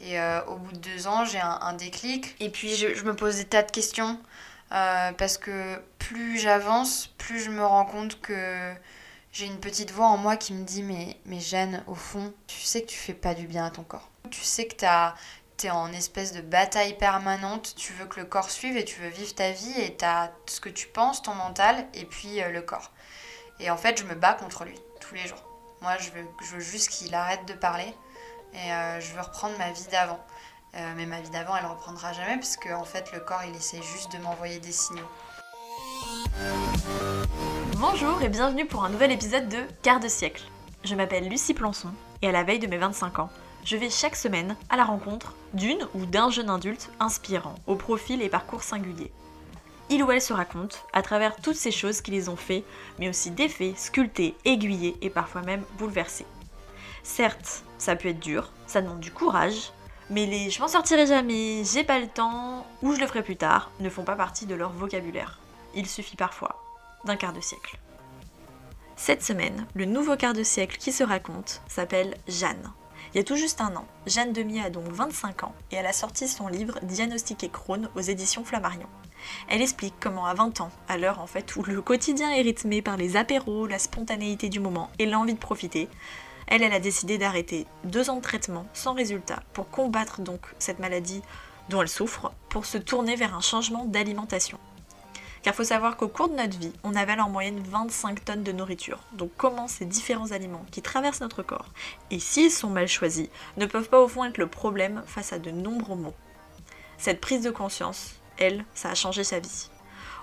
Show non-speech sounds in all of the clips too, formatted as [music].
Et euh, au bout de deux ans, j'ai un, déclic. Et puis, je, me pose des tas de questions. Euh, parce que plus j'avance, plus je me rends compte que j'ai une petite voix en moi qui me dit Mais, mais Jeanne, au fond, tu sais que tu fais pas du bien à ton corps. Tu sais que tu es en espèce de bataille permanente. Tu veux que le corps suive et tu veux vivre ta vie et tu as ce que tu penses, ton mental, et puis euh, le corps. Et en fait, je me bats contre lui tous les jours. Moi, je veux, je veux juste qu'il arrête de parler et euh, je veux reprendre ma vie d'avant. Euh, mais ma vie d'avant, elle reprendra jamais parce fait, le corps, il essaie juste de m'envoyer des signaux. Bonjour et bienvenue pour un nouvel épisode de Quart de siècle. Je m'appelle Lucie Plançon et à la veille de mes 25 ans, je vais chaque semaine à la rencontre d'une ou d'un jeune adulte inspirant, au profil et parcours singuliers. Il ou elle se raconte à travers toutes ces choses qui les ont fait, mais aussi défaits, sculptés, aiguillés et parfois même bouleversés. Certes, ça peut être dur, ça demande du courage, mais les je m'en sortirai jamais, j'ai pas le temps ou je le ferai plus tard ne font pas partie de leur vocabulaire. Il suffit parfois d'un quart de siècle. Cette semaine, le nouveau quart de siècle qui se raconte s'appelle Jeanne. Il y a tout juste un an, Jeanne Demier a donc 25 ans et elle a sorti son livre Diagnostiqué Crohn aux éditions Flammarion. Elle explique comment à 20 ans, à l'heure en fait où le quotidien est rythmé par les apéros, la spontanéité du moment et l'envie de profiter, elle, elle a décidé d'arrêter deux ans de traitement sans résultat pour combattre donc cette maladie dont elle souffre, pour se tourner vers un changement d'alimentation. Car il faut savoir qu'au cours de notre vie, on avale en moyenne 25 tonnes de nourriture. Donc comment ces différents aliments qui traversent notre corps, et s'ils sont mal choisis, ne peuvent pas au fond être le problème face à de nombreux maux? Cette prise de conscience, elle, ça a changé sa vie.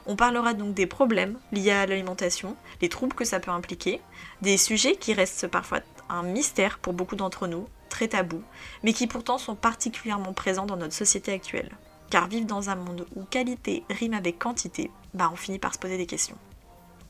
On parlera donc des problèmes liés à l'alimentation, les troubles que ça peut impliquer, des sujets qui restent parfois un mystère pour beaucoup d'entre nous, très tabou, mais qui pourtant sont particulièrement présents dans notre société actuelle. Car vivre dans un monde où qualité rime avec quantité, bah on finit par se poser des questions.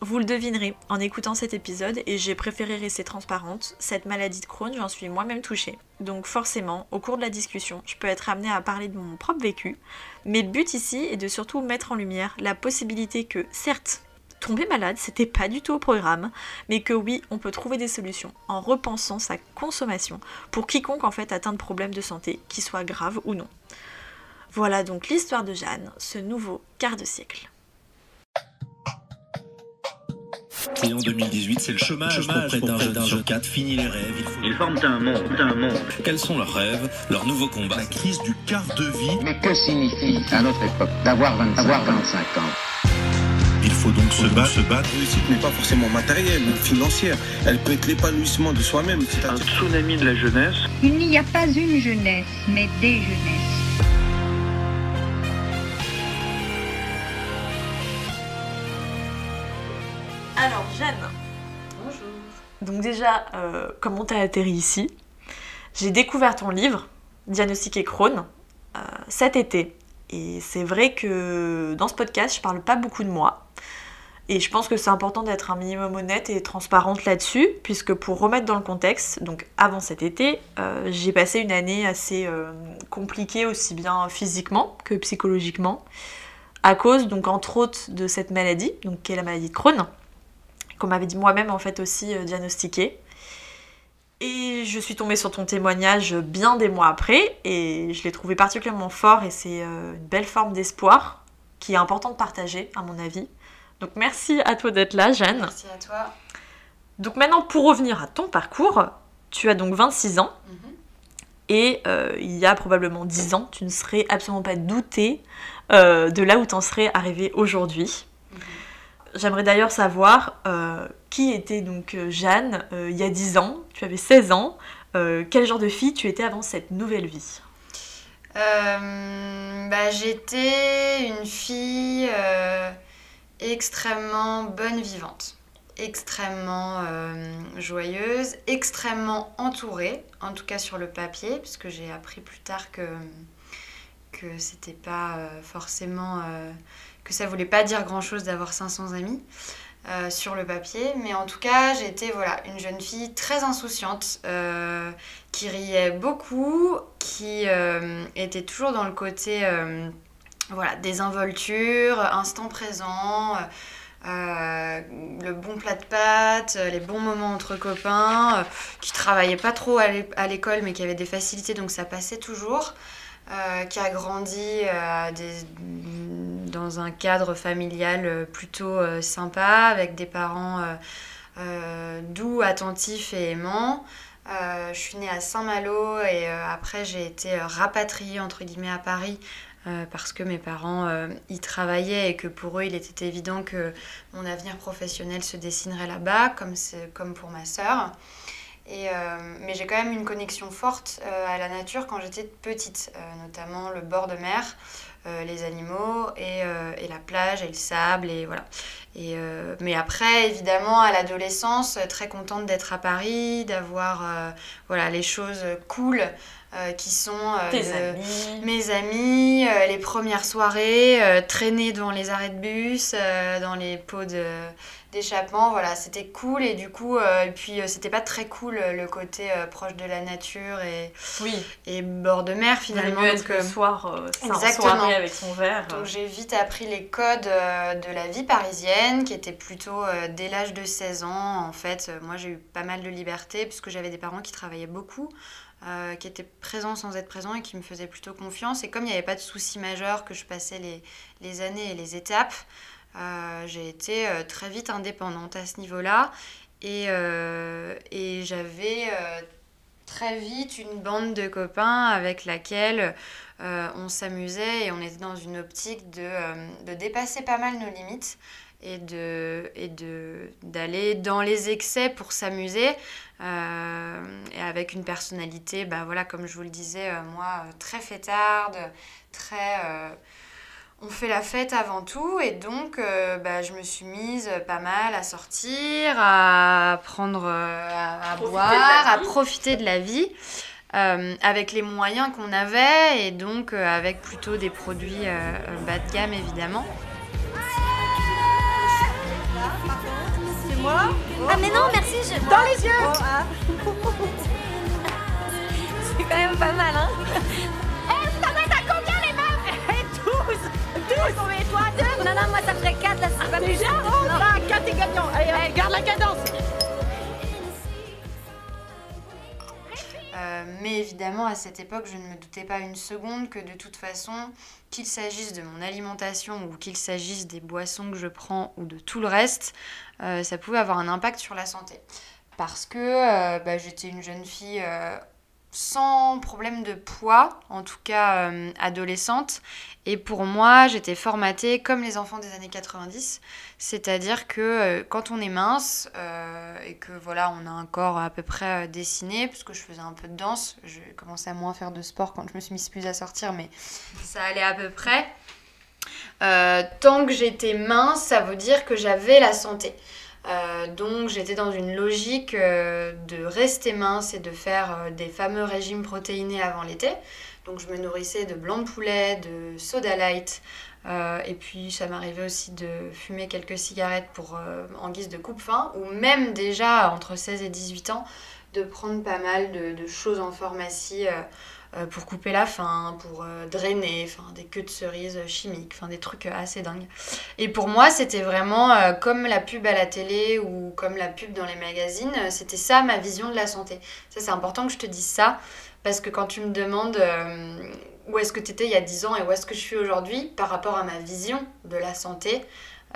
Vous le devinerez en écoutant cet épisode et j'ai préféré rester transparente, cette maladie de Crohn, j'en suis moi-même touchée. Donc forcément, au cours de la discussion, je peux être amenée à parler de mon propre vécu, mais le but ici est de surtout mettre en lumière la possibilité que, certes, tomber malade, c'était pas du tout au programme, mais que oui, on peut trouver des solutions en repensant sa consommation pour quiconque en fait atteint de problèmes de santé, qu'ils soient graves ou non. Voilà donc l'histoire de Jeanne, ce nouveau quart de siècle. Et en 2018, c'est le chômage, chômage pour près d'un jeune sur quatre. Fini les rêves. Ils forment un monde, un monde. Quels sont leurs rêves, leurs nouveaux combats? La crise du quart de vie. Mais que signifie à notre époque d'avoir 25, 25 ans? Il faut donc se battre. Se battre. La réussite n'est pas forcément matérielle ou financière. Elle peut être l'épanouissement de soi-même. C'est un tsunami de la jeunesse. Il n'y a pas une jeunesse, mais des jeunesses. Alors, Jeanne. Bonjour. Donc déjà, euh, comment t'as atterri ici? J'ai découvert ton livre, Diagnostic et Crohn, euh, cet été. Et c'est vrai que dans ce podcast, je parle pas beaucoup de moi. Et je pense que c'est important d'être un minimum honnête et transparente là-dessus, puisque pour remettre dans le contexte, donc avant cet été, euh, j'ai passé une année assez euh, compliquée aussi bien physiquement que psychologiquement, à cause donc entre autres de cette maladie, donc qui est la maladie de Crohn, qu'on m'avait dit moi-même en fait aussi euh, diagnostiquée. Et je suis tombée sur ton témoignage bien des mois après, et je l'ai trouvé particulièrement fort, et c'est une belle forme d'espoir qui est important de partager, à mon avis. Donc merci à toi d'être là, Jeanne. Merci à toi. Donc maintenant, pour revenir à ton parcours, tu as donc 26 ans. Mhm. Et euh, il y a probablement 10 ans, tu ne serais absolument pas douté euh, de là où tu en serais arrivé aujourd'hui. Mhm. J'aimerais d'ailleurs savoir euh, qui était donc Jeanne il y a 10 ans. Tu avais 16 ans. quel genre de fille tu étais avant cette nouvelle vie? Bah, J'étais une fille extrêmement bonne vivante, extrêmement euh, joyeuse, extrêmement entourée, en tout cas sur le papier, puisque j'ai appris plus tard que, que c'était pas euh, forcément. Euh, que ça voulait pas dire grand chose d'avoir 500 amis. Sur le papier, mais en tout cas j'étais voilà une jeune fille très insouciante qui riait beaucoup, qui était toujours dans le côté voilà, désinvolture, instant présent, euh, le bon plat de pâtes, euh, les bons moments entre copains, euh, qui travaillait pas trop à l'école mais qui avait des facilités donc ça passait toujours, euh, qui a grandi euh, dans un cadre familial euh, plutôt sympa avec des parents doux, attentifs et aimants. Je suis née à Saint-Malo et après j'ai été rapatriée entre guillemets à Paris parce que mes parents y travaillaient et que pour eux il était évident que mon avenir professionnel se dessinerait là-bas, comme, comme pour ma sœur. Et, euh, mais j'ai quand même une connexion forte euh, à la nature quand j'étais petite, euh, notamment le bord de mer, les animaux et, et la plage et le sable et voilà. Et, mais après, évidemment, à l'adolescence, très contente d'être à Paris, d'avoir voilà, les choses cool euh, qui sont euh, amis. mes amis, les premières soirées, traîner devant les arrêts de bus, dans les pots de- d'échappement, voilà, c'était cool et du coup, euh, et puis euh, c'était pas très cool euh, le côté euh, proche de la nature et, Oui, et bord de mer finalement. mieux donc, le soir, en Exactement. soirée avec son verre. donc j'ai vite appris les codes de la vie parisienne, qui étaient plutôt dès l'âge de 16 ans. En fait, moi j'ai eu pas mal de liberté puisque j'avais des parents qui travaillaient beaucoup, euh, qui étaient présents sans être présents et qui me faisaient plutôt confiance. Et comme il n'y avait pas de soucis majeurs, que je passais les, les années et les étapes, j'ai été euh, très vite indépendante à ce niveau-là. Et, euh, et j'avais euh, très vite une bande de copains avec laquelle euh, on s'amusait et on était dans une optique de, euh, de dépasser pas mal nos limites et de et de d'aller dans les excès pour s'amuser euh, et avec une personnalité bah voilà comme je vous le disais euh, moi euh, très fêtarde très euh, on fait la fête avant tout et donc euh, bah, je me suis mise pas mal à sortir, à prendre, euh, à, boire, à profiter de la vie euh, avec les moyens qu'on avait et donc euh, avec plutôt des produits bas de gamme évidemment. Ah mais non, merci, je... Dans les yeux. [laughs] C'est quand même pas mal, hein 12 12 Et toi, 2 Non, non, moi, ça ferait 4, là, c'est pas Déjà Oh, là, 4 est gagnant. Allez, garde la cadence. Euh, mais évidemment, à cette époque, je ne me doutais pas une seconde que de toute façon, qu'il s'agisse de mon alimentation ou qu'il s'agisse des boissons que je prends ou de tout le reste, euh, ça pouvait avoir un impact sur la santé. Parce que euh, bah, j'étais une jeune fille euh, sans problème de poids, en tout cas euh, adolescente. Et pour moi, j'étais formatée comme les enfants des années 90. C'est-à-dire que euh, quand on est mince euh, et que voilà, on a un corps à peu près dessiné, puisque je faisais un peu de danse, je commençais à moins faire de sport quand je me suis mise plus à sortir, mais ça allait à peu près. Tant que j'étais mince, ça veut dire que j'avais la santé. Euh, donc j'étais dans une logique euh, de rester mince et de faire euh, des fameux régimes protéinés avant l'été. Donc je me nourrissais de blanc de poulet, de soda light, et puis ça m'arrivait aussi de fumer quelques cigarettes pour, en guise de coupe-faim, ou même déjà entre 16 et 18 ans, de prendre pas mal de, choses en pharmacie pour couper la faim, pour euh, drainer, enfin des queues de cerises chimiques, enfin des trucs assez dingues. Et pour moi, c'était vraiment euh, comme la pub à la télé ou comme la pub dans les magazines, euh, c'était ça ma vision de la santé. Ça, c'est important que je te dise ça, parce que quand tu me demandes euh, où est-ce que tu étais il y a 10 ans et où est-ce que je suis aujourd'hui, par rapport à ma vision de la santé,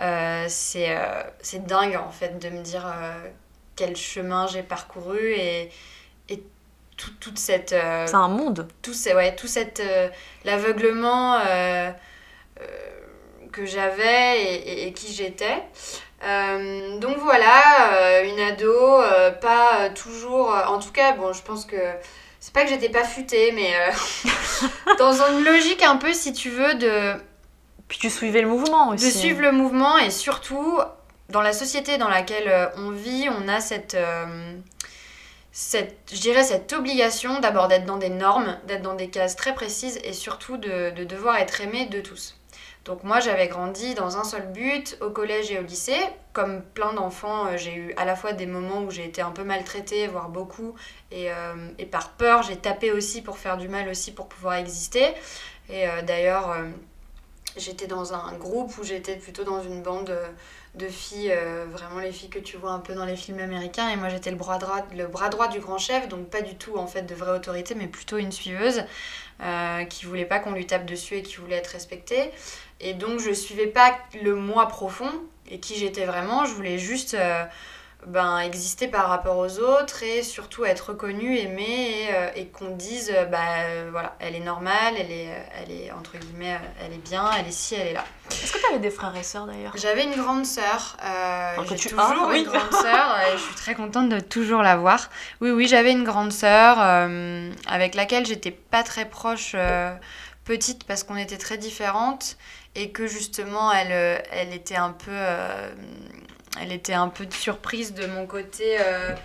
euh, c'est euh, dingue en fait de me dire euh, quel chemin j'ai parcouru et tout- toute cette... euh, C'est un monde. tout, ce- ouais, tout cet euh, l'aveuglement euh, euh, que j'avais et, et- et qui j'étais. Donc voilà, une ado, pas toujours. en tout cas, bon, je pense que c'est pas que j'étais pas futée, mais [laughs] dans une logique un peu, si tu veux, de Puis tu suivais le mouvement de aussi. suivre le mouvement et surtout dans la société dans laquelle on vit, on a cette, cette je dirais cette obligation d'abord d'être dans des normes, d'être dans des cases très précises et surtout de, de devoir être aimé de tous. Donc moi j'avais grandi dans un seul but au collège et au lycée. Comme plein d'enfants, euh, j'ai eu à la fois des moments où j'ai été un peu maltraitée, voire beaucoup, et, euh, et par peur j'ai tapé aussi pour faire du mal aussi pour pouvoir exister. Et euh, d'ailleurs j'étais dans un groupe où j'étais plutôt dans une bande de filles, euh, vraiment les filles que tu vois un peu dans les films américains. Et moi, j'étais le bras droit, le bras droit du grand chef, donc pas du tout en fait de vraie autorité, mais plutôt une suiveuse euh, qui voulait pas qu'on lui tape dessus et qui voulait être respectée. Et donc, je suivais pas le moi profond et qui j'étais vraiment. Je voulais juste euh, ben, exister par rapport aux autres et surtout être reconnue, aimée et, euh, et qu'on dise euh, bah euh, voilà, elle est normale, elle est, elle est entre guillemets, elle est bien, elle est ci, elle est là. Est-ce que tu avais des frères et sœurs d'ailleurs? J'avais une grande sœur, j'ai toujours as, oui. une grande sœur et je suis très contente de toujours l'avoir. Oui, oui, j'avais une grande sœur avec laquelle j'étais pas très proche petite parce qu'on était très différentes et que justement elle, elle était un peu, elle était un peu surprise de mon côté. euh,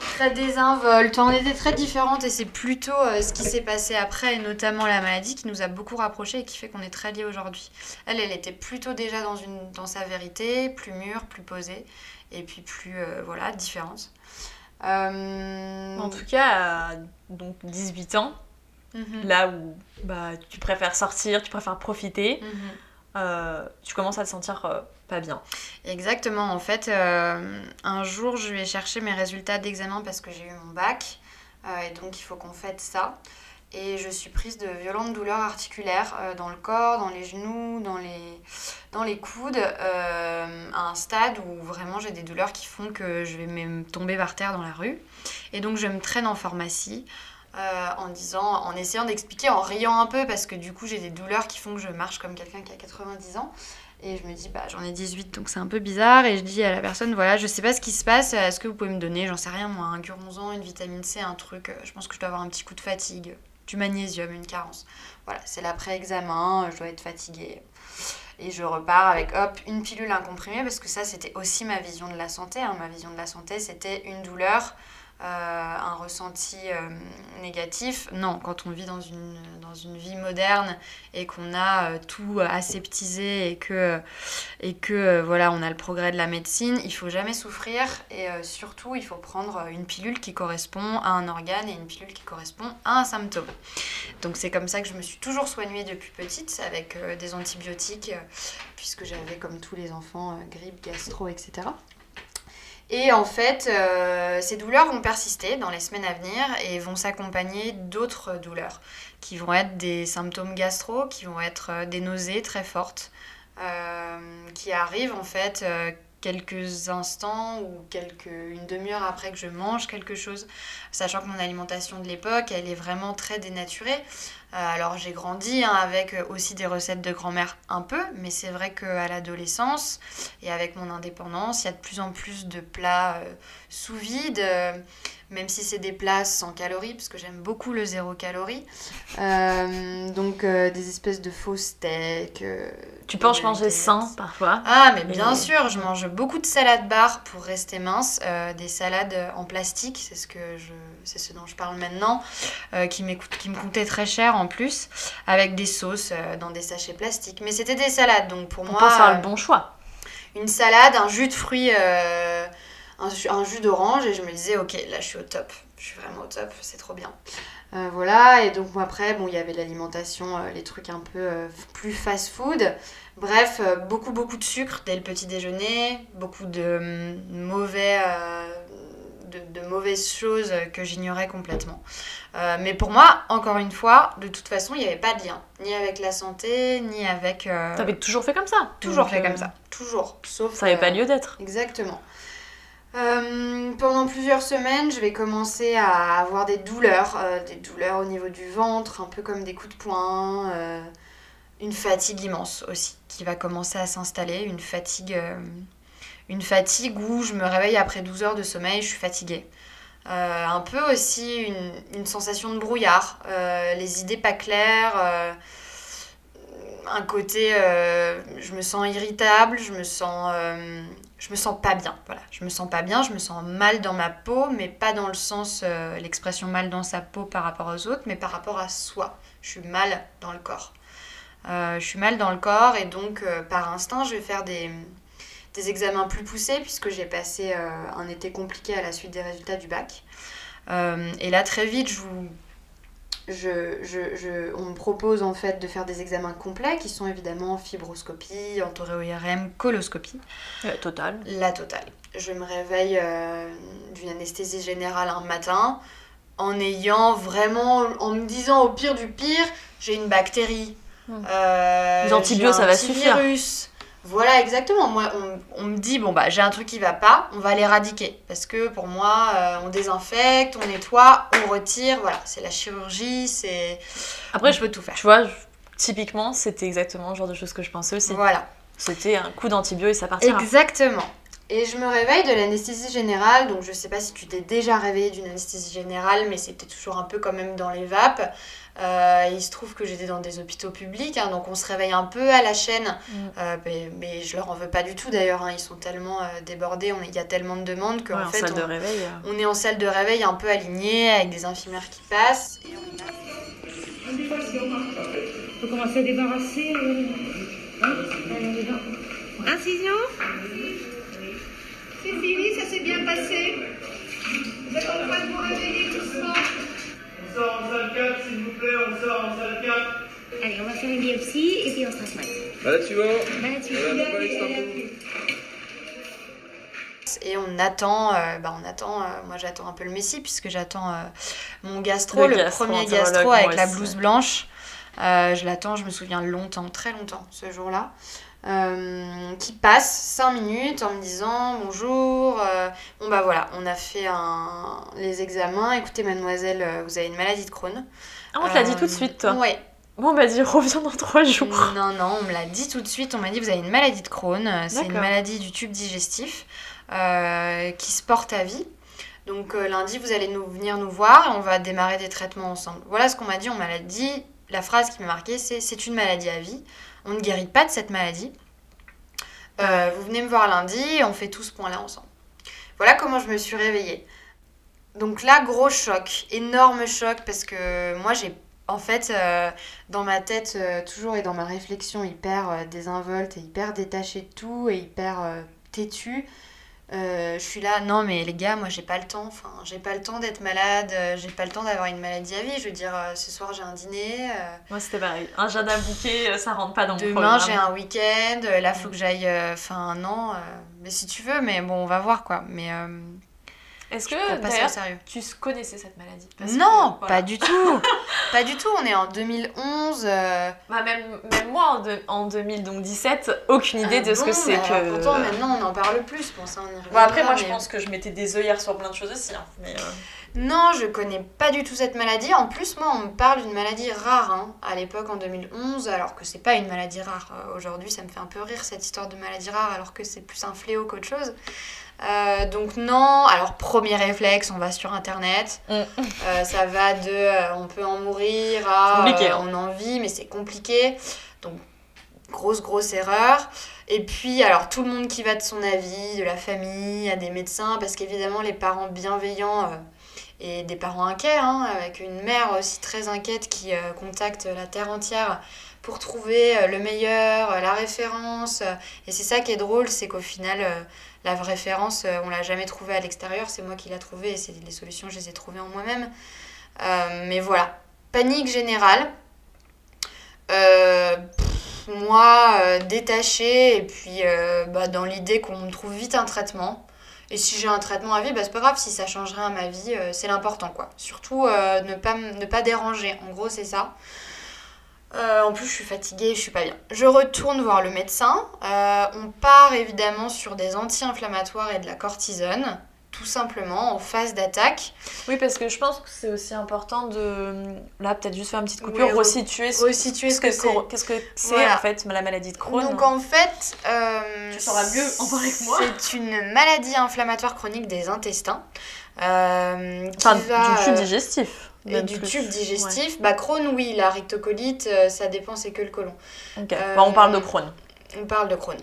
très désinvolte, on était très différentes et c'est plutôt euh, ce qui s'est passé après et notamment la maladie qui nous a beaucoup rapprochés et qui fait qu'on est très liés aujourd'hui. Elle, elle était plutôt déjà dans, une, dans sa vérité, plus mûre, plus posée et puis plus euh, voilà, différente. En tout cas, à donc 18 ans, mhm, là où bah, tu préfères sortir, tu préfères profiter, mhm. tu commences à te sentir bien. Exactement, en fait, euh, un jour je vais chercher mes résultats d'examen parce que j'ai eu mon bac euh, et donc il faut qu'on fête ça. Et je suis prise de violentes douleurs articulaires euh, dans le corps, dans les genoux, dans les, dans les coudes, à un stade où vraiment j'ai des douleurs qui font que je vais même tomber par terre dans la rue. Et donc je me traîne en pharmacie. en disant, en essayant d'expliquer, en riant un peu parce que du coup j'ai des douleurs qui font que je marche comme quelqu'un qui a 90 ans. Et je me dis, bah j'en ai 18 donc c'est un peu bizarre. Et je dis à la personne, voilà, je sais pas ce qui se passe, est-ce que vous pouvez me donner, j'en sais rien moi, un guronzan, une vitamine C, un truc, euh, je pense que je dois avoir un petit coup de fatigue, du magnésium, une carence. Voilà, c'est l'après-examen, euh, je dois être fatiguée. Et je repars avec, hop, une pilule, un comprimé, parce que ça c'était aussi ma vision de la santé. hein. Ma vision de la santé c'était une douleur, un ressenti euh, négatif. Non, quand on vit dans une, dans une vie moderne et qu'on a euh, tout aseptisé et que, et que euh, voilà, on a le progrès de la médecine, il faut jamais souffrir et euh, surtout il faut prendre une pilule qui correspond à un organe et une pilule qui correspond à un symptôme. Donc c'est comme ça que je me suis toujours soignée depuis petite avec euh, des antibiotiques euh, puisque j'avais comme tous les enfants euh, grippe, gastro, etc. Et en fait, euh, ces douleurs vont persister dans les semaines à venir et vont s'accompagner d'autres douleurs qui vont être des symptômes gastro, qui vont être euh, des nausées très fortes, euh, qui arrivent en fait quelques instants ou quelques, une demi-heure après que je mange quelque chose, sachant que mon alimentation de l'époque, elle est vraiment très dénaturée. Euh, alors j'ai grandi hein, avec euh, aussi des recettes de grand-mère un peu, mais c'est vrai qu'à l'adolescence et avec mon indépendance, il y a de plus en plus de plats euh, sous vide, même si c'est des plats sans calories, parce que j'aime beaucoup le zéro calorie. Euh, donc euh, des espèces de faux steaks. euh, Tu penses manger sain parfois ah, mais bien sûr, je mange beaucoup de salades bar pour rester mince, des salades en plastique, c'est ce que je, c'est ce dont je parle maintenant, qui, m'écoute- qui me coûtait très cher en plus, avec des sauces dans des sachets plastiques. Mais c'était des salades, donc pour On moi, pense faire euh, le bon choix. une salade, un jus de fruits, un, jus- un jus d'orange, et je me disais, ok, là je suis au top, je suis vraiment au top, c'est trop bien. Euh, voilà, et donc après, bon, il y avait l'alimentation, euh, les trucs un peu euh, plus fast-food. Bref, beaucoup, beaucoup de sucre dès le petit déjeuner, beaucoup de mauvais. de, de mauvaises choses que j'ignorais complètement. Mais pour moi, encore une fois, de toute façon, il n'y avait pas de lien. Ni avec la santé, ni avec... T'avais toujours fait comme ça toujours Donc, fait comme ça. Toujours. Sauf... Ça n'avait pas lieu d'être. Exactement. Euh, pendant plusieurs semaines, je vais commencer à avoir des douleurs, euh, des douleurs au niveau du ventre, un peu comme des coups de poing, euh, une fatigue immense aussi qui va commencer à s'installer, une fatigue, une fatigue où je me réveille après 12 heures de sommeil, je suis fatiguée. Un peu aussi une, sensation de brouillard, les idées pas claires, un côté, je me sens irritable, je me sens, je me sens pas bien. Voilà, je me sens pas bien, je me sens mal dans ma peau, mais pas dans le sens, euh, l'expression mal dans sa peau par rapport aux autres, mais par rapport à soi. Je suis mal dans le corps. Euh, je suis mal dans le corps et donc euh, par instinct, je vais faire des, examens plus poussés puisque j'ai passé un été compliqué à la suite des résultats du bac. Et là, très vite, je vous, je, je, je- on me propose en fait de faire des examens complets qui sont évidemment fibroscopie, entéro-IRM, coloscopie, Euh, total. la totale. Je me réveille euh, d'une anesthésie générale un matin en ayant vraiment, en me disant au pire du pire, j'ai une bactérie. Hmm. Euh, Les antibiotiques, ça va suffire. virus. Voilà, exactement. Moi, on, on me dit, bon, bah, j'ai un truc qui va pas, on va l'éradiquer. Parce que pour moi, euh, on désinfecte, on nettoie, on retire. Voilà, c'est la chirurgie, c'est. Après, on je peux tout faire. Tu vois, typiquement, c'était exactement le genre de choses que je pensais aussi. Voilà. C'était un coup d'antibio et ça partira. Exactement. Et je me réveille de l'anesthésie générale, donc je sais pas si tu t'es déjà réveillé d'une anesthésie générale, mais c'était toujours un peu quand même dans les vapes. Euh, il se trouve que j'étais dans des hôpitaux publics, hein, donc on se réveille un peu à la chaîne, Mm. Euh, mais, mais je leur en veux pas du tout d'ailleurs, hein, ils sont tellement euh, débordés, il y a tellement de demandes qu'en Ouais, en fait salle on, de réveil. euh. on est en salle de réveil un peu aligné avec des infirmières qui passent. Et on a- Faut commencer à débarrasser. Incision C'est fini, ça s'est bien passé. Vous êtes en train de vous réveiller doucement. On sort en salle 4, s'il vous plaît, on sort en salle 4. Allez, on va faire une biopsie et puis on se transmet. Bah là, tu vas. Bah, tu elle a pour vu. Et on attend, euh, bah on attend, euh, moi j'attends un peu le messie puisque j'attends euh, mon gastro, Le le, gastro, premier gastro avec la blouse blanche. Euh, je l'attends, je me souviens longtemps, très longtemps ce jour-là. Euh, qui passe 5 minutes en me disant bonjour. euh, bon bah voilà, on a fait un... les examens. Écoutez mademoiselle, euh, vous avez une maladie de Crohn. Ah, on te l'a dit tout de suite, toi. Ouais, Bon, bah, dis, [laughs] reviens dans trois jours. non, non, on me l'a dit tout de suite. On m'a dit vous avez une maladie de Crohn. C'est une maladie du tube digestif qui se porte à vie. Donc lundi, vous allez nous, venir nous voir et on va démarrer des traitements ensemble. Voilà ce qu'on m'a dit. On m'a dit, la phrase qui m'a marqué, c'est c'est une maladie à vie. On ne guérit pas de cette maladie. Euh, vous venez me voir lundi on fait tout ce point-là ensemble. Voilà comment je me suis réveillée. Donc là, gros choc, énorme choc parce que moi j'ai en fait euh, dans ma tête euh, toujours et dans ma réflexion hyper désinvolte et hyper détachée de tout et hyper têtue. Euh, je suis là, non mais les gars, moi j'ai pas le temps, enfin j'ai pas le temps d'être malade, euh, j'ai pas le temps d'avoir une maladie à vie. Je veux dire, euh, ce soir j'ai un dîner, euh, Moi, c'était pareil. Un jardin bouquet, ça rentre pas dans mon Demain, programme. j'ai un week-end. Là, faut que j'aille. Enfin, non. mais si tu veux, mais bon, on va voir quoi. Mais euh, Est-ce que, pas ça au d'ailleurs, sérieux. tu connaissais cette maladie? Parce Non, que, voilà. pas du tout. [laughs] pas du tout. On est en 2011. euh, Bah, même, même moi, en, en 2017, aucune idée ah de ce que c'est que... Pourtant, maintenant, on en parle plus. Bon, ça, on y après, moi, je pense que je mettais des œillères sur plein de choses aussi. hein, mais, euh, Non, je connais pas du tout cette maladie. En plus, moi, on me parle d'une maladie rare hein, à l'époque en 2011, alors que c'est pas une maladie rare. Euh, Aujourd'hui, ça me fait un peu rire cette histoire de maladie rare, alors que c'est plus un fléau qu'autre chose. Euh, donc non, alors premier réflexe, on va sur internet. Mm. Euh, ça va de on peut en mourir à hein. on en vit, mais c'est compliqué. Donc grosse grosse erreur. Et puis alors tout le monde qui va de son avis, de la famille, à des médecins, parce qu'évidemment les parents bienveillants et des parents inquiets, hein, avec une mère aussi très inquiète qui euh, contacte la terre entière pour trouver euh, le meilleur, euh, la référence. et c'est ça qui est drôle, c'est qu'au final, la référence, on l'a jamais trouvée à l'extérieur, c'est moi qui l'ai trouvée et c'est les solutions, je les ai trouvées en moi-même. Mais voilà, panique générale. Moi, détachée, et puis bah, dans l'idée qu'on trouve vite un traitement. Et si j'ai un traitement à vie, bah, c'est pas grave, si ça change rien à ma vie, euh, c'est l'important quoi. Surtout euh, ne, pas, déranger, en gros c'est ça. Euh, en plus, je suis fatiguée, je suis pas bien. Je retourne voir le médecin. On part évidemment sur des anti-inflammatoires et de la cortisone, tout simplement en phase d'attaque. Oui, parce que je pense que c'est aussi important de... Là, peut-être juste faire une petite coupure, Ouais, resituer ce, Resituer ce que c'est. Qu'est-ce que c'est, Voilà. en fait, la maladie de Crohn Donc en fait, euh, Tu sauras mieux en parler que moi. C'est une maladie inflammatoire chronique des intestins. euh, Enfin, va, du tube euh, digestif. et du plus. tube digestif. Bah Crohn, oui, la rectocolite, ça dépend, c'est que le côlon. Euh, Bah, on parle de Crohn. On parle de Crohn.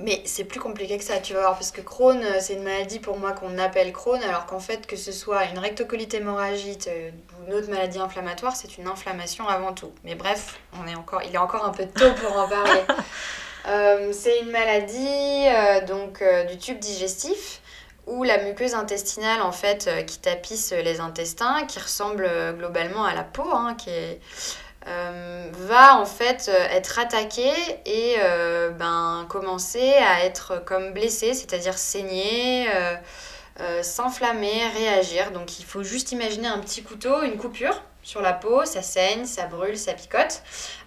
Mais c'est plus compliqué que ça, tu vas voir, parce que Crohn, euh, c'est une maladie pour moi qu'on appelle Crohn, alors qu'en fait, que ce soit une rectocolite hémorragique euh, ou une autre maladie inflammatoire, c'est une inflammation avant tout. Mais bref, on est encore, il est encore un peu tôt pour en parler. [laughs] Euh, c'est une maladie euh, donc euh, du tube digestif où la muqueuse intestinale en fait qui tapisse les intestins, qui ressemble globalement à la peau, hein, qui est, euh, va en fait euh, être attaquée et euh, ben, commencer à être comme blessée, c'est-à-dire saigner, s'enflammer, réagir. Donc il faut juste imaginer un petit couteau, une coupure sur la peau, ça saigne, ça brûle, ça picote.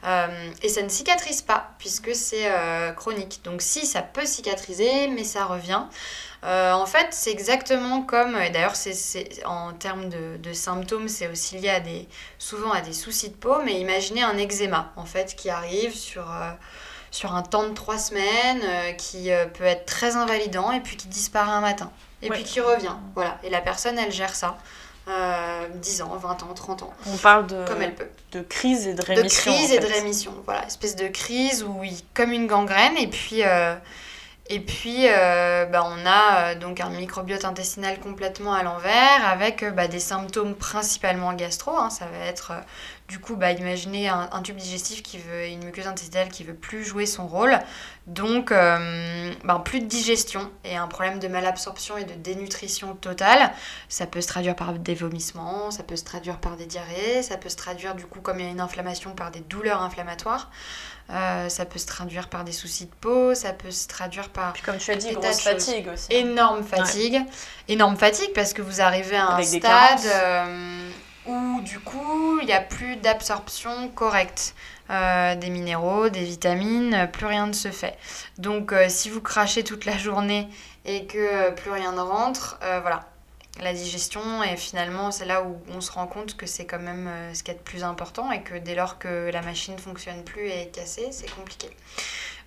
Euh, et ça ne cicatrise pas puisque c'est euh, chronique. Donc si, ça peut cicatriser, mais ça revient. Euh, en fait, c'est exactement comme, et d'ailleurs, c'est, c'est- en termes de, de symptômes, c'est aussi lié à des, souvent à des soucis de peau, mais imaginez un eczéma, en fait, qui arrive sur, sur un temps de trois semaines, euh, qui euh, peut être très invalidant, et puis qui disparaît un matin, et Ouais. puis qui revient. Voilà, et la personne, elle gère ça. Euh, 10 ans, 20 ans, 30 ans, On parle de, comme elle peut de crise et de de rémission. crise en et de rémission. Voilà, espèce de crise où il, comme une gangrène et puis euh, et puis euh, bah, on a euh, donc un microbiote intestinal complètement à l'envers avec euh, bah, des symptômes principalement gastro. hein. ça va être du coup bah, imaginez un, tube digestif qui veut une muqueuse intestinale qui veut plus jouer son rôle. Donc bah, plus de digestion et un problème de malabsorption et de dénutrition totale. Ça peut se traduire par des vomissements, ça peut se traduire par des diarrhées, ça peut se traduire du coup comme il y a une inflammation par des douleurs inflammatoires, Euh, ça peut se traduire par des soucis de peau, ça peut se traduire par Puis comme tu as dit, grosse fatigue aussi. énorme fatigue, énorme fatigue parce que vous arrivez à un Avec stade euh, où du coup il n'y a plus d'absorption correcte. euh, des minéraux, des vitamines, plus rien ne se fait. Donc si vous crachez toute la journée et que plus rien ne rentre, voilà, la digestion et finalement c'est là où on se rend compte que c'est quand même euh, ce qu'il y a de plus important et que dès lors que la machine ne fonctionne plus et est cassée, c'est compliqué.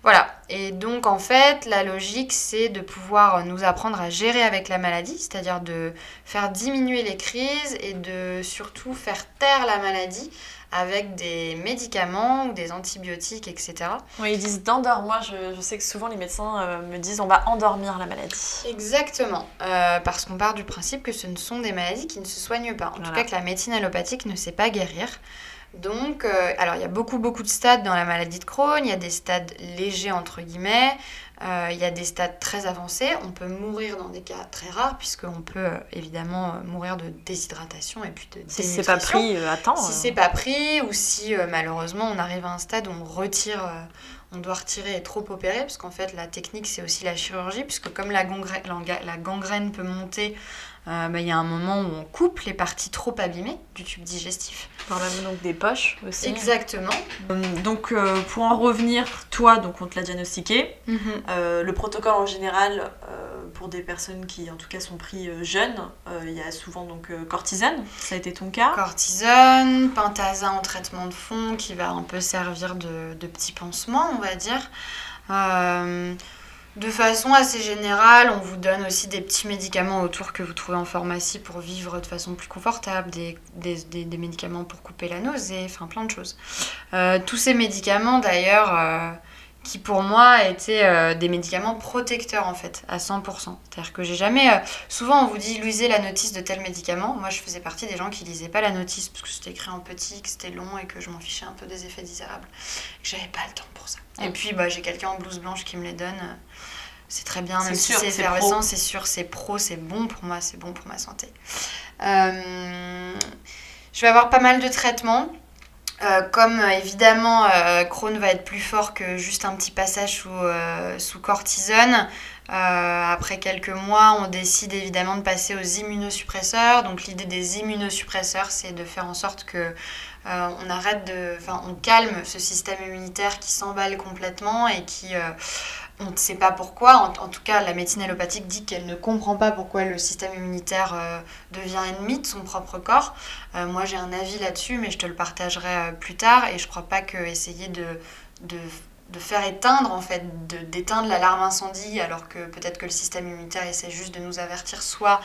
Voilà, et donc en fait la logique c'est de pouvoir nous apprendre à gérer avec la maladie, c'est-à-dire de faire diminuer les crises et de surtout faire taire la maladie avec des médicaments ou des antibiotiques, etc. Oui, ils disent d'endormir. Moi, je, je sais que souvent les médecins euh, me disent on va endormir la maladie. Exactement, euh, parce qu'on part du principe que ce ne sont des maladies qui ne se soignent pas. En tout cas, que la médecine allopathique ne sait pas guérir. Donc, euh, alors il y a beaucoup, beaucoup de stades dans la maladie de Crohn. Il y a des stades légers, entre guillemets. Euh, il y a des stades très avancés. On peut mourir dans des cas très rares, puisqu'on peut euh, évidemment euh, mourir de déshydratation et puis de Si c'est pas pris à temps. Si c'est pas pris ou si malheureusement on arrive à un stade où on retire, on doit retirer et trop opérer, parce qu'en fait la technique c'est aussi la chirurgie, puisque comme la, gangrène, la ga- la gangrène peut monter, euh, bah, il y a un moment où on coupe les parties trop abîmées du tube digestif. voire même donc des poches aussi. Exactement. Euh, Donc euh, pour en revenir, toi, donc on te l'a diagnostiqué. Euh, le protocole en général, pour des personnes qui en tout cas sont pris jeunes, il y a souvent donc cortisone, ça a été ton cas. Cortisone, pentasa en traitement de fond qui va un peu servir de, de petit pansement, on va dire. De façon assez générale, on vous donne aussi des petits médicaments autour que vous trouvez en pharmacie pour vivre de façon plus confortable, des médicaments pour couper la nausée, enfin plein de choses. Euh, tous ces médicaments d'ailleurs, euh, qui pour moi étaient euh, des médicaments protecteurs en fait, à 100%. C'est-à-dire que j'ai jamais... euh, Souvent, on vous dit lisez la notice de tel médicament. Moi, je faisais partie des gens qui lisaient pas la notice parce que c'était écrit en petit, que c'était long et que je m'en fichais un peu des effets désirables. Et que j'avais pas le temps pour ça. Et puis, bah, j'ai quelqu'un en blouse blanche qui me les donne. C'est très bien, même sûr, si c'est effervescent, c'est sûr, c'est pro, c'est bon pour moi, c'est bon pour ma santé. Euh, je vais avoir pas mal de traitements. Euh, comme euh, évidemment euh, Crohn va être plus fort que juste un petit passage sous, sous cortisone, après quelques mois, on décide évidemment de passer aux immunosuppresseurs. Donc l'idée des immunosuppresseurs, c'est de faire en sorte que on arrête de, enfin, on calme ce système immunitaire qui s'emballe complètement et qui, on ne sait pas pourquoi. En, tout cas, la médecine allopathique dit qu'elle ne comprend pas pourquoi le système immunitaire euh, devient ennemi de son propre corps. Euh, moi, j'ai un avis là-dessus, mais je te le partagerai euh, plus tard. Et je crois pas que essayer de, de de faire éteindre en fait, d'éteindre l'alarme incendie alors que peut-être que le système immunitaire essaie juste de nous avertir soit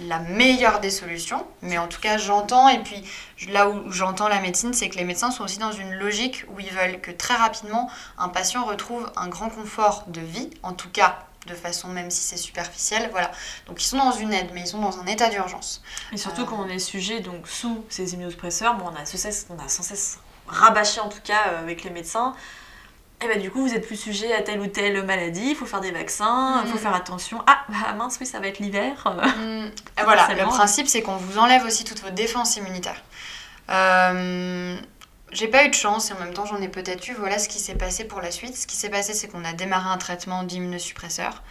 la meilleure des solutions, mais en tout cas j'entends et puis là où j'entends la médecine, c'est que les médecins sont aussi dans une logique où ils veulent que très rapidement un patient retrouve un grand confort de vie, en tout cas de façon même si c'est superficiel, voilà. Donc ils sont dans une aide, mais ils sont dans un état d'urgence. Et surtout Euh. quand on est sujet donc sous ces immunosuppresseurs, bon, on, a sans cesse, on a sans cesse rabâché en tout cas euh, avec les médecins. Et bah du coup, vous êtes plus sujet à telle ou telle maladie, il faut faire des vaccins, il faut Mm. faire attention. Ah, bah mince, oui, ça va être l'hiver. Mm, et [laughs] voilà, le principe c'est qu'on vous enlève aussi toutes vos défenses immunitaires. Euh, j'ai pas eu de chance et en même temps j'en ai peut-être eu. Voilà ce qui s'est passé pour la suite. Ce qui s'est passé c'est qu'on a démarré un traitement d'immunosuppresseur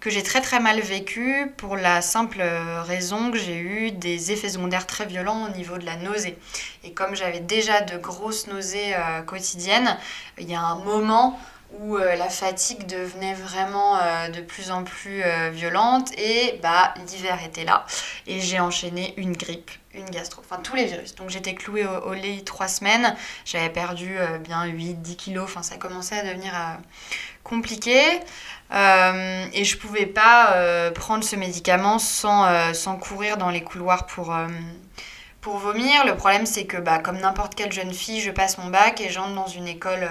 que j'ai très très mal vécu pour la simple raison que j'ai eu des effets secondaires très violents au niveau de la nausée. Et comme j'avais déjà de grosses nausées euh, quotidiennes, il y a un moment où euh, la fatigue devenait vraiment euh, de plus en plus euh, violente et bah l'hiver était là et j'ai enchaîné une grippe, une gastro, enfin tous les virus. Donc j'étais clouée au, au lit trois semaines, j'avais perdu euh, bien 8-10 kilos, enfin ça commençait à devenir euh, compliqué Euh, et je pouvais pas euh, prendre ce médicament sans, euh, sans courir dans les couloirs pour... vomir, le problème c'est que bah, comme n'importe quelle jeune fille, je passe mon bac et j'entre dans une école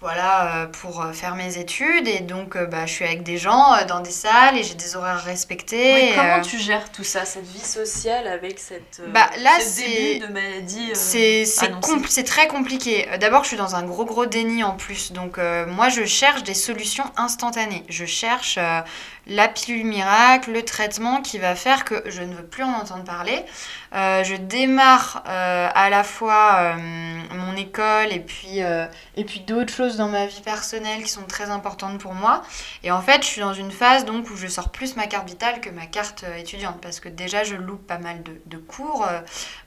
voilà, euh, pour euh, faire mes études. Et donc euh, bah, je suis avec des gens dans des salles et j'ai des horaires respectés. Et, comment euh, tu gères tout ça, cette vie sociale avec cette Bah, là, ce c'est- début de maladie euh, c'est compl- très compliqué. D'abord, je suis dans un gros gros déni en plus. Donc, euh, moi, je cherche des solutions instantanées. Je cherche la pilule miracle, le traitement qui va faire que je ne veux plus en entendre parler. Euh, je démarre euh, à la fois euh, mon école et puis, et puis d'autres choses dans ma vie personnelle qui sont très importantes pour moi. Et en fait, je suis dans une phase donc où je sors plus ma carte vitale que ma carte étudiante parce que déjà, je loupe pas mal de, cours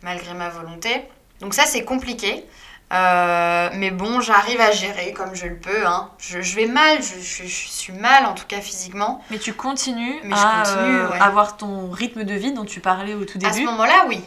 malgré ma volonté. Donc ça, c'est compliqué. Euh, mais bon, j'arrive à gérer comme je le peux. hein. Je, je vais mal, je, je- je suis mal en tout cas physiquement. Mais tu continues Mais je à continue, euh, ouais. avoir ton rythme de vie dont tu parlais au tout À ce début. moment-là, oui.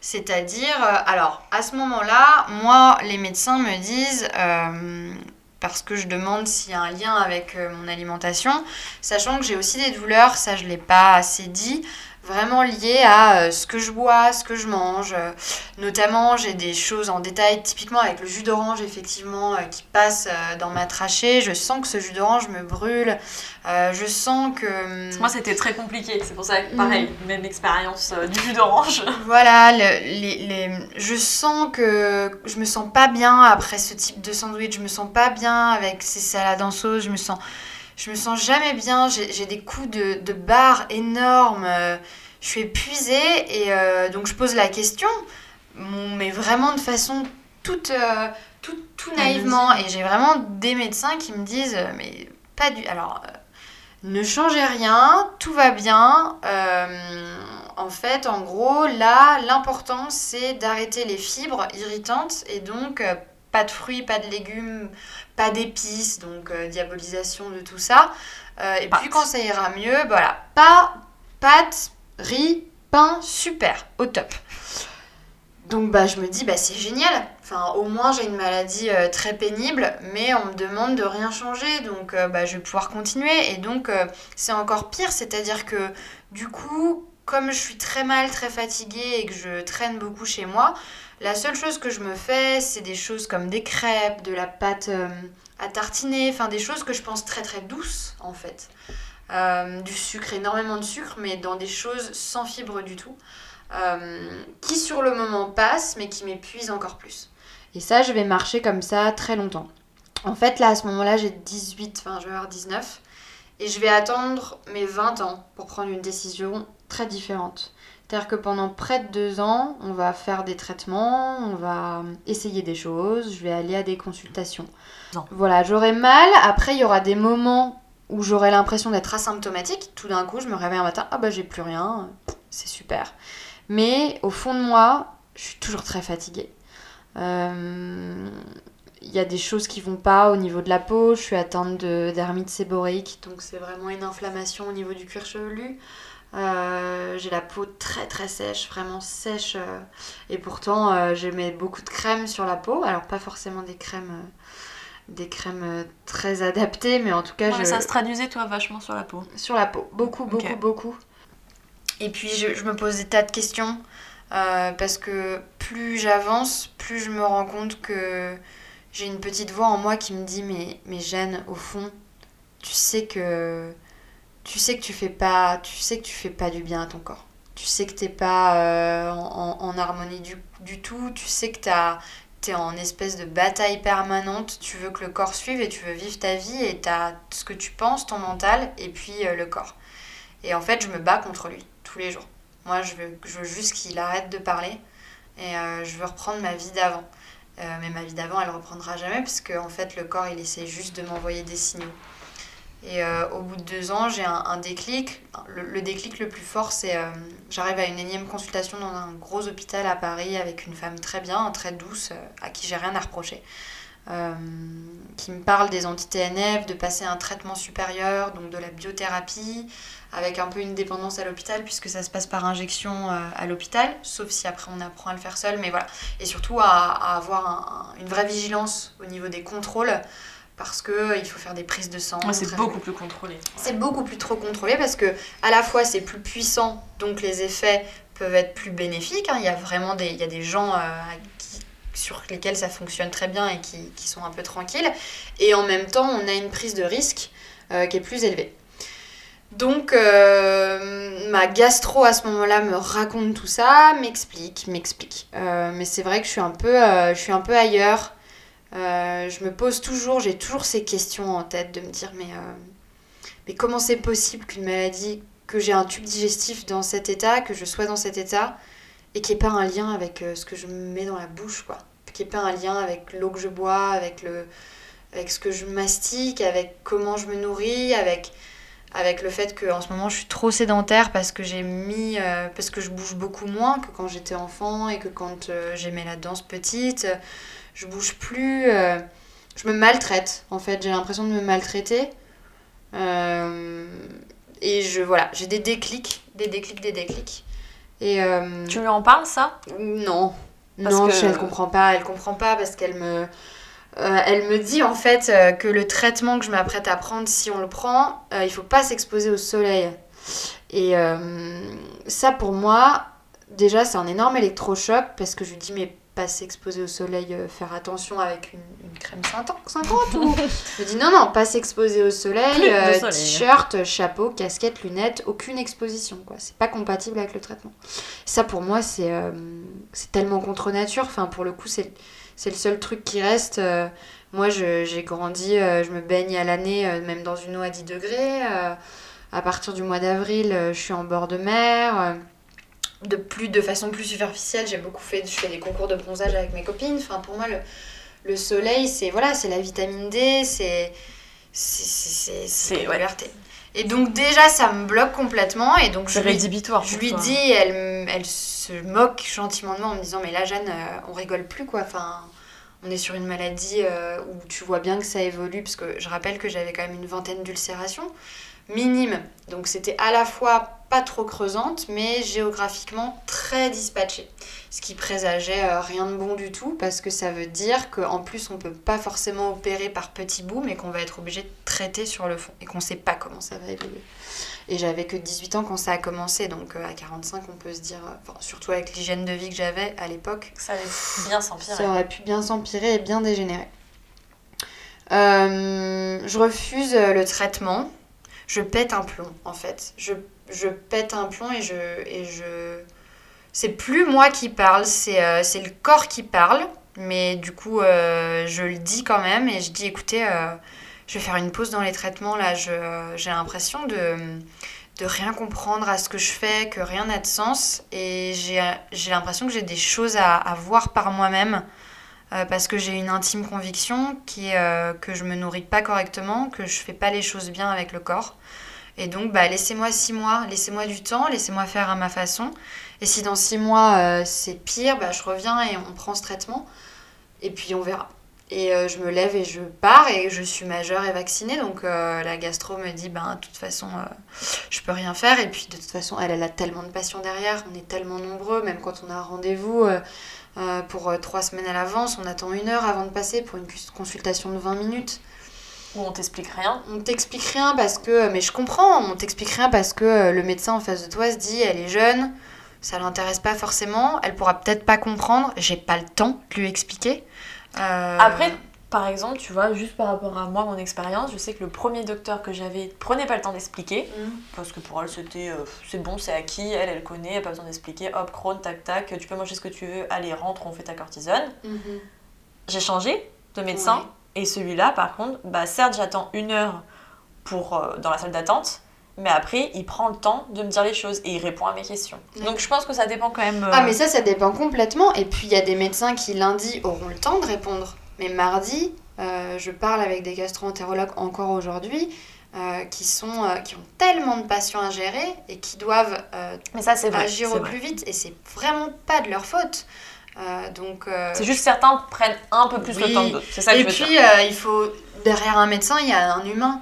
C'est-à-dire, euh, alors, à ce moment-là, moi, les médecins me disent, euh, parce que je demande s'il y a un lien avec mon alimentation, sachant que j'ai aussi des douleurs, ça je ne l'ai pas assez dit, vraiment liées à euh, ce que je bois, ce que je mange. euh, notamment, j'ai des choses en détail, typiquement avec le jus d'orange, effectivement, euh, qui passe dans ma trachée. Je sens que ce jus d'orange me brûle. Je sens que... Que Moi, c'était très compliqué. C'est pour ça que, pareil, même expérience du jus d'orange. [laughs] Voilà, le- les, les- je sens que je me sens pas bien après ce type de sandwich. Je me sens pas bien avec ces salades en sauce. Je me sens, je me sens jamais bien. J'ai des coups de, de barre énormes. euh, Je suis épuisée et euh, donc je pose la question, mais vraiment de façon toute, euh, tout, tout naïvement. Et j'ai vraiment des médecins qui me disent, mais pas du. Alors. euh, ne changez rien, tout va bien. En fait, en gros, là, l'important, c'est d'arrêter les fibres irritantes et donc pas de fruits, pas de légumes, pas d'épices, donc euh, diabolisation de tout ça. Euh, et puis quand ça ira mieux, voilà, pas pâtes, riz, pain, super, au top. Donc bah je me dis bah c'est génial. Enfin au moins j'ai une maladie euh, très pénible, mais on me demande de rien changer, donc bah je vais pouvoir continuer. Et donc c'est encore pire, c'est-à-dire que du coup comme je suis très mal, très fatiguée et que je traîne beaucoup chez moi, la seule chose que je me fais c'est des choses comme des crêpes, de la pâte euh, à tartiner, enfin des choses que je pense très très douces en fait. Euh, du sucre, énormément de sucre, mais dans des choses sans fibre du tout euh, qui sur le moment passe mais qui m'épuise encore plus. Et ça, je vais marcher comme ça très longtemps. En fait, là, à ce moment-là, j'ai 18, enfin, je vais avoir 19. Et je vais attendre mes 20 ans pour prendre une décision très différente. C'est-à-dire que pendant près de deux ans, on va faire des traitements, on va essayer des choses, je vais aller à des consultations. Non. Voilà, j'aurai mal. Après, il y aura des moments où j'aurai l'impression d'être asymptomatique. Tout d'un coup, je me réveille un matin, ah bah j'ai plus rien, c'est super. Mais au fond de moi, je suis toujours très fatiguée. Euh, Il y a des choses qui vont pas au niveau de la peau. Je suis atteinte de- d'hermite séborique, donc c'est vraiment une inflammation au niveau du cuir chevelu. Euh, j'ai la peau très très sèche, vraiment sèche. euh, et pourtant, euh, je mets beaucoup de crème sur la peau. Alors pas forcément des crèmes, euh, des crèmes très adaptées, mais en tout cas, Ouais, je, Ça se traduisait, toi, vachement sur la peau. sur la peau. Beaucoup, beaucoup, beaucoup. Et puis je, je me pose des tas de questions parce que plus j'avance, plus je me rends compte que j'ai une petite voix en moi qui me dit mais, mais Jeanne, au fond, tu sais que tu sais que tu fais pas tu sais que tu fais pas du bien à ton corps. Tu sais que t'es pas euh, en, en- harmonie du, du tout. Tu sais que t'as t'es en espèce de bataille permanente. Tu veux que le corps suive et tu veux vivre ta vie et t'as ce que tu penses, ton mental, et puis euh, le corps. Et en fait, je me bats contre lui tous les jours. Moi, je veux, je veux juste qu'il arrête de parler et euh, je veux reprendre ma vie d'avant. Mais ma vie d'avant, elle reprendra jamais parce que en fait, le corps, il essaie juste de m'envoyer des signaux. Et euh, au bout de deux ans, j'ai un, déclic. Le, déclic le plus fort, c'est euh, j'arrive à une énième consultation dans un gros hôpital à Paris avec une femme très bien, très douce, euh, à qui j'ai rien à reprocher. Euh, qui me parle des anti-TNF, de passer un traitement supérieur, donc de la biothérapie, avec un peu une dépendance à l'hôpital, puisque ça se passe par injection à l'hôpital, sauf si après on apprend à le faire seul, mais voilà. Et surtout à, avoir un- un- une vraie vigilance au niveau des contrôles, parce que il faut faire des prises de sang. Ouais, c'est beaucoup plus contrôlé. c'est beaucoup plus trop contrôlé parce que à la fois c'est plus puissant, donc les effets peuvent être plus bénéfiques. hein. Il y a vraiment des, il y a des gens euh, qui- sur lesquels ça fonctionne très bien et qui, qui sont un peu tranquilles. Et en même temps, on a une prise de risque euh, qui est plus élevée. Donc euh, ma gastro à ce moment-là me raconte tout ça, m'explique, m'explique. Euh, mais c'est vrai que je suis un peu, euh, je suis un peu ailleurs. Euh, je me pose toujours, j'ai toujours ces questions en tête de me dire mais euh, mais comment c'est possible qu'une maladie, que j'ai un tube digestif dans cet état, que je sois dans cet état, et qu'il n'y ait pas un lien avec euh, ce que je me mets dans la bouche, quoi. Qu'il n'y ait pas un lien avec l'eau que je bois, avec, le, avec ce que je mastique, avec comment je me nourris, avec, avec le fait qu'en ce moment je suis trop sédentaire parce que j'ai mis. parce que je bouge beaucoup moins que quand j'étais enfant et que quand j'aimais la danse petite. Je bouge plus. euh, je me maltraite, en fait. J'ai l'impression de me maltraiter. Euh, et je voilà, j'ai des déclics, des déclics, des déclics. Et euh, Tu lui en parles, ça? Non, Parce non, que- je- elle comprend pas, elle comprend pas parce qu'elle me, elle me dit en fait que le traitement que je m'apprête à prendre, si on le prend, il faut pas s'exposer au soleil. Et ça pour moi, déjà c'est un énorme électrochoc parce que je lui dis mais pas s'exposer au soleil, euh, faire attention avec une, une crème 50 50 ou... [laughs] Je dis non, non, pas s'exposer au soleil, euh, soleil. t-shirt, chapeau, casquette, lunettes, aucune exposition, quoi. C'est pas compatible avec le traitement. Ça, pour moi, c'est euh, c'est tellement contre nature. Enfin, pour le coup, c'est c'est le seul truc qui reste. Moi, je- j'ai grandi, je me baigne à l'année, même dans une eau à 10 degrés. À partir du mois d'avril, je suis en bord de mer. De, plus, de façon plus superficielle, j'ai beaucoup fait, je fais des concours de bronzage avec mes copines. Enfin, pour moi, le, le soleil, c'est voilà, c'est la vitamine D, c'est c'est ouais. liberté. Et donc déjà, ça me bloque complètement. Et donc je lui, rédhibitoire. je lui toi. dis, elle, elle se moque gentiment de moi en me disant mais là Jeanne, euh, on rigole plus quoi. Enfin, on est sur une maladie euh, où tu vois bien que ça évolue parce que je rappelle que j'avais quand même une vingtaine d'ulcérations minimes. Donc c'était à la fois pas trop creusante mais géographiquement très dispatchée. Ce qui présageait euh, rien de bon du tout parce que ça veut dire qu'en plus on peut pas forcément opérer par petits bouts mais qu'on va être obligé de traiter sur le fond et qu'on sait pas comment ça va évoluer. Et j'avais que 18 ans quand ça a commencé, donc euh, à 45, on peut se dire, euh, enfin, surtout avec l'hygiène de vie que j'avais à l'époque, Ça allait bien s'empirer. ça aurait pu bien s'empirer et bien dégénérer. Euh, je refuse le traitement. Je pète un plomb, en fait. Je, je pète un plomb et je. Et je... C'est plus moi qui parle, c'est euh, le corps qui parle. Mais du coup, euh, je le dis quand même et je dis écoutez, euh, je vais faire une pause dans les traitements là. J'ai l'impression de, de rien comprendre à ce que je fais, que rien n'a de sens. Et j'ai j'ai l'impression que j'ai des choses à, à voir par moi-même. Euh, parce que j'ai une intime conviction qui est euh, que je me nourris pas correctement, que je fais pas les choses bien avec le corps. Et donc, bah, laissez-moi six mois, laissez-moi du temps, laissez-moi faire à ma façon. Et si dans six mois euh, c'est pire, bah, je reviens et on prend ce traitement. Et puis on verra. Et je me lève et je pars et je suis majeure et vaccinée. Donc la gastro me dit, ben, de toute façon, euh, je peux rien faire. Et puis de toute façon, elle, elle a tellement de patients derrière. On est tellement nombreux, même quand on a un rendez-vous euh, pour euh, trois semaines à l'avance, on attend une heure avant de passer pour une consultation de 20 minutes. Où on t'explique rien. On t'explique rien parce que. Mais je comprends, on t'explique rien parce que euh, le médecin en face de toi se dit elle est jeune, ça l'intéresse pas forcément, elle pourra peut-être pas comprendre, j'ai pas le temps de lui expliquer. Euh, Après, par exemple, tu vois, juste par rapport à moi, mon expérience, je sais que le premier docteur que j'avais prenait pas le temps d'expliquer, Mm. parce que pour elle, c'était euh, c'est bon, c'est acquis, elle, elle connaît, elle a pas besoin d'expliquer, hop, crône, tac, tac, tu peux manger ce que tu veux, allez, rentre, on fait ta cortisone. Mhm. j'ai changé de médecin. Ouais. Et celui-là, par contre, bah certes, j'attends une heure pour, euh, dans la salle d'attente, mais après, il prend le temps de me dire les choses et il répond à mes questions. Donc je pense que ça dépend quand même. euh, Ah mais ça, ça dépend complètement. Et puis il y a des médecins qui lundi auront le temps de répondre. Mais mardi, euh, je parle avec des gastro-entérologues encore aujourd'hui euh, qui, sont, euh, qui ont tellement de patients à gérer et qui doivent Mais ça, vrai. agir au vrai. plus vite. Et c'est vraiment pas de leur faute. Donc, C'est juste certains prennent un peu plus Oui. le temps que d'autres. C'est ça que et je veux puis, dire. il faut. Derrière un médecin, il y a un humain.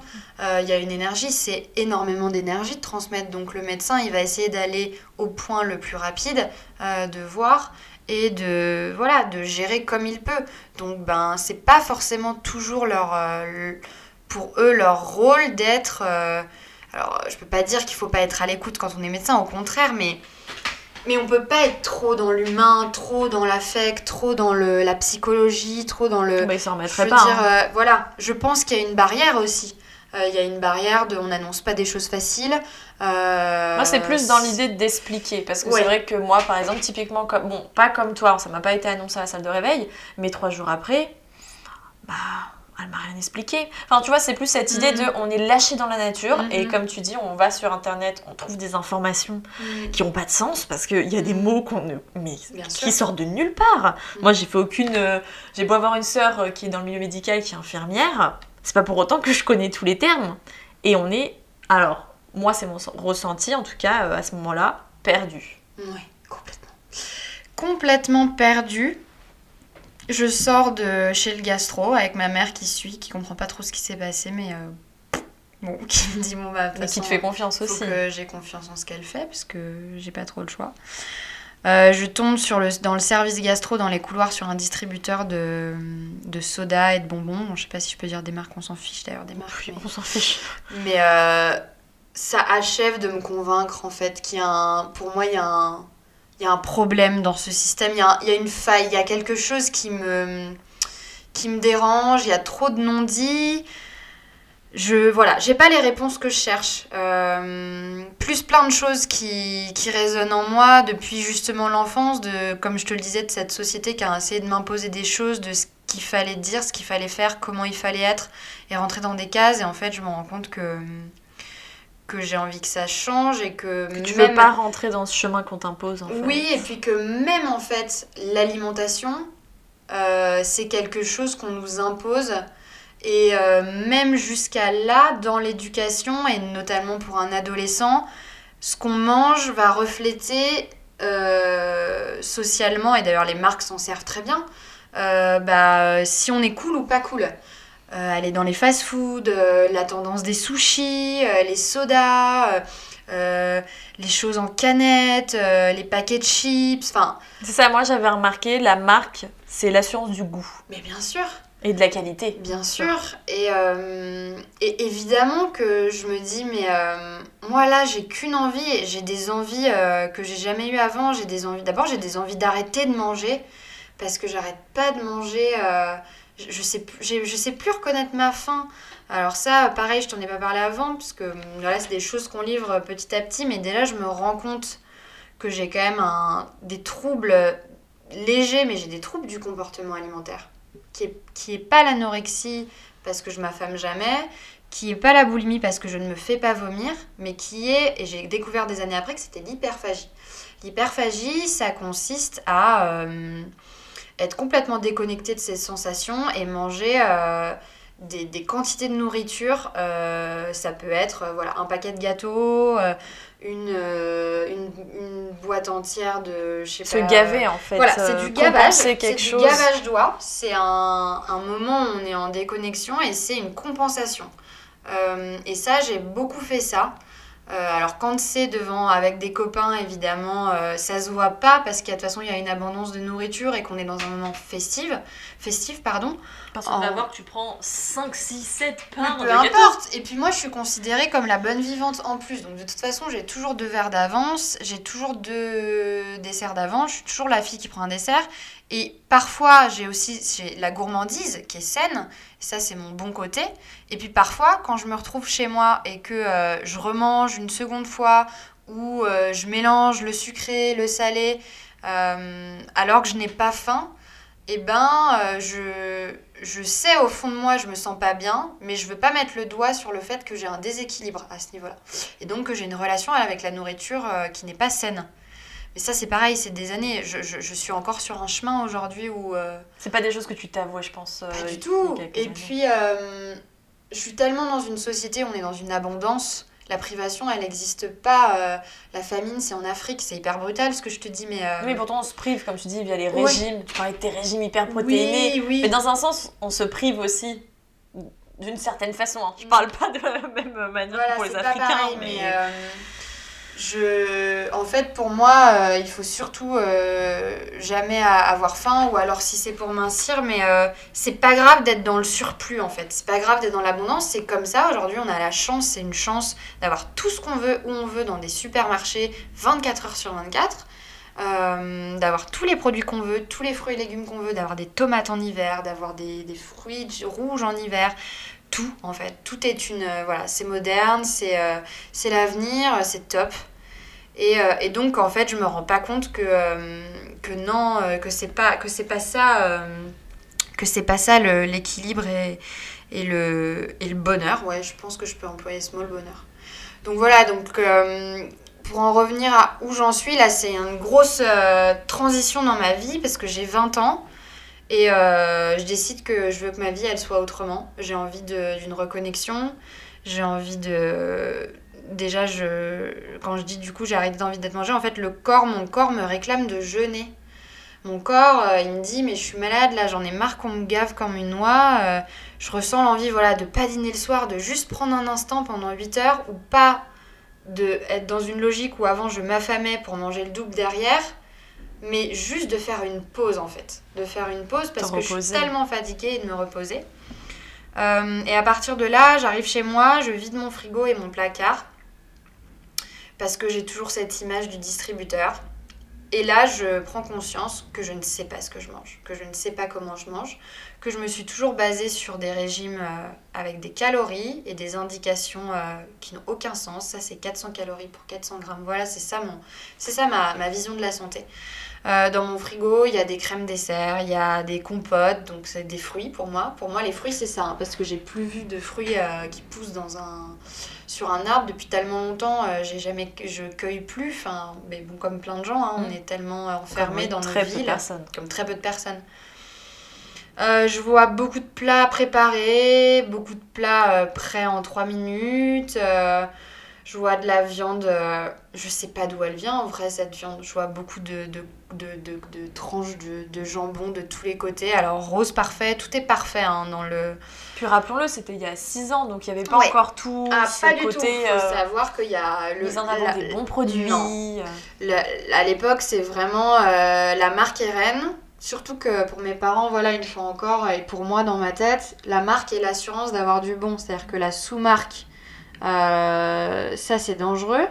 Il y a une énergie. C'est énormément d'énergie de transmettre. Donc, le médecin, il va essayer d'aller au point le plus rapide, de voir et de voilà de gérer comme il peut. Donc, ben, c'est pas forcément toujours leur. euh, pour eux, leur rôle d'être. euh, alors, je peux pas dire qu'il faut pas être à l'écoute quand on est médecin, au contraire, mais. Mais on peut pas être trop dans l'humain, trop dans l'affect, trop dans le, la psychologie, trop dans le. Bah, ils s'en Je remettraient veux pas. dire, hein. euh, voilà, je pense qu'il y a une barrière aussi. Euh, Il y a une barrière de on n'annonce pas des choses faciles. Euh, Moi, c'est plus dans l'idée d'expliquer. Parce que Ouais. c'est vrai que moi, par exemple, typiquement, comme... bon, pas comme toi, ça m'a pas été annoncé à la salle de réveil, mais trois jours après, bah, elle m'a rien expliqué. Enfin, tu vois, c'est plus cette idée Mhm. de on est lâché dans la nature, et Mhm. comme tu dis, on va sur internet, on trouve des informations Mm. qui ont pas de sens, parce qu'il y a des Mhm. mots qu'on ne. mais Bien qui sûr. sortent de nulle part. Mhm. Moi, j'ai fait aucune. euh, J'ai beau avoir une sœur qui est dans le milieu médical, qui est infirmière, c'est pas pour autant que je connais tous les termes. Et on est. Alors, moi, c'est mon sen- ressenti, en tout cas, euh, à ce moment-là, perdu. Ouais, complètement. Complètement perdu. Je sors de chez le gastro avec ma mère qui suit, qui comprend pas trop ce qui s'est passé, mais euh, bon, qui me dit bon bah. Mais qui te fait confiance faut aussi. que j'ai confiance en ce qu'elle fait parce que j'ai pas trop le choix. Euh, je tombe sur le, dans le service gastro, dans les couloirs, sur un distributeur de, de soda et de bonbons. Bon, je sais pas si je peux dire des marques, on s'en fiche d'ailleurs des marques. Oui, mais- on s'en fiche. mais euh, ça achève de me convaincre en fait qu'il y a un. Pour moi, il y a un, il y a un problème dans ce système. Il y, a il y a une faille. Il y a quelque chose qui me, qui me dérange. Il y a trop de non-dits. Je. Voilà, j'ai pas les réponses que je cherche. Euh, plus plein de choses qui, qui résonnent en moi depuis justement l'enfance, de, comme je te le disais, de cette société qui a essayé de m'imposer des choses, de ce qu'il fallait dire, ce qu'il fallait faire, comment il fallait être et rentrer dans des cases. Et en fait, je me rends compte que, que j'ai envie que ça change et que, Que tu même... veux pas rentrer dans ce chemin qu'on t'impose, en fait. Oui, et puis que même en fait, l'alimentation, euh, c'est quelque chose qu'on nous impose. Et euh, même jusqu'à là, dans l'éducation, et notamment pour un adolescent, ce qu'on mange va refléter euh, socialement, et d'ailleurs les marques s'en servent très bien, euh, bah, si on est cool ou pas cool. Euh, aller dans les fast-foods, la tendance des sushis, les sodas, euh, les choses en canette, euh, les paquets de chips, enfin... C'est ça, moi j'avais remarqué, la marque, c'est l'assurance du goût. Mais bien sûr, et de la qualité. bien sûr. Et, euh, et évidemment que je me dis, mais euh, moi là, j'ai qu'une envie, j'ai des envies euh, que j'ai jamais eues avant. J'ai des envies, d'abord, j'ai des envies d'arrêter de manger, parce que j'arrête pas de manger... euh, je, sais, je sais plus reconnaître ma faim. Alors ça, pareil, je t'en ai pas parlé avant, parce que voilà, c'est des choses qu'on livre petit à petit, mais déjà, je me rends compte que j'ai quand même un, des troubles légers, mais j'ai des troubles du comportement alimentaire, qui est, pas l'anorexie, parce que je m'affame jamais, qui est pas la boulimie, parce que je ne me fais pas vomir, mais qui est, et j'ai découvert des années après, que c'était l'hyperphagie. L'hyperphagie, ça consiste à... euh, être complètement déconnecté de ses sensations et manger euh, des, quantités de nourriture. euh, ça peut être voilà, un paquet de gâteaux, une, euh, une, une boîte entière de... Je sais Se pas, gaver en fait. voilà, euh, c'est du gavage. C'est du gavage d'oie. C'est un, un moment où on est en déconnexion et c'est une compensation. Euh, et ça, j'ai beaucoup fait ça. Euh, alors quand c'est devant avec des copains, évidemment, euh, ça se voit pas parce qu'il y a de toute façon il y a une abondance de nourriture et qu'on est dans un moment festif, festif pardon. Parce qu'on va voir que tu prends 5, 6, 7 Mais pains peu de gâteau. importe. Et puis moi, je suis considérée comme la bonne vivante en plus. Donc de toute façon, j'ai toujours deux verres d'avance, j'ai toujours deux desserts d'avance, je suis toujours la fille qui prend un dessert. Et parfois, j'ai aussi la gourmandise qui est saine. Ça, c'est mon bon côté. Et puis parfois, quand je me retrouve chez moi et que euh, je remange une seconde fois ou euh, je mélange le sucré, le salé, euh, alors que je n'ai pas faim, eh ben, euh, je, je sais au fond de moi, je me sens pas bien, mais je veux pas mettre le doigt sur le fait que j'ai un déséquilibre à ce niveau-là. Et donc que j'ai une relation avec la nourriture euh, qui n'est pas saine. Mais ça, c'est pareil, c'est des années. Je, je- je suis encore sur un chemin aujourd'hui où. euh, C'est pas des choses que tu t'avouais, je pense. pas du tout. Et années. puis, je suis tellement dans une société où on est dans une abondance. La privation, elle n'existe pas. euh, la famine, c'est en Afrique. C'est hyper brutal ce que je te dis, mais. euh, Oui, mais pourtant on se prive, comme tu dis, via les Ouais. régimes. Tu parlais de tes régimes hyper protéinés. Oui, oui. Mais dans un sens, on se prive aussi d'une certaine façon. hein. Je parle pas de la même manière Voilà, que pour les Africains, pareil, mais, mais euh, je, en fait, pour moi, euh, il faut surtout euh, jamais avoir faim ou alors si c'est pour mincir, mais euh, c'est pas grave d'être dans le surplus en fait. C'est pas grave d'être dans l'abondance, c'est comme ça. Aujourd'hui, on a la chance, c'est une chance d'avoir tout ce qu'on veut où on veut dans des supermarchés 24 heures sur 24. euh, d'avoir tous les produits qu'on veut, tous les fruits et légumes qu'on veut, d'avoir des tomates en hiver, d'avoir des, des fruits rouges en hiver, tout en fait. Tout est une. euh, voilà, c'est moderne, c'est euh, l'avenir, c'est top. Et, euh, et donc en fait, je me rends pas compte que, euh, que non, euh, que c'est pas, que c'est pas ça, que c'est pas ça l'équilibre et, et, le, et le bonheur. Ouais, je pense que je peux employer ce mot, le bonheur. Donc voilà, donc pour en revenir à où j'en suis, là, c'est une grosse transition dans ma vie parce que j'ai 20 ans. Et je décide que je veux que ma vie, elle soit autrement. J'ai envie d'une reconnexion. J'ai envie de... Déjà, je... quand je dis du coup j'ai arrêté d'envie d'être mangée, en fait, le corps, mon corps me réclame de jeûner. Mon corps, euh, il me dit, mais je suis malade, là, j'en ai marre qu'on me gave comme une noix. euh, je ressens l'envie, voilà, de pas dîner le soir, de juste prendre un instant pendant 8 heures, ou pas de être dans une logique où avant je m'affamais pour manger le double derrière, mais juste de faire une pause en fait. De faire une pause parce que je suis tellement fatiguée et de me reposer. Euh, et à partir de là, j'arrive chez moi, je vide mon frigo et mon placard parce que j'ai toujours cette image du distributeur. Et là, je prends conscience que je ne sais pas ce que je mange, que je ne sais pas comment je mange, que je me suis toujours basée sur des régimes euh, avec des calories et des indications euh, qui n'ont aucun sens. Ça, c'est 400 calories pour 400 grammes. Voilà, c'est ça, mon, c'est ça ma, ma vision de la santé. Euh, dans mon frigo, il y a des crèmes dessert, il y a des compotes, donc c'est des fruits pour moi. Pour moi, les fruits, c'est ça, hein, parce que j'ai plus vu de fruits qui poussent dans un, sur un arbre depuis tellement longtemps. euh, j'ai jamais, je cueille plus. Enfin, mais bon, comme plein de gens, hein, on Mm. est tellement enfermés dans très nos peu de villes, personnes. comme très peu de personnes. Euh, je vois beaucoup de plats préparés, beaucoup de plats euh, prêts en 3 minutes. je vois de la viande, je sais pas d'où elle vient en vrai cette viande. Je vois beaucoup de, de, de, de- de tranches de, de jambon de tous les côtés. Alors rose parfait, tout est parfait hein, dans le... Puis rappelons-le, c'était il y a 6 ans, donc il n'y avait pas Ouais. encore tout Ah, pas du tout. côté. Faut euh, savoir qu'il y a le... mise en la- des bons produits. Non. Le- à l'époque, c'est vraiment euh, la marque est reine. Surtout que pour mes parents, voilà, une fois encore, et pour moi dans ma tête, la marque est l'assurance d'avoir du bon. C'est-à-dire que la sous-marque, euh, ça c'est dangereux.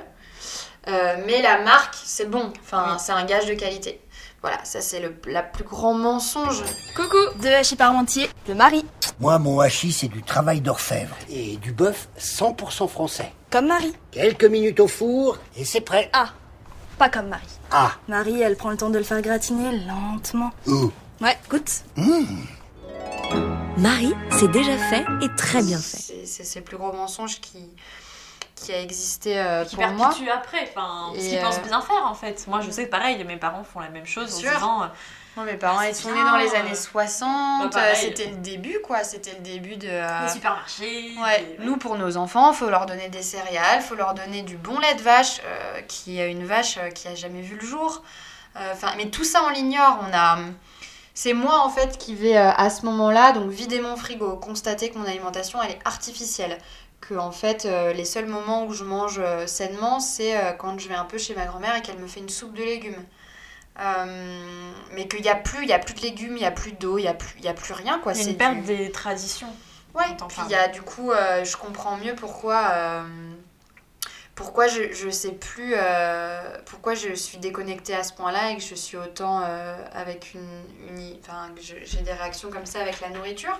Euh, mais la marque, c'est bon. Enfin, c'est un gage de qualité. Voilà, ça c'est le la plus grand mensonge. Coucou, de Hachis Parmentier, de Marie. Moi, mon hachis, c'est du travail d'orfèvre. Et du bœuf 100% français. Comme Marie. Quelques minutes au four et c'est prêt. Ah, pas comme Marie. Ah, Marie, elle prend le temps de le faire gratiner lentement. oh. Ouais, goûte. Marie, c'est déjà fait et très bien fait. C'est c'est- c'est le plus gros mensonge qui, qui a existé euh, qui pour moi. perpétue après, enfin, parce qu'ils euh, pensent bien faire en fait. Moi je sais pareil, mes parents font la même chose en disant. euh, Moi, mes parents, ils sont nés dans les euh, années 60. bah, pareil. euh, c'était le début, quoi. C'était le début de. euh, Les supermarchés. Ouais, nous pour nos enfants, faut leur donner des céréales, faut leur donner du bon lait de vache, euh, qui est une vache euh, qui a jamais vu le jour. Euh, mais tout ça on l'ignore. On a, c'est moi en fait qui vais euh, à ce moment-là donc vider mon frigo, constater que mon alimentation elle est artificielle, que en fait euh, les seuls moments où je mange euh, sainement c'est euh, quand je vais un peu chez ma grand-mère et qu'elle me fait une soupe de légumes. Mais qu'il n'y a plus, il y a plus de légumes, il y a plus d'eau, il y a plus, il y a plus rien quoi. C'est une perte du- des traditions. Ouais, puis il y a du coup, je comprends mieux pourquoi, pourquoi je, je sais plus, pourquoi je suis déconnectée à ce point-là et que je suis autant avec une, une- enfin, j'ai des réactions comme ça avec la nourriture.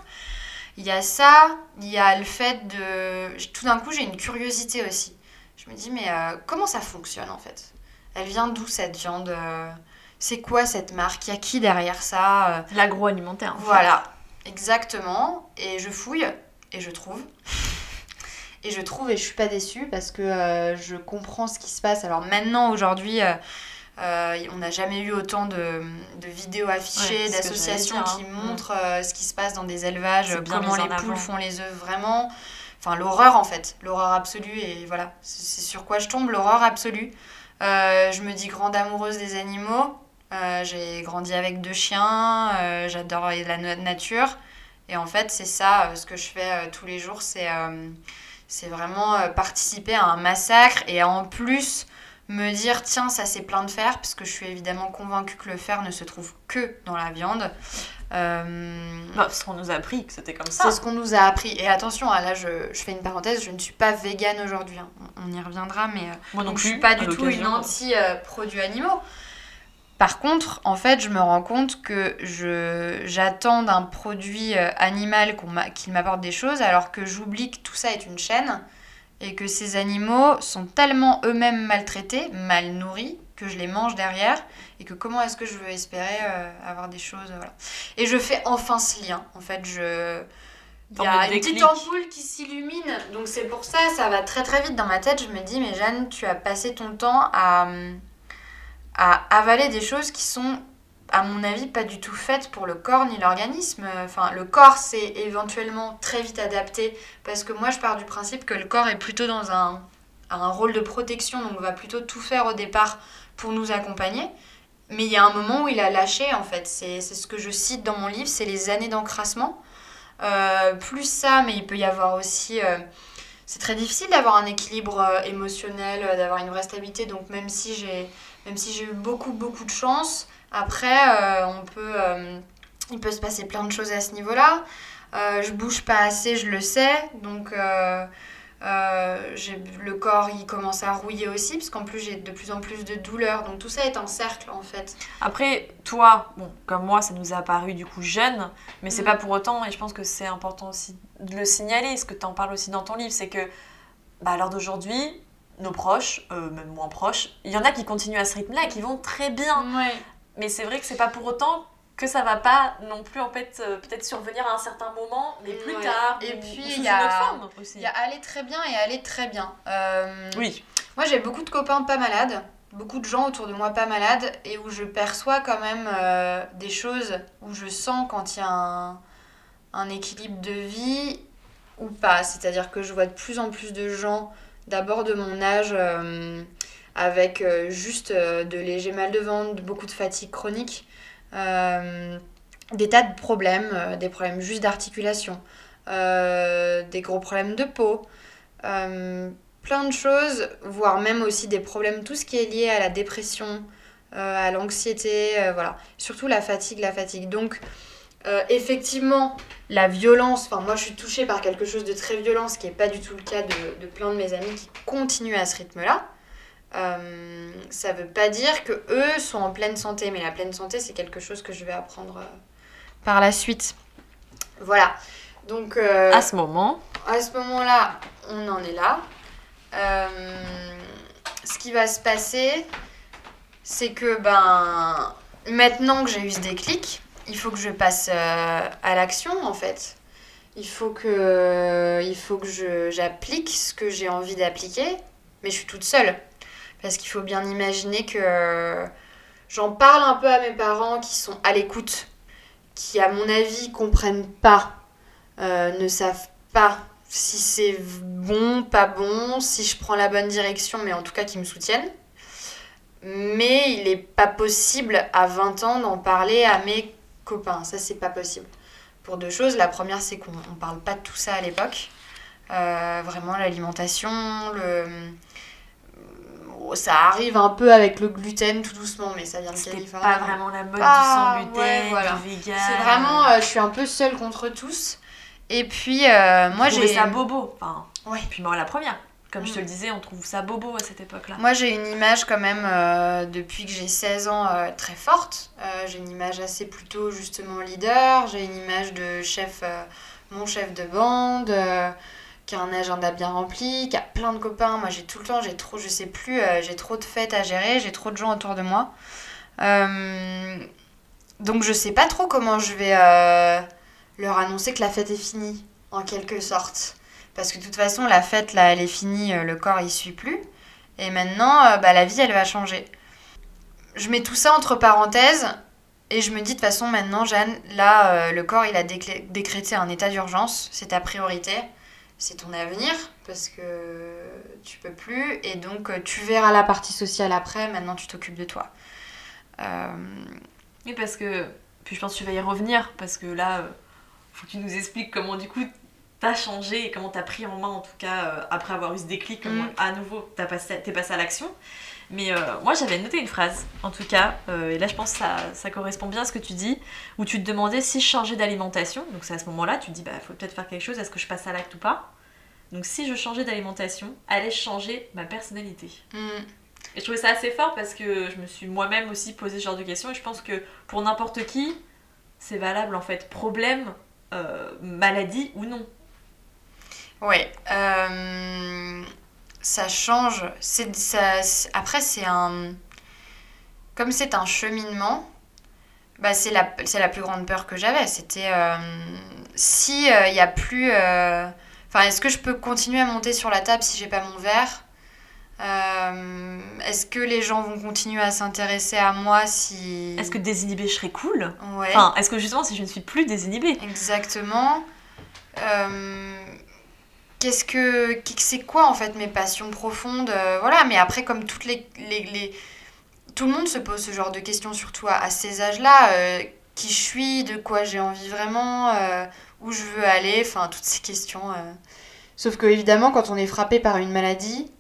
Il y a ça, il y a le fait de, tout d'un coup j'ai une curiosité aussi. Je me dis mais euh, comment ça fonctionne en fait? Elle vient d'où cette viande euh, c'est quoi cette marque? Il y a qui derrière ça Euh, L'agroalimentaire. en fait. Voilà, exactement. Et je fouille et je trouve. Et je trouve et je suis pas déçue parce que euh, je comprends ce qui se passe. Alors maintenant, aujourd'hui, euh, euh, on n'a jamais eu autant de, de vidéos affichées, Ouais, d'associations qui hein. montrent euh, ce qui se passe dans des élevages, comment les poules avant. font les œufs vraiment. Enfin, l'horreur en fait, l'horreur absolue. Et voilà, c'est sur quoi je tombe, l'horreur absolue. Euh, je me dis grande amoureuse des animaux. Euh, j'ai grandi avec deux chiens, euh, j'adore la na- nature. Et en fait, c'est ça, ce que je fais tous les jours, c'est c'est vraiment participer à un massacre et en plus me dire, tiens, ça c'est plein de fer, parce que je suis évidemment convaincue que le fer ne se trouve que dans la viande. Euh, Bah, parce qu'on nous a appris que c'était comme ça. c'est ce qu'on nous a appris. Et attention, ah, là je, je fais une parenthèse, je ne suis pas végane aujourd'hui. hein. On, y reviendra, mais euh, Moi non donc, plus, je suis pas du tout une anti-produits animaux. Par contre, en fait, je me rends compte que je j'attends d'un produit euh, animal qu'on m'a- qu'il m'apporte des choses, alors que j'oublie que tout ça est une chaîne et que ces animaux sont tellement eux-mêmes maltraités, mal nourris, que je les mange derrière et que comment est-ce que je veux espérer euh, avoir des choses voilà. Et je fais enfin ce lien. En fait, je il y a une petite ampoule qui s'illumine. Donc c'est pour ça, ça va très très vite dans ma tête. Je me dis, mais Jeanne, tu as passé ton temps à, à avaler des choses qui sont, à mon avis, pas du tout faites pour le corps ni l'organisme. Enfin, le corps, c'est éventuellement très vite adapté. Parce que moi, je pars du principe que le corps est plutôt dans un, un rôle de protection. Donc on va plutôt tout faire au départ pour nous accompagner. Mais il y a un moment où il a lâché, en fait. C'est ce que je cite dans mon livre, c'est les années d'encrassement. Euh, plus ça, mais il peut y avoir aussi... euh, c'est très difficile d'avoir un équilibre euh, émotionnel, d'avoir une vraie stabilité. Donc même si j'ai même si j'ai eu beaucoup beaucoup de chance, après euh, on peut euh, il peut se passer plein de choses à ce niveau-là. Euh, je bouge pas assez, je le sais. Donc euh, le corps il commence à rouiller aussi parce qu'en plus j'ai de plus en plus de douleurs. Donc tout ça est un cercle en fait. Après, toi, bon, comme moi, ça nous a apparu du coup jeune, mais c'est Mm. pas pour autant, et je pense que c'est important aussi de le signaler, ce que tu en parles aussi dans ton livre, c'est que bah, à l'heure d'aujourd'hui, nos proches, euh, même moins proches, il y en a qui continuent à ce rythme-là et qui vont très bien. Mais c'est vrai que c'est pas pour autant que ça va pas non plus en fait euh, peut-être survenir à un certain moment, mais plus Ouais. tard. Et ou- puis il y a il y a aller très bien et aller très bien. Euh, Oui. Moi, j'ai beaucoup de copains pas malades, beaucoup de gens autour de moi pas malades, et où je perçois quand même euh, des choses, où je sens quand il y a un, un équilibre de vie ou pas. C'est-à-dire que je vois de plus en plus de gens, d'abord de mon âge, euh, avec euh, juste euh, de légers mal de ventre, beaucoup de fatigue chronique, euh, des tas de problèmes, des problèmes juste d'articulation, des gros problèmes de peau. plein de choses, voire même aussi des problèmes, tout ce qui est lié à la dépression, à l'anxiété, voilà. Surtout la fatigue, la fatigue. Donc, effectivement, la violence, enfin moi je suis touchée par quelque chose de très violent, ce qui n'est pas du tout le cas de plein de mes amis qui continuent à ce rythme-là. Euh, ça veut pas dire que eux sont en pleine santé, mais la pleine santé c'est quelque chose que je vais apprendre euh, par la suite. Voilà. Donc euh, À ce moment, à ce moment-là, on en est là. Euh, ce qui va se passer, c'est que ben maintenant que j'ai eu ce déclic, il faut que je passe à l'action en fait. Il faut que, il faut que j'applique ce que j'ai envie d'appliquer, mais je suis toute seule. Parce qu'il faut bien imaginer que j'en parle un peu à mes parents qui sont à l'écoute, qui à mon avis comprennent pas, euh, ne savent pas si c'est bon, pas bon, si je prends la bonne direction, mais en tout cas qui me soutiennent. Mais il n'est pas possible à 20 ans d'en parler à mes copains. Ça, c'est pas possible. Pour deux choses. La première, c'est qu'on ne parle pas de tout ça à l'époque. Euh, vraiment, l'alimentation, le... Ça arrive un peu avec le gluten tout doucement, mais ça vient de Californie. pas vraiment la mode Ah, du sans gluten, ouais, voilà. du vegan. C'est vraiment, euh, je suis un peu seule contre tous. Et puis, euh, moi, j'ai. ça bobo. Enfin, Ouais. Puis moi, la première. Comme je te Mm. le disais, on trouve ça bobo à cette époque-là. Moi, j'ai une image quand même, euh, depuis que j'ai 16 ans, très forte. J'ai une image assez plutôt justement leader. J'ai une image de chef, mon chef de bande, qui a un agenda bien rempli, qui a plein de copains. Moi, j'ai tout le temps, j'ai trop, je sais plus, euh, j'ai trop de fêtes à gérer, j'ai trop de gens autour de moi. Euh, donc je sais pas trop comment je vais euh, leur annoncer que la fête est finie, en quelque sorte. Parce que de toute façon, la fête, là, elle est finie, le corps, il suit plus. Et maintenant, bah, la vie, elle va changer. Je mets tout ça entre parenthèses et je me dis de toute façon, maintenant, Jeanne, là, le corps, il a décrété un état d'urgence. C'est ta priorité. C'est ton avenir parce que tu peux plus. Et donc, euh, tu verras la partie sociale après. Maintenant, tu t'occupes de toi. Euh, Oui, parce que. Puis je pense que tu vas y revenir, parce que là, euh, faut que tu nous expliques comment du coup t'as changé et comment t'as pris en main, en tout cas, après avoir eu ce déclic, comment Mm. à nouveau t'as passé, t'es passé à l'action. Mais euh, moi j'avais noté une phrase, en tout cas, euh, et là je pense que ça, ça correspond bien à ce que tu dis, où tu te demandais si je changeais d'alimentation, donc c'est à ce moment-là, tu te dis, bah faut peut-être faire quelque chose, est-ce que je passe à l'acte ou pas? Donc si je changeais d'alimentation, allait changer ma personnalité? Mm. et je trouvais ça assez fort parce que je me suis moi-même aussi posé ce genre de questions et je pense que pour n'importe qui, c'est valable en fait. Problème, euh, maladie ou non. Ouais, euh, ça change. C'est, ça, après, c'est un. Comme c'est un cheminement, bah c'est, la, c'est la plus grande peur que j'avais. C'était. euh, si il n'y a plus. euh, Enfin, est-ce que je peux continuer à monter sur la table si j'ai pas mon verre? Euh, Est-ce que les gens vont continuer à s'intéresser à moi si. Est-ce que désinhibé je serais cool? Ouais. Enfin, est-ce que justement si je ne suis plus désinhibée? Exactement. Qu'est-ce que c'est quoi en fait mes passions profondes euh, Voilà, mais après comme toutes les, tout le monde se pose ce genre de questions surtout à, à ces âges-là. euh, qui je suis, de quoi j'ai envie vraiment, euh, où je veux aller, enfin toutes ces questions. Sauf que évidemment quand on est frappé par une maladie,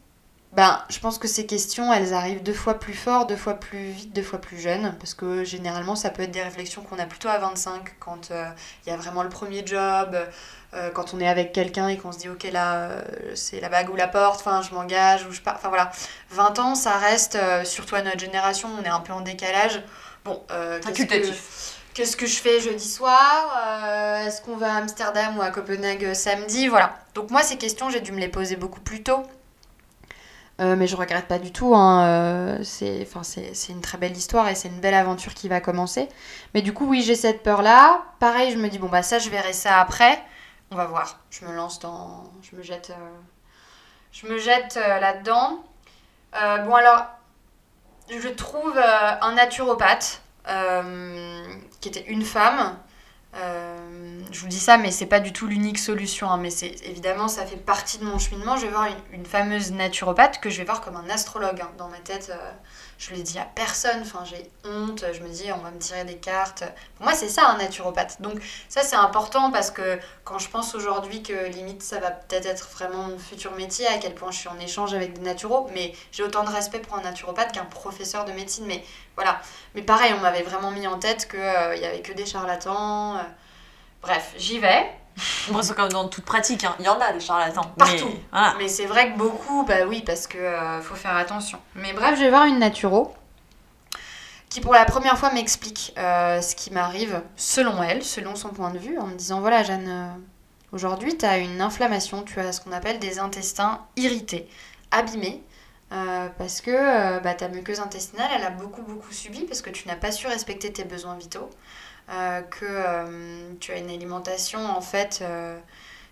ben je pense que ces questions elles arrivent deux fois plus fort, deux fois plus vite, deux fois plus jeune, parce que généralement ça peut être des réflexions qu'on a plutôt à 25 quand il y a vraiment le premier job, euh, quand on est avec quelqu'un et qu'on se dit ok là euh, c'est la bague ou la porte, enfin je m'engage ou je pars, enfin voilà. 20 ans ça reste, euh, surtout à notre génération, on est un peu en décalage. Bon, qu'est-ce que, Facultatif. qu'est-ce que je fais jeudi soir Euh, Est-ce qu'on va à Amsterdam ou à Copenhague samedi Voilà. Donc moi ces questions j'ai dû me les poser beaucoup plus tôt. Euh, mais je regrette pas du tout. Hein. c'est, enfin, c'est, c'est une très belle histoire et c'est une belle aventure qui va commencer. Mais du coup, oui, j'ai cette peur-là. Pareil, je me dis, bon, bah ça, je verrai ça après. On va voir. Je me lance dans. Je me jette, euh, je me jette euh, là-dedans. Euh, bon, alors, je trouve un naturopathe qui était une femme. Je vous dis ça, mais c'est pas du tout l'unique solution. hein, mais c'est évidemment, ça fait partie de mon cheminement. Je vais voir une, fameuse naturopathe que je vais voir comme un astrologue. hein. Dans ma tête, je l'ai dit à personne. Enfin, j'ai honte. Je me dis, on va me tirer des cartes. Pour moi, c'est ça un naturopathe. Donc, ça, c'est important parce que quand je pense aujourd'hui que limite, ça va peut-être être vraiment mon futur métier, à quel point je suis en échange avec des naturaux, mais j'ai autant de respect pour un naturopathe qu'un professeur de médecine. Mais voilà. Mais pareil, on m'avait vraiment mis en tête qu'il y avait que des charlatans. euh. Bref, j'y vais. Bon, c'est comme dans toute pratique, hein. il y en a des charlatans. Partout. Mais, voilà. Mais c'est vrai que beaucoup, bah oui, parce que euh, faut faire attention. Mais bref, je vais voir une naturo qui pour la première fois m'explique euh, ce qui m'arrive selon elle, selon son point de vue, en me disant voilà Jeanne, euh, aujourd'hui tu as une inflammation, tu as ce qu'on appelle des intestins irrités, abîmés, euh, parce que bah, ta muqueuse intestinale elle a beaucoup beaucoup subi parce que tu n'as pas su respecter tes besoins vitaux, que euh, tu as une alimentation en fait euh,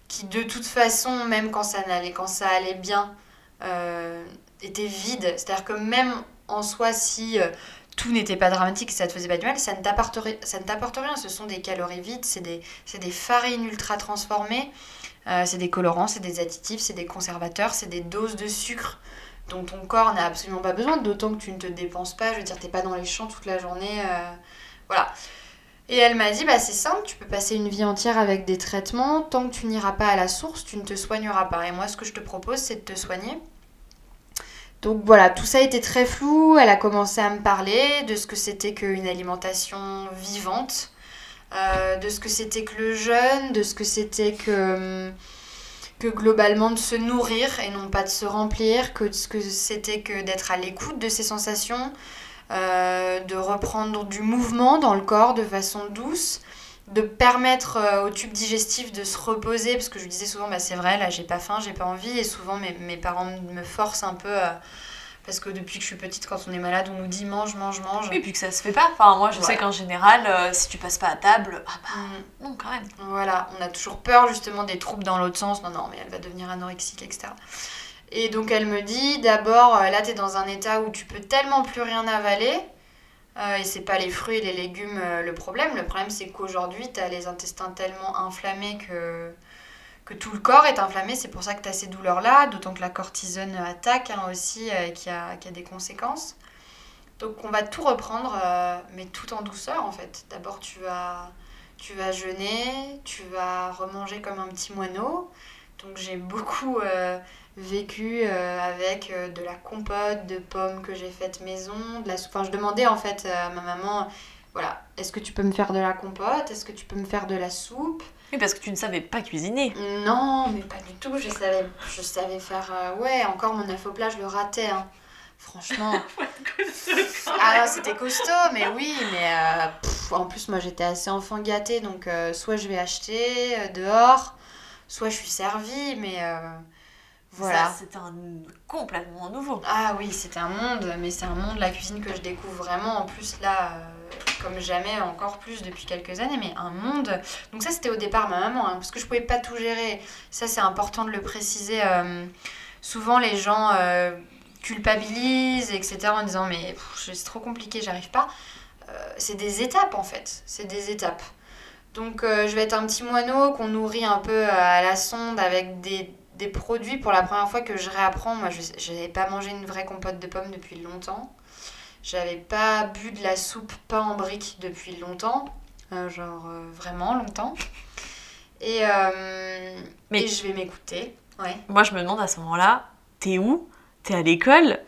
qui de toute façon, même quand ça, n'allait, quand ça allait bien, euh, était vide. C'est-à-dire que même en soi, si euh, tout n'était pas dramatique et ça te faisait pas du mal, ça ne t'apporte, rien. Ce sont des calories vides, c'est des, des farines ultra transformées, euh, c'est des colorants, c'est des additifs, c'est des conservateurs, c'est des doses de sucre dont ton corps n'a absolument pas besoin, d'autant que tu ne te dépenses pas. Je veux dire, t'es pas dans les champs toute la journée. euh, voilà. Et elle m'a dit, bah c'est simple, tu peux passer une vie entière avec des traitements, tant que tu n'iras pas à la source, tu ne te soigneras pas. Et moi, ce que je te propose, c'est de te soigner. Donc voilà, tout ça était très flou, elle a commencé à me parler de ce que c'était qu'une alimentation vivante, euh, de ce que c'était que le jeûne, de ce que c'était que, que globalement de se nourrir et non pas de se remplir, que ce que c'était que d'être à l'écoute de ses sensations, euh, de reprendre du mouvement dans le corps de façon douce, de permettre euh, au tube digestif de se reposer, parce que je disais souvent, bah, c'est vrai, là j'ai pas faim, j'ai pas envie, et souvent mes, mes parents me forcent un peu, euh, Parce que depuis que je suis petite, quand on est malade, on nous dit mange, mange, mange. Oui, puis que ça se fait pas. Enfin, moi, je Voilà. sais qu'en général, euh, si tu passes pas à table, ah bah, Mm. non, quand même. Voilà, on a toujours peur justement des troubles dans l'autre sens. Non, non, mais elle va devenir anorexique, etc. Et donc elle me dit d'abord, euh, là, tu es dans un état où tu peux tellement plus rien avaler. euh, et c'est pas les fruits et les légumes euh, le problème. Le problème, c'est qu'aujourd'hui, tu as les intestins tellement inflammés que, que tout le corps est inflammé. C'est pour ça que tu as ces douleurs-là. D'autant que la cortisone attaque hein, aussi, euh, qui, a, qui a des conséquences. Donc on va tout reprendre, euh, mais tout en douceur en fait. D'abord, tu vas, tu vas jeûner, tu vas remanger comme un petit moineau. Donc j'ai beaucoup vécu euh, avec euh, de la compote de pommes que j'ai faite maison, de la soupe. Enfin, je demandais en fait à ma maman, voilà, est-ce que tu peux me faire de la compote? Est-ce que tu peux me faire de la soupe? Oui, parce que tu ne savais pas cuisiner. Non, mais pas du tout. Je savais, je savais faire. euh, ouais, encore mon œuf au plat, je le ratais. hein. Franchement. [laughs] ah, c'était costaud, mais oui, mais euh, pff, en plus, moi j'étais assez enfant gâtée, donc euh, soit je vais acheter euh, dehors, soit je suis servie, mais euh, voilà. Ça, c'est un complètement nouveau. Ah oui, c'était un monde, mais c'est un monde, la cuisine que je découvre vraiment, en plus là, euh, comme jamais, encore plus depuis quelques années, mais un monde. Donc ça, c'était au départ ma maman, hein, parce que je pouvais pas tout gérer. Ça, c'est important de le préciser. euh, souvent, les gens euh, culpabilisent, etc., en disant, mais c'est trop compliqué, j'arrive pas. C'est des étapes, en fait. C'est des étapes. Donc, euh, je vais être un petit moineau qu'on nourrit un peu à la sonde avec des, des produits pour la première fois que je réapprends. Moi, je n'avais pas mangé une vraie compote de pommes depuis longtemps. J'avais pas bu de la soupe pain en brique depuis longtemps. Euh, genre euh, vraiment longtemps. Et, euh, Mais- et je vais m'écouter. Ouais. Moi, je me demande à ce moment-là, t'es où? T'es à l'école?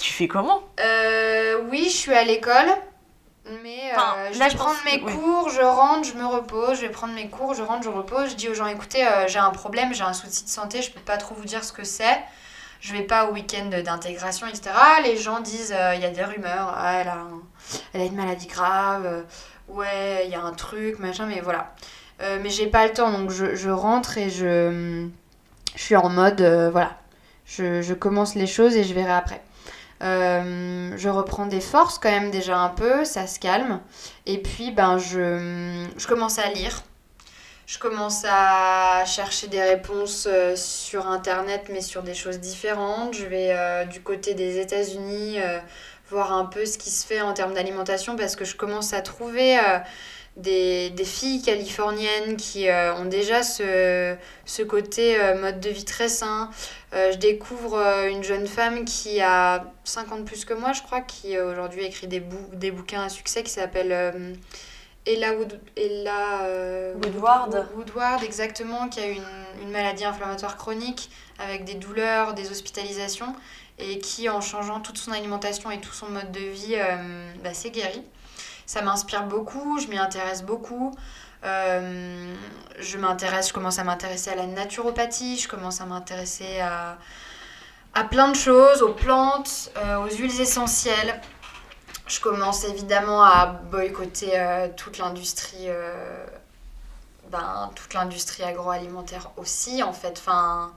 Tu fais comment? Euh, oui, je suis à l'école. Mais euh, je là, vais je prendre mes cours, je rentre, je me repose, je vais prendre mes cours, je rentre, je repose. Je dis aux gens, écoutez, euh, j'ai un problème, j'ai un souci de santé, je peux pas trop vous dire ce que c'est. Je vais pas au week-end d'intégration, etc. Les gens disent, euh, il y a des rumeurs, ah, elle, a un- elle a une maladie grave, ouais, il y a un truc, machin, mais voilà. Mais j'ai pas le temps, donc je, je rentre et je, je suis en mode, voilà, je, je commence les choses et je verrai après. Euh, je reprends des forces quand même déjà un peu, ça se calme. Et puis ben je, je commence à lire. Je commence à chercher des réponses euh, sur internet mais sur des choses différentes. Je vais euh, du côté des États-Unis voir un peu ce qui se fait en termes d'alimentation parce que je commence à trouver des, des filles californiennes qui euh, ont déjà ce, ce côté euh, mode de vie très sain. Euh, je découvre une jeune femme qui a 50 plus que moi, je crois, qui aujourd'hui écrit des, bou- des bouquins à succès qui s'appelle Ella, Wood- Ella Woodward. Woodward, exactement, qui a une, une maladie inflammatoire chronique avec des douleurs, des hospitalisations, et qui, en changeant toute son alimentation et tout son mode de vie, bah, s'est guéri. Ça m'inspire beaucoup, je m'y intéresse beaucoup. Euh, je m'intéresse, je commence à m'intéresser à la naturopathie, je commence à m'intéresser à, à plein de choses, aux plantes, euh, aux huiles essentielles. Je commence évidemment à boycotter euh, toute l'industrie, ben, toute l'industrie agroalimentaire aussi, en fait. Enfin,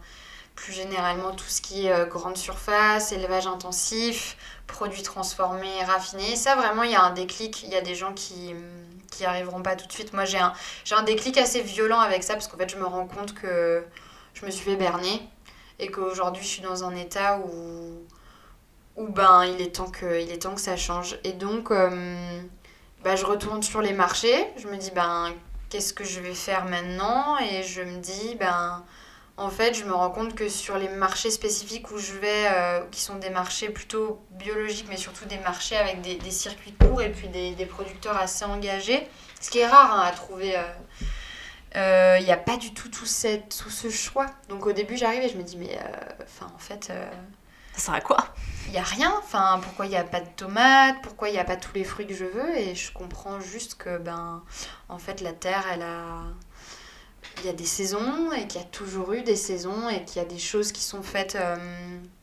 plus généralement tout ce qui est grande surface, élevage intensif, produits transformés, raffinés. Ça, vraiment, il y a un déclic. Il y a des gens qui qui arriveront pas tout de suite. Moi, j'ai un, un déclic assez violent avec ça parce qu'en fait, je me rends compte que je me suis fait berner et qu'aujourd'hui, je suis dans un état où, où ben, il, est temps que, il est temps que ça change. Et donc, euh, bah, je retourne sur les marchés. Je me dis, ben, qu'est-ce que je vais faire maintenant? Et je me dis, ben, en fait, je me rends compte que sur les marchés spécifiques où je vais, euh, qui sont des marchés plutôt biologiques, mais surtout des marchés avec des, des circuits courts et puis des, des producteurs assez engagés, ce qui est rare hein, à trouver. euh, Il n'y a pas du tout tout, cette, tout ce choix. Donc au début, j'arrive et je me dis, mais euh, enfin, en fait, euh, Ça sert à quoi? il n'y a rien. Enfin, pourquoi il n'y a pas de tomates? Pourquoi il n'y a pas tous les fruits que je veux? Et je comprends juste que, ben, en fait, la terre, elle a il y a des saisons et qu'il y a toujours eu des saisons et qu'il y a des choses qui sont faites euh,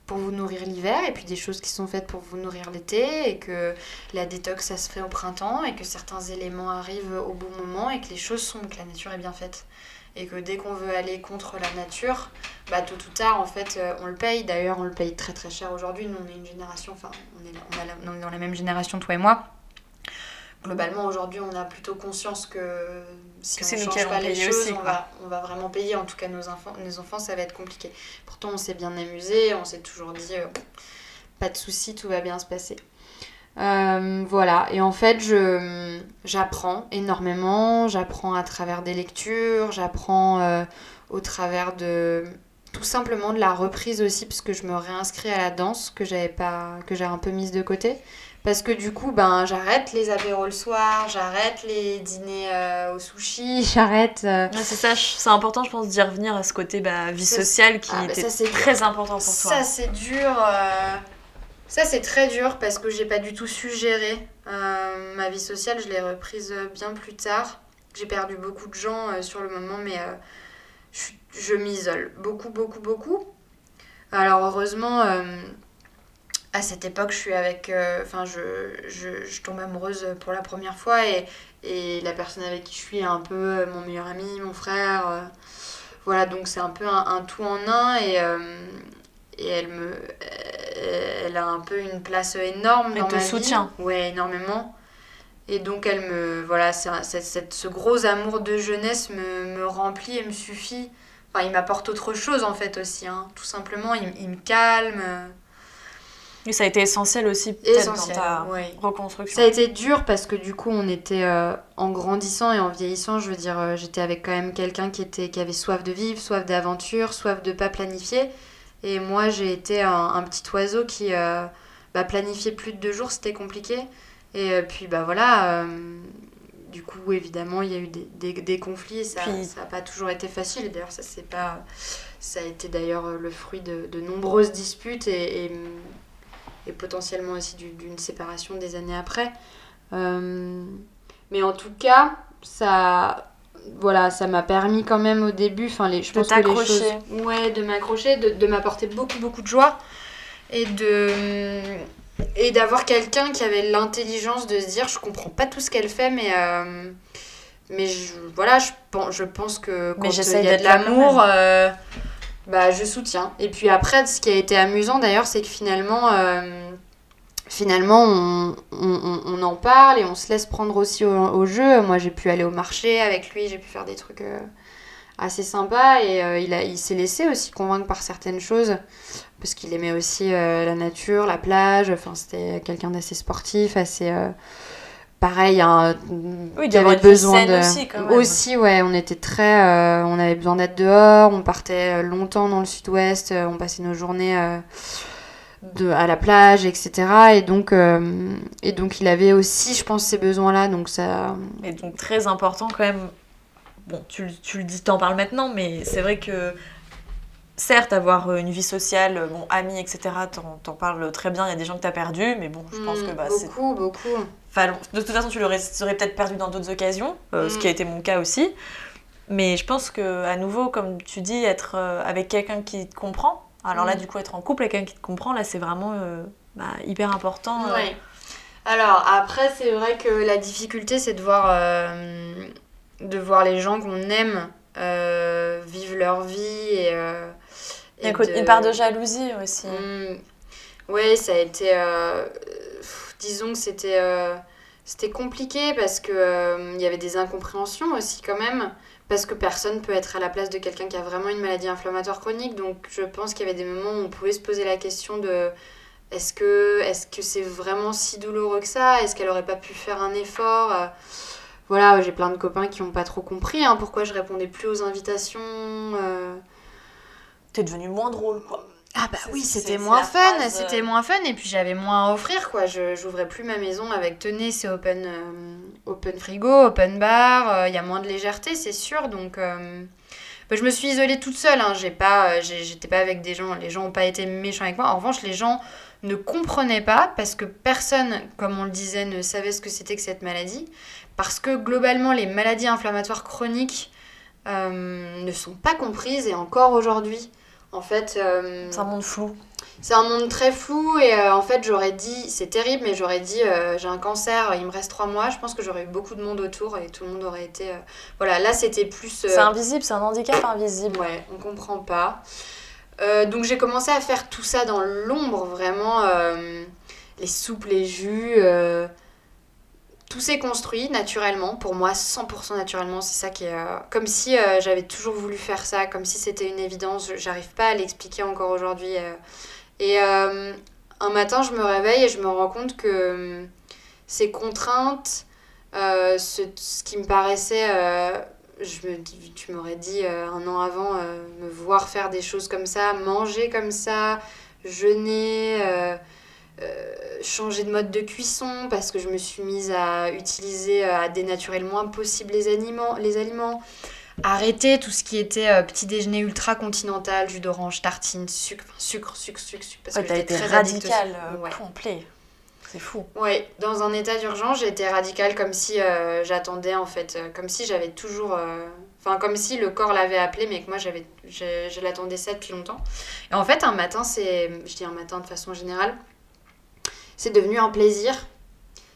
pour vous nourrir l'hiver et puis des choses qui sont faites pour vous nourrir l'été et que la détox ça se fait au printemps et que certains éléments arrivent au bon moment et que les choses sont que la nature est bien faite et que dès qu'on veut aller contre la nature, bah tôt ou tard en fait euh, on le paye. D'ailleurs on le paye très très cher aujourd'hui. Nous on est une génération, enfin on est, on, est dans la même génération toi et moi. Globalement aujourd'hui on a plutôt conscience que si Que on c'est nous change pas les choses, aussi, on, va, on va vraiment payer. En tout cas nos enfants, nos enfants ça va être compliqué. Pourtant on s'est bien amusé, on s'est toujours dit euh, pas de soucis, tout va bien se passer. Euh, voilà, et en fait, je, j'apprends énormément, j'apprends à travers des lectures, j'apprends euh, au travers de tout simplement de la reprise aussi, parce que je me réinscris à la danse que j'avais pas, que j'ai un peu mise de côté. Parce que du coup, ben, j'arrête les apéros le soir, j'arrête les dîners euh, au sushi, [laughs] j'arrête. euh, Ouais, c'est ça, c'est important, je pense, d'y revenir à ce côté bah, vie Ça, sociale qui ah, bah, était ça, c'est très dur. important pour toi. Ça, c'est dur. euh, Ça, c'est très dur parce que j'ai pas du tout su gérer ma vie sociale. Je l'ai reprise bien plus tard. J'ai perdu beaucoup de gens sur le moment, mais je, m'isole beaucoup, beaucoup, beaucoup. Alors, heureusement, à cette époque, je suis avec. euh, Enfin, je, je, je tombe amoureuse pour la première fois et, et la personne avec qui je suis est un peu euh, mon meilleur ami, mon frère. euh, voilà, donc c'est un peu un, un tout en un et, euh, et elle me. Elle a un peu une place énorme Elle dans te ma vie. Ouais, énormément. Et donc elle me. Voilà, un- c'est- cette- ce gros amour de jeunesse me, me remplit et me suffit. Enfin, il m'apporte autre chose en fait aussi, hein. tout simplement. Il, il me calme. Et ça a été essentiel aussi peut-être dans ta reconstruction. Ça a été dur parce que du coup, on était euh, en grandissant et en vieillissant. Je veux dire, euh, j'étais avec quand même quelqu'un qui, était, qui avait soif de vivre, soif d'aventure, soif de pas planifier. Et moi, j'ai été un, un petit oiseau qui euh, bah, planifiait plus de deux jours, c'était compliqué. Et puis, bah voilà. du coup, évidemment, il y a eu des, des, des conflits. et Ça n'a pas toujours été facile. D'ailleurs, ça c'est pas. Ça a été d'ailleurs le fruit de, de nombreuses disputes et, et, et potentiellement aussi du- d'une séparation des années après. Euh, mais en tout cas, ça, voilà, ça m'a permis quand même au début, enfin les, je De pense que les choses, ouais, de m'accrocher, de, de m'apporter beaucoup beaucoup de joie et de et d'avoir quelqu'un qui avait l'intelligence de se dire, je comprends pas tout ce qu'elle fait, mais euh, mais je, voilà, je pense, je pense que quand il y a de l'amour, euh, bah je soutiens. Et puis après, ce qui a été amusant d'ailleurs, c'est que finalement, euh, finalement, on, en parle et on se laisse prendre aussi au, jeu. Moi, j'ai pu aller au marché avec lui, j'ai pu faire des trucs euh, assez sympas et euh, il, a- il s'est laissé aussi convaincre par certaines choses parce qu'il aimait aussi la nature, la plage. Enfin, c'était quelqu'un d'assez sportif, assez. Pareil, hein, Oui, d'avoir avait besoin de aussi, quand même. aussi ouais on était très euh, on avait besoin d'être dehors on partait euh, longtemps dans le sud-ouest euh, on passait nos journées euh, de, à la plage etc et donc euh, et donc il avait aussi je pense ces besoins là donc ça Et donc très important quand même. Bon, tu, le- tu le dis, t'en parles maintenant, mais c'est vrai que certes, avoir une vie sociale, bon, amis, etc., t'en, parles très bien. Il y a des gens que t'as perdus, mais bon, je pense Mm, que bah, c'est. beaucoup beaucoup de toute façon, tu l'aurais aurais peut-être perdu dans d'autres occasions, euh, ce Mm. qui a été mon cas aussi. Mais je pense que à nouveau, comme tu dis, être euh, avec quelqu'un qui te comprend. Alors là, Mm. du coup, être en couple avec quelqu'un qui te comprend, là, c'est vraiment euh, bah, hyper important. Ouais. Alors après, c'est vrai que la difficulté, c'est de voir, de voir les gens qu'on aime vivre leur vie et. Il y a et côté- de- une part de jalousie aussi. Mm. Ouais, ça a été. euh, disons que c'était. euh, c'était compliqué parce que euh, y avait des incompréhensions aussi quand même. Parce que personne peut être à la place de quelqu'un qui a vraiment une maladie inflammatoire chronique. Donc je pense qu'il y avait des moments où on pouvait se poser la question de est-ce que est-ce que c'est vraiment si douloureux que ça? Est-ce qu'elle aurait pas pu faire un effort? Euh, Voilà, j'ai plein de copains qui n'ont pas trop compris hein, pourquoi je répondais plus aux invitations. T'es devenu moins drôle, quoi. Ah bah oui, c'était moins fun, euh, c'était moins fun et puis j'avais moins à offrir quoi. Je j'ouvrais plus ma maison avec tenez, c'est open euh, open frigo, open bar, euh, il y a moins de légèreté, c'est sûr donc euh, bah, je me suis isolée toute seule hein. j'ai pas j'étais pas avec des gens, les gens ont pas été méchants avec moi. En revanche, les gens ne comprenaient pas parce que personne comme on le disait ne savait ce que c'était que cette maladie parce que globalement les maladies inflammatoires chroniques ne sont pas comprises et encore aujourd'hui. En fait, euh, C'est un monde flou. c'est un monde très flou et euh, en fait j'aurais dit, c'est terrible, mais j'aurais dit euh, j'ai un cancer, il me reste trois mois, je pense que j'aurais eu beaucoup de monde autour et tout le monde aurait été... Voilà, là c'était plus... C'est invisible, c'est un handicap invisible. Ouais, on comprend pas. Donc j'ai commencé à faire tout ça dans l'ombre, vraiment. les soupes, les jus. Tout s'est construit naturellement, pour moi 100% naturellement, c'est ça qui est... euh, comme si euh, j'avais toujours voulu faire ça, comme si c'était une évidence, j'arrive pas à l'expliquer encore aujourd'hui. euh. Et un matin je me réveille et je me rends compte que ces contraintes, ce, qui me paraissait... tu m'aurais dit un an avant, me voir faire des choses comme ça, manger comme ça, jeûner, euh, changer de mode de cuisson parce que je me suis mise à utiliser, euh, à dénaturer le moins possible les aliments, les aliments. Arrêter tout ce qui était euh, petit déjeuner ultra continental, jus d'orange, tartine, sucre, sucre, sucre, sucre, sucre. Parce Ouais, que j'étais très addict au radical, sucre. euh, Ouais. complet. C'est fou. Ouais, dans un état d'urgence, j'ai été radicale comme si j'attendais en fait, comme si j'avais toujours, enfin comme si le corps l'avait appelé, mais que moi j'avais, je, je l'attendais ça depuis longtemps. Et en fait, un matin, c'est, je dis un matin de façon générale, c'est devenu un plaisir,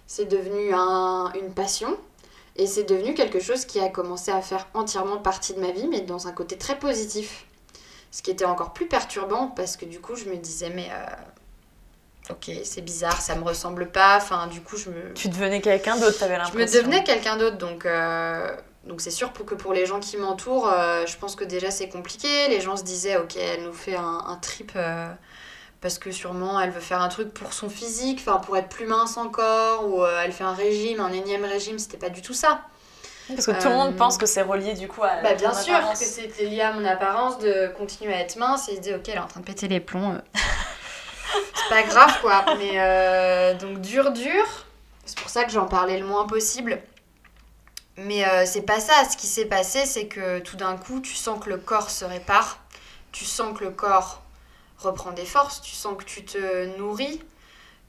c'est devenu un, une passion, et c'est devenu quelque chose qui a commencé à faire entièrement partie de ma vie, mais dans un côté très positif. Ce qui était encore plus perturbant parce que du coup, je me disais, mais euh, ok, c'est bizarre, ça me ressemble pas. Enfin, du coup, je me. Tu devenais quelqu'un d'autre, t'avais Je l'impression. me devenais quelqu'un d'autre, donc. euh, Donc c'est sûr pour que pour les gens qui m'entourent, euh, je pense que déjà c'est compliqué. Les gens se disaient, ok, elle nous fait un, un trip parce que sûrement elle veut faire un truc pour son physique, enfin pour être plus mince encore, ou euh, elle fait un régime, un énième régime, c'était pas du tout ça. Parce que tout le monde Euh, pense que c'est relié du coup à. Bah bien sûr apparence. que c'était lié à mon apparence de continuer à être mince et se dire ok elle est en train de péter les plombs. euh. [laughs] c'est pas grave quoi. Mais euh, donc dur dur. C'est pour ça que j'en parlais le moins possible. Mais c'est pas ça. Ce qui s'est passé c'est que tout d'un coup tu sens que le corps se répare. Tu sens que le corps reprend des forces. Tu sens que tu te nourris.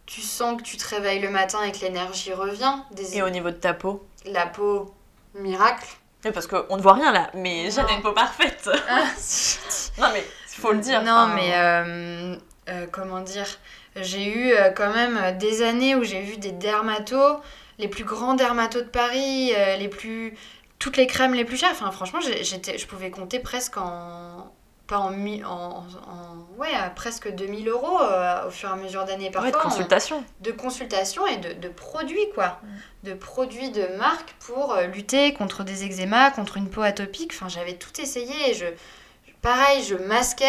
Tu sens que tu te réveilles le matin et que l'énergie revient. Des... Et au niveau de ta peau La peau, miracle. Oui, parce qu'on ne voit rien là, mais a une peau parfaite. Ah, [laughs] non, mais il faut le dire. Non, enfin, mais euh, euh, comment dire J'ai eu euh, quand même des années où j'ai vu des dermatos, les plus grands dermatos de Paris, les plus toutes les crèmes les plus chères. Enfin, franchement, j'étais, je pouvais compter presque en pas en, mi- en, en- ouais à presque 2000 euros euh, au fur et à mesure d'années parfois. Ouais, de consultation. de consultation et de, de produits, quoi. De produits de marque pour euh, lutter contre des eczémas, contre une peau atopique. Enfin, j'avais tout essayé. et Je, pareil, je masquais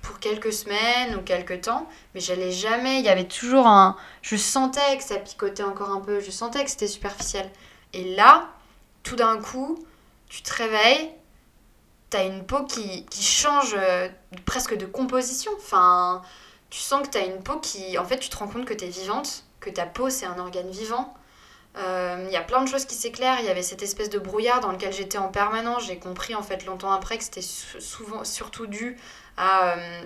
pour quelques semaines ou quelques temps, mais j'allais jamais. Il y avait toujours un. Je sentais que ça picotait encore un peu. Je sentais que c'était superficiel. Et là, tout d'un coup, tu te réveilles. T'as une peau qui, qui change euh, presque de composition. Enfin, tu sens que tu as une peau qui. En fait, tu te rends compte que tu es vivante, que ta peau, c'est un organe vivant. Euh, Il y a plein de choses qui s'éclairent. Il y avait cette espèce de brouillard dans lequel j'étais en permanence. J'ai compris, en fait, longtemps après, que c'était sou- souvent, surtout dû à euh,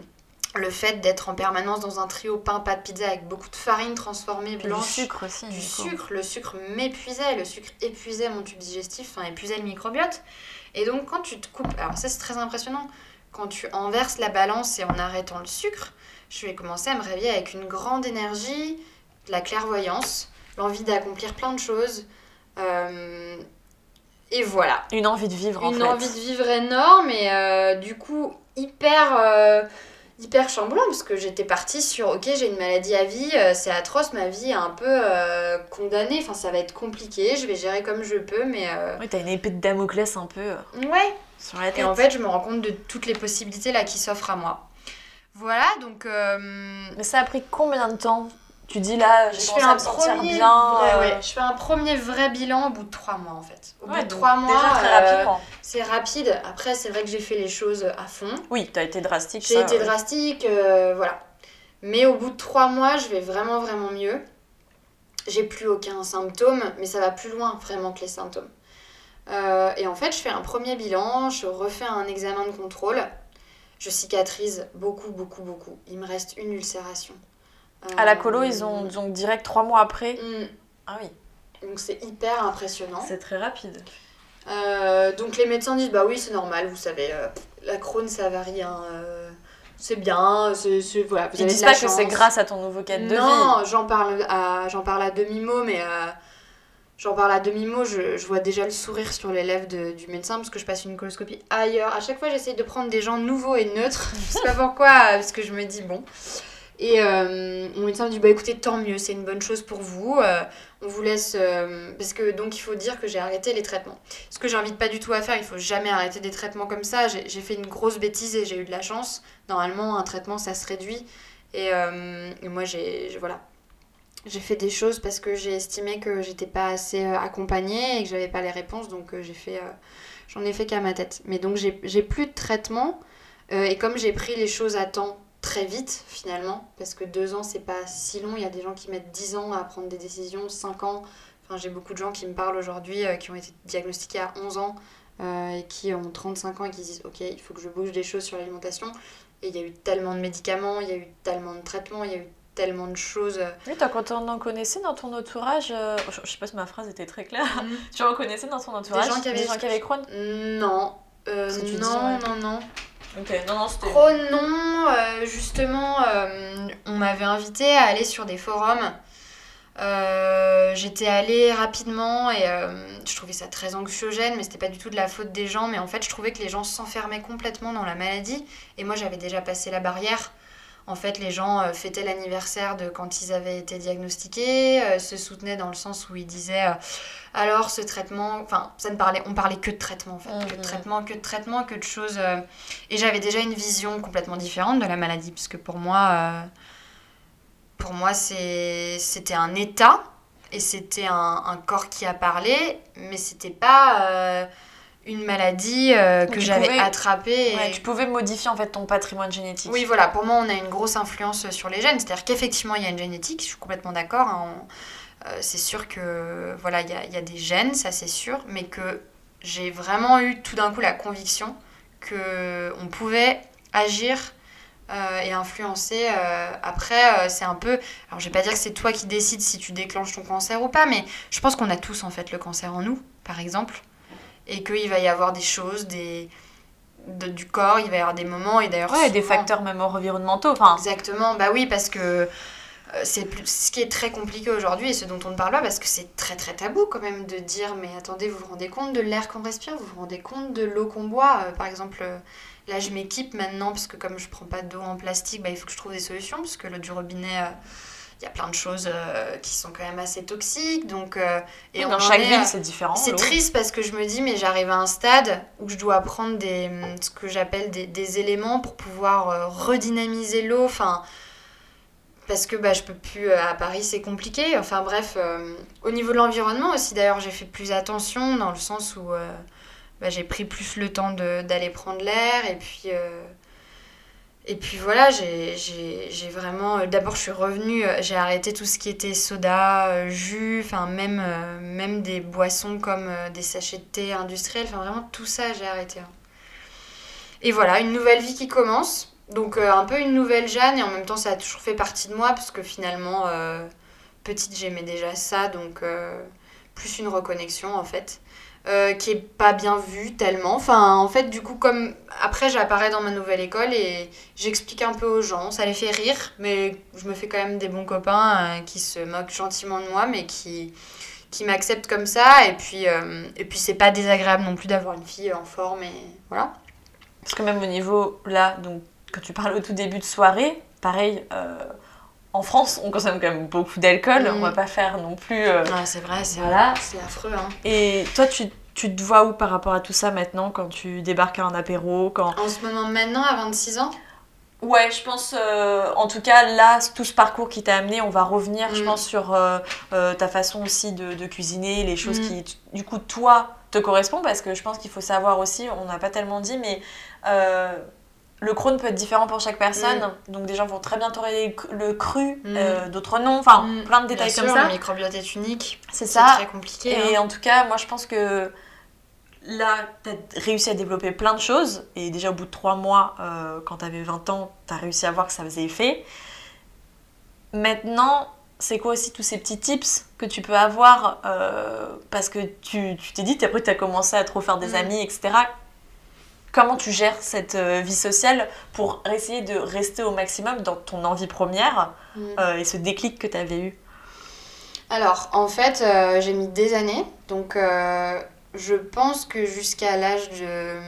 le fait d'être en permanence dans un trio pain, pâte, pizza avec beaucoup de farine transformée, Puis du blanche. sucre aussi. Du sucre. Le sucre m'épuisait. Le sucre épuisait mon tube digestif, enfin, épuisait le microbiote. Et donc, quand tu te coupes. Alors, ça, c'est très impressionnant. Quand tu inverses la balance et en arrêtant le sucre, je vais commencer à me réveiller avec une grande énergie, de la clairvoyance, l'envie d'accomplir plein de choses. Euh, et voilà. Une envie de vivre en Une fait. envie de vivre énorme et euh, du coup hyper, euh, hyper chamboulant parce que j'étais partie sur ok j'ai une maladie à vie, euh, c'est atroce, ma vie est un peu euh, condamnée, enfin ça va être compliqué, je vais gérer comme je peux mais... euh, Oui, t'as une épée de Damoclès un peu euh, Ouais. sur la tête. Et en fait je me rends compte de toutes les possibilités là qui s'offrent à moi. Voilà donc... Mais ça a pris combien de temps Tu dis là, j'ai je commencé fais à un me sentir bien. vrai, euh, ouais, je fais un premier vrai bilan au bout de trois mois en fait. Au Ouais, bout de trois mois, euh, c'est rapide. Après c'est vrai que j'ai fait les choses à fond. Oui, t'as été drastique. J'ai été ouais. drastique, euh, voilà. Mais au bout de trois mois, je vais vraiment, vraiment mieux. J'ai plus aucun symptôme, mais ça va plus loin vraiment que les symptômes. Euh, et en fait, je fais un premier bilan, je refais un examen de contrôle. Je cicatrise beaucoup, beaucoup, beaucoup. Il me reste une ulcération. À la colo, ils ont donc direct trois mois après. mm, Ah oui, Donc c'est hyper impressionnant. c'est très rapide. Euh, donc les médecins disent bah oui c'est normal, vous savez, euh, la Crohn ça varie, hein, euh, c'est bien, c'est c'est- voilà, vous Ils avez disent de la pas que c'est grâce à ton nouveau cadre de vie. Non, j'en parle à j'en parle à demi mot, mais euh, j'en parle à demi mot. Je, je vois déjà le sourire sur les lèvres de- du médecin parce que je passe une coloscopie ailleurs. À chaque fois, j'essaye de prendre des gens nouveaux et neutres. [laughs] je sais pas pourquoi, parce que je me dis bon. Et euh, mon médecin me dit bah écoutez tant mieux, c'est une bonne chose pour vous. Euh, on vous laisse euh, parce que donc il faut dire que j'ai arrêté les traitements. Ce que j'invite pas du tout à faire, il faut jamais arrêter des traitements comme ça. J'ai fait une grosse bêtise et j'ai eu de la chance. Normalement, un traitement ça se réduit. Et, euh, moi, j'ai voilà, j'ai fait des choses parce que j'ai estimé que j'étais pas assez accompagnée et que j'avais pas les réponses, donc j'ai fait, j'en ai fait qu'à ma tête. Mais donc j'ai plus de traitement et comme j'ai pris les choses à temps très vite finalement, parce que deux ans c'est pas si long, il y a des gens qui mettent 10 ans à prendre des décisions, 5 ans. Enfin, j'ai beaucoup de gens qui me parlent aujourd'hui euh, qui ont été diagnostiqués à 11 ans euh, et qui ont 35 ans et qui disent ok il faut que je bouge des choses sur l'alimentation. Et il y a eu tellement de médicaments, il y a eu tellement de traitements, il y a eu tellement de choses. euh, Oui, quand on en connaissait dans ton entourage, euh, je, je sais pas si ma phrase était très claire, [laughs] tu reconnaissais dans ton entourage Des gens qui avaient, des gens qui avaient Crohn? Non. Non, non, non. Ok, non, non, c'était. Crohn, non. euh, justement, euh, on m'avait invité à aller sur des forums. Euh, J'étais allée rapidement et je trouvais ça très anxiogène, mais c'était pas du tout de la faute des gens. Mais en fait, je trouvais que les gens s'enfermaient complètement dans la maladie. Et moi, j'avais déjà passé la barrière. En fait, les gens euh, fêtaient l'anniversaire de quand ils avaient été diagnostiqués, euh, se soutenaient dans le sens où ils disaient euh, alors ce traitement, enfin, ça ne parlait, on parlait que de traitement en fait, que de Mhm. traitement, que de traitement, que de choses. euh, et j'avais déjà une vision complètement différente de la maladie, parce que pour moi, pour moi, c'était un état et c'était un, un corps qui a parlé, mais c'était pas une maladie euh, que j'avais pouvais- attrapée. et- Ouais, tu pouvais modifier en fait ton patrimoine génétique. oui, voilà, pour moi, on a une grosse influence sur les gènes. C'est-à-dire qu'effectivement, il y a une génétique, je suis complètement d'accord. hein, on- euh, c'est sûr que, voilà, il y a, il y a des gènes, ça c'est sûr, mais que j'ai vraiment eu tout d'un coup la conviction qu'on pouvait agir euh, et influencer. euh, après, euh, c'est un peu. Alors, je vais pas dire que c'est toi qui décides si tu déclenches ton cancer ou pas, mais je pense qu'on a tous en fait le cancer en nous, par exemple, et qu'il va y avoir des choses, des. de- du corps, il va y avoir des moments, et d'ailleurs. Ouais, des facteurs même environnementaux. Exactement, bah oui, parce que euh, c'est ce qui est très compliqué aujourd'hui et ce dont on ne parle pas, parce que c'est très très tabou quand même de dire mais attendez, vous vous rendez compte de l'air qu'on respire, vous vous rendez compte de l'eau qu'on boit. Euh, par exemple, euh, là je m'équipe maintenant parce que comme je prends pas d'eau en plastique, bah, il faut que je trouve des solutions parce que l'eau du robinet. euh, il y a plein de choses euh, qui sont quand même assez toxiques. Donc, euh, Oui, on dans chaque est, ville, c'est différent, C'est triste parce que je me dis, mais j'arrive à un stade où je dois prendre des, ce que j'appelle des, des éléments pour pouvoir euh, redynamiser l'eau. Enfin, parce que bah, je peux plus. à Paris, c'est compliqué. Enfin, bref. au niveau de l'environnement aussi, d'ailleurs, j'ai fait plus attention dans le sens où bah, j'ai pris plus le temps d'aller prendre l'air. Et puis. Et puis voilà, j'ai vraiment. euh, D'abord, je suis revenue, euh, j'ai arrêté tout ce qui était soda, euh, jus, même, même des boissons comme des sachets de thé industriels, vraiment tout ça, j'ai arrêté. hein. Et voilà, une nouvelle vie qui commence. Donc, un peu une nouvelle Jeanne, et en même temps, ça a toujours fait partie de moi, parce que finalement, petite, j'aimais déjà ça, donc plus une reconnexion en fait. Euh, qui est pas bien vue tellement. Enfin, en fait, du coup, comme après, j'apparais dans ma nouvelle école et j'explique un peu aux gens, ça les fait rire, mais je me fais quand même des bons copains euh, qui se moquent gentiment de moi, mais qui, qui m'acceptent comme ça. Et puis, euh, et puis c'est pas désagréable non plus d'avoir une fille en forme et voilà. Parce que même au niveau, là, donc, quand tu parles au tout début de soirée, pareil, en France, on consomme quand même beaucoup d'alcool, Mhm. on va pas faire non plus... euh, Ouais, c'est vrai, c'est Voilà. c'est affreux. Hein. Et toi, tu, tu te vois où par rapport à tout ça maintenant, quand tu débarques à un apéro quand... En ce moment, maintenant, à 26 ans? Ouais, je pense, euh, en tout cas, là, tout ce parcours qui t'a amené, on va revenir, je Mm. pense, sur euh, ta façon aussi de, de cuisiner, les choses Mm. qui, du coup, toi, te correspondent, parce que je pense qu'il faut savoir aussi, on n'a pas tellement dit, mais le Crohn peut être différent pour chaque personne. Donc, des gens vont très bien tolérer le cru- Mm. euh, d'autres non, enfin, Mm. plein de Bien détails sûr, comme ça. Le microbiote est unique. C'est C'est ça. très compliqué. Et hein. en tout cas, moi, je pense que là, tu as réussi à développer plein de choses. Et déjà, au bout de trois mois, euh, quand tu avais 20 ans, tu as réussi à voir que ça faisait effet. Maintenant, c'est quoi aussi tous ces petits tips que tu peux avoir euh, Parce que tu tu t'es dit, après tu as commencé à trop faire des Mm. amis, etc. Comment tu gères cette euh, vie sociale pour essayer de rester au maximum dans ton envie première Mm. euh, et ce déclic que tu avais eu Alors, en fait, euh, j'ai mis des années. Donc, je pense que jusqu'à l'âge de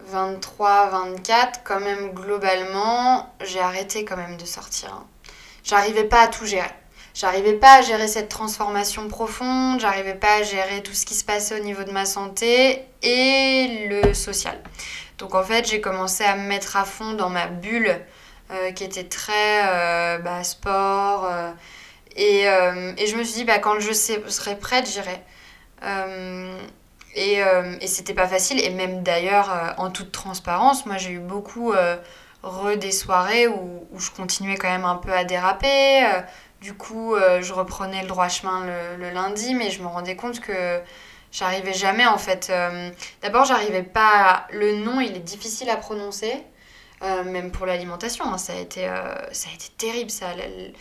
23, 24, quand même, globalement, j'ai arrêté quand même de sortir. hein. J'arrivais pas à tout gérer. J'arrivais pas à gérer cette transformation profonde, j'arrivais pas à gérer tout ce qui se passait au niveau de ma santé et le social. Donc en fait, j'ai commencé à me mettre à fond dans ma bulle euh, qui était très euh, bah, sport. euh, et, et je me suis dit, bah, quand je serai prête, j'irai. Et et c'était pas facile. Et même d'ailleurs, en toute transparence, moi j'ai eu beaucoup re des soirées où, où je continuais quand même un peu à déraper. Du coup, euh, je reprenais le droit chemin le, lundi, mais je me rendais compte que j'arrivais jamais en fait. Euh, D'abord, j'arrivais pas. Le nom, il est difficile à prononcer, euh, même pour l'alimentation. hein, ça, a été, ça a été terrible, ça. Le,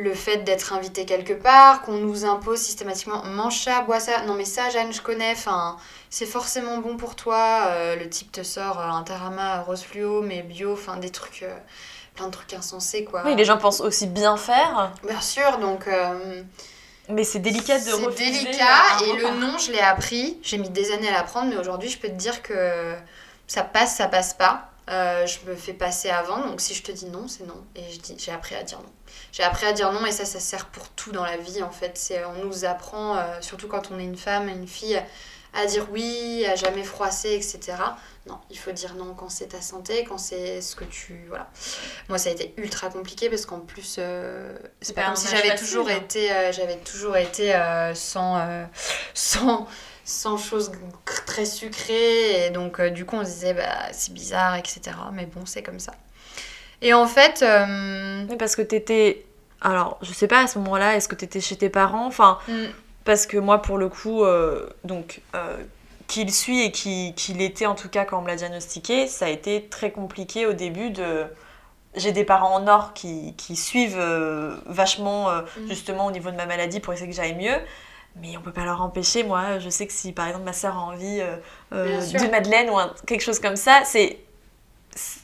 le fait d'être invité quelque part, qu'on nous impose systématiquement mange ça, bois ça. Non, mais ça, Jeanne, je connais. Enfin, c'est forcément bon pour toi. Le type te sort un tarama rose fluo, mais bio, enfin, des trucs. Plein de trucs insensés, quoi. Oui, les gens pensent aussi bien faire, Bien sûr, donc. euh, mais c'est délicat de c'est délicat et le nom, je l'ai appris. J'ai mis des années à l'apprendre, mais aujourd'hui, je peux te dire que ça passe, ça passe pas. Euh, je me fais passer avant, donc si je te dis non, c'est non. Et je dis, j'ai appris à dire non. J'ai appris à dire non, et ça, ça sert pour tout dans la vie en fait. C'est, on nous apprend, euh, surtout quand on est une femme, une fille, à dire oui, à jamais froisser, etc. Non, il faut dire non quand c'est ta santé, quand c'est ce que tu. Voilà. Moi, ça a été ultra compliqué parce qu'en plus, euh, c'est pas pas comme un si âge j'avais toujours hein. été, euh, j'avais toujours été euh, sans, euh, sans, sans choses très sucrées. Et donc, euh, du coup, on se disait, bah, c'est bizarre, etc. Mais bon, c'est comme ça. Et en fait, euh, parce que t'étais. Alors, je sais pas à ce moment-là, est-ce que t'étais chez tes parents? Enfin, mm, parce que moi, pour le coup, euh, donc, euh, qu'il suit et qui- qu'il était en tout cas quand on me l'a diagnostiqué, ça a été très compliqué au début de. J'ai des parents en or qui, qui suivent euh, vachement euh, Mm. justement au niveau de ma maladie pour essayer que j'aille mieux. Mais on peut pas leur empêcher. Moi, je sais que si par exemple ma soeur a envie euh, de Madeleine ou un- quelque chose comme ça, c'est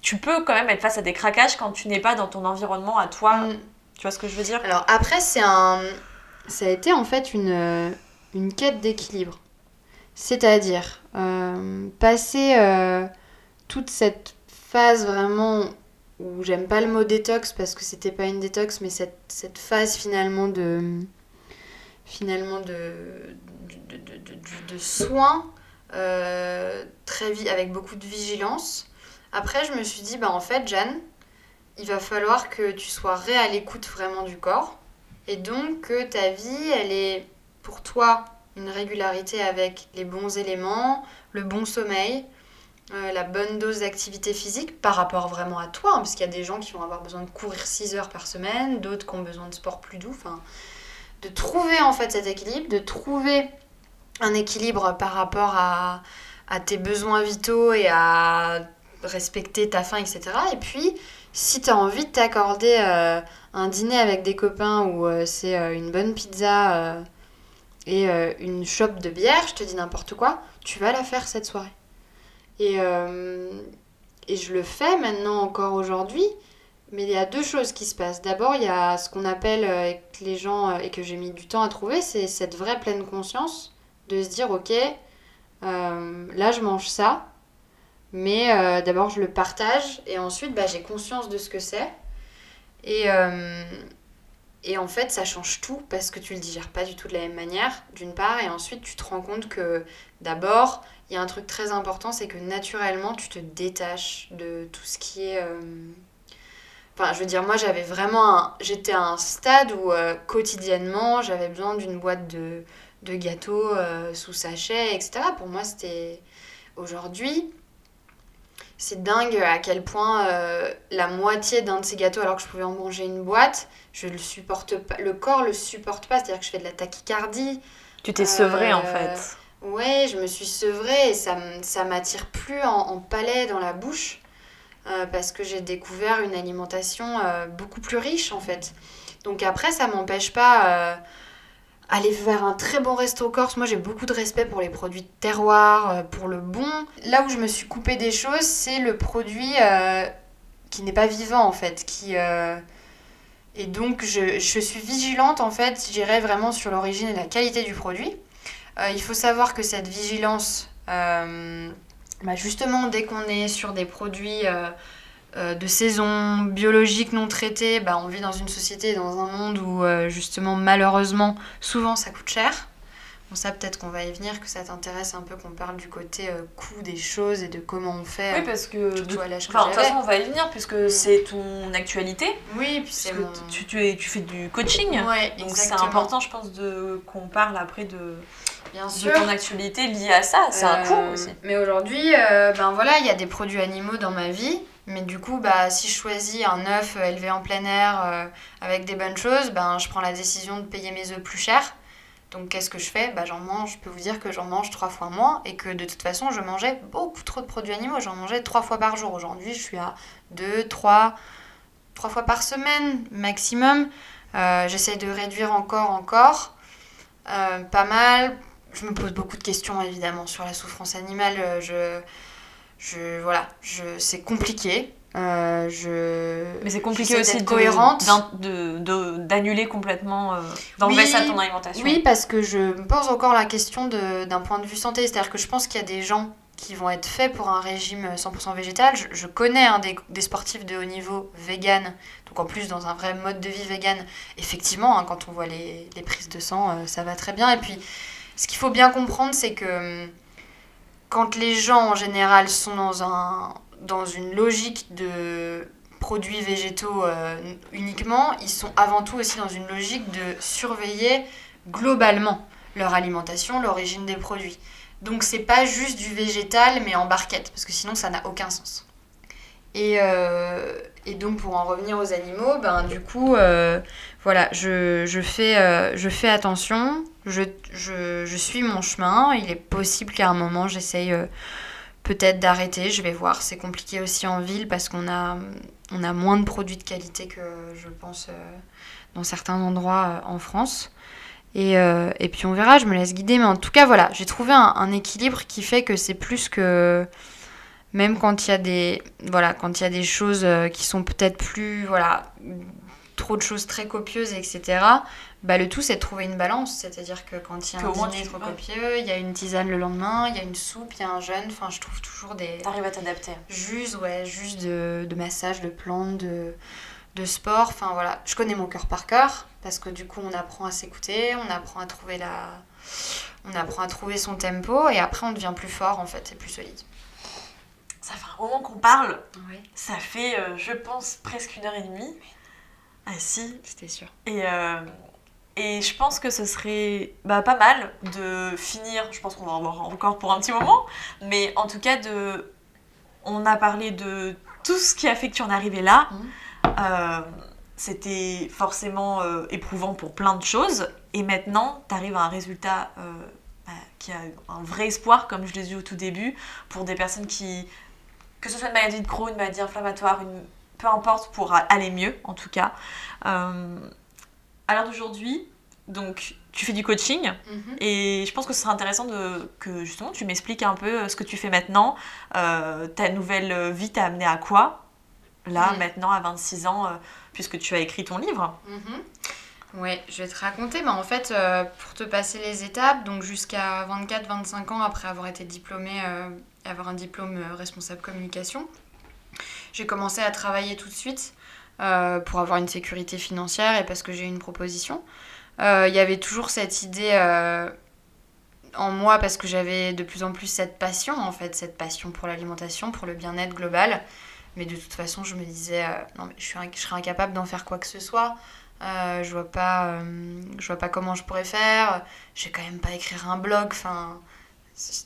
tu peux quand même être face à des craquages quand tu n'es pas dans ton environnement à toi. mm. Tu vois ce que je veux dire? Alors après, c'est un... ça a été en fait une, une quête d'équilibre. C'est-à-dire euh, passer euh, toute cette phase vraiment où j'aime pas le mot détox parce que c'était pas une détox, mais cette, phase finalement de finalement de, de, soins euh, très vi- avec beaucoup de vigilance. Après, je me suis dit, bah en fait, Jeanne, il va falloir que tu sois ré à l'écoute vraiment du corps. Et donc que ta vie, elle est pour toi une régularité avec les bons éléments, le bon sommeil, euh, la bonne dose d'activité physique par rapport vraiment à toi. hein, parce qu'il y a des gens qui vont avoir besoin de courir 6 heures par semaine, d'autres qui ont besoin de sport plus doux. Enfin, de trouver en fait cet équilibre, de trouver un équilibre par rapport à, tes besoins vitaux et à respecter ta faim, etc. Et puis, si tu as envie de t'accorder euh, un dîner avec des copains où euh, c'est euh, une bonne pizza et euh, une chope de bière, je te dis n'importe quoi, tu vas la faire cette soirée. Et, euh, et je le fais maintenant encore aujourd'hui, mais il y a deux choses qui se passent. D'abord, il y a ce qu'on appelle euh, avec les gens euh, et que j'ai mis du temps à trouver, c'est cette vraie pleine conscience de se dire, ok, là je mange ça, mais d'abord je le partage et ensuite bah, j'ai conscience de ce que c'est. Et, et en fait, ça change tout parce que tu le digères pas du tout de la même manière, d'une part, et ensuite tu te rends compte que d'abord, il y a un truc très important, c'est que naturellement, tu te détaches de tout ce qui est. euh, Enfin, je veux dire, moi, j'avais vraiment. J'étais à un stade où euh, quotidiennement, j'avais besoin d'une boîte de, de gâteaux euh, sous sachet, etc. Pour moi, c'était. Aujourd'hui, c'est dingue à quel point euh, la moitié d'un de ces gâteaux, alors que je pouvais en manger une boîte, je le supporte pas. Le corps le supporte pas, c'est-à-dire que je fais de la tachycardie. Tu t'es sevrée en Euh, fait. Ouais, je me suis sevrée et ça, ça m'attire plus en, en palais dans la bouche euh, parce que j'ai découvert une alimentation euh, beaucoup plus riche en fait. Donc après, ça m'empêche pas aller faire un très bon resto corse. Moi, j'ai beaucoup de respect pour les produits de terroir, euh, pour le bon. Là où je me suis coupé des choses, c'est le produit euh, qui n'est pas vivant en fait, qui euh, et donc je, je suis vigilante en fait, j'irai vraiment sur l'origine et la qualité du produit. Il faut savoir que cette vigilance, bah, justement, dès qu'on est sur des produits euh, de saison, biologiques, non traités, bah, on vit dans une société, dans un monde où, euh, justement, malheureusement, souvent ça coûte cher. Bon, ça, peut-être qu'on va y venir, que ça t'intéresse un peu qu'on parle du côté euh, coût des choses et de comment on fait. Oui, parce que. de- toute façon, on va y venir, puisque c'est ton actualité. Oui, puis c'est mon... tu, tu, es, tu fais du coaching. Ouais, donc c'est important, je pense, de qu'on parle après de, Bien de sûr. ton actualité liée à ça. C'est un Euh, coût aussi. Mais aujourd'hui, euh, ben voilà, il y a des produits animaux dans ma vie. Mais du coup, bah, si je choisis un œuf euh, élevé en plein air euh, avec des bonnes choses, ben, je prends la décision de payer mes œufs plus cher. Donc qu'est-ce que je fais? Bah, J'en mange, je peux vous dire que j'en mange trois fois moins et que de toute façon, je mangeais beaucoup trop de produits animaux. J'en mangeais trois fois par jour. Aujourd'hui, je suis à deux, trois, trois fois par semaine maximum. J'essaie de réduire encore, encore. Euh, pas mal. Je me pose beaucoup de questions évidemment sur la souffrance animale. Euh, Je, je voilà, je, c'est compliqué. Euh, je. Mais c'est compliqué aussi cohérente. de- d'annuler complètement, euh, d'enlever Oui, ça de ton alimentation. Oui, parce que je me pose encore la question d'un point de vue santé. C'est-à-dire que je pense qu'il y a des gens qui vont être faits pour un régime 100% végétal. Je, je connais hein, des, des sportifs de haut niveau vegan, donc en plus dans un vrai mode de vie vegan. Effectivement, hein, quand on voit les, les prises de sang, euh, ça va très bien. Et puis, ce qu'il faut bien comprendre, c'est que hum, quand les gens en général sont dans, un, dans une logique de produits végétaux euh, uniquement, ils sont avant tout aussi dans une logique de surveiller globalement leur alimentation, l'origine des produits. Donc c'est pas juste du végétal mais en barquette, parce que sinon ça n'a aucun sens. Et, euh, et donc pour en revenir aux animaux, ben du coup, euh, voilà, je, je fais, euh, je fais attention, je, suis mon chemin, il est possible qu'à un moment j'essaye euh, peut-être d'arrêter, je vais voir, c'est compliqué aussi en ville parce qu'on a, moins de produits de qualité que je pense euh, dans certains endroits en France. Et, puis on verra, je me laisse guider. Mais en tout cas, voilà, j'ai trouvé un, équilibre qui fait que c'est plus que. Même quand il y a des, quand il y a des choses qui sont peut-être plus. Voilà, trop de choses très copieuses, etc. Bah, le tout, c'est de trouver une balance. C'est-à-dire que quand il y a un dîner trop copieux, il y a une tisane le lendemain, il y a une soupe, il y a un jeûne. Enfin, je trouve toujours des. T'arrives à t'adapter. Juste, ouais, juste de, de massage, de plantes, de, de sport. Enfin voilà, je connais mon cœur par cœur parce que du coup on apprend à s'écouter, on apprend à trouver la, on apprend à trouver son tempo et après on devient plus fort en fait et plus solide. Ça fait un moment qu'on parle. Oui. Ça fait, euh, je pense, presque une heure et demie. Ah si. C'était sûr. Et, euh, et je pense que ce serait bah, pas mal de finir, je pense qu'on va en avoir encore pour un petit moment, mais en tout cas, de, on a parlé de tout ce qui a fait que tu en es arrivé là. Euh, C'était forcément euh, éprouvant pour plein de choses, et maintenant, tu arrives à un résultat bah, qui a un vrai espoir, comme je l'ai dit au tout début, pour des personnes qui, que ce soit une maladie de Crohn, une maladie inflammatoire, une, peu importe, pour aller mieux en tout cas. Euh, à l'heure d'aujourd'hui, donc tu fais du coaching Mhm. et je pense que ce serait intéressant de, que justement tu m'expliques un peu euh, ce que tu fais maintenant, euh, ta nouvelle vie t'a amené à quoi là Mhm. maintenant à 26 ans euh, puisque tu as écrit ton livre? Mhm. Ouais, je vais te raconter. Bah, en fait, euh, pour te passer les étapes, donc jusqu'à 24-25 ans après avoir été diplômée, avoir un diplôme responsable communication, j'ai commencé à travailler tout de suite euh, pour avoir une sécurité financière et parce que j'ai eu une proposition. Euh, Il y avait toujours cette idée euh, en moi parce que j'avais de plus en plus cette passion, en fait, cette passion pour l'alimentation, pour le bien-être global. Mais de toute façon, je me disais, non, mais je, suis je serais incapable d'en faire quoi que ce soit. Je vois pas, je vois pas comment je pourrais faire. Je vais quand même pas écrire un blog. Enfin,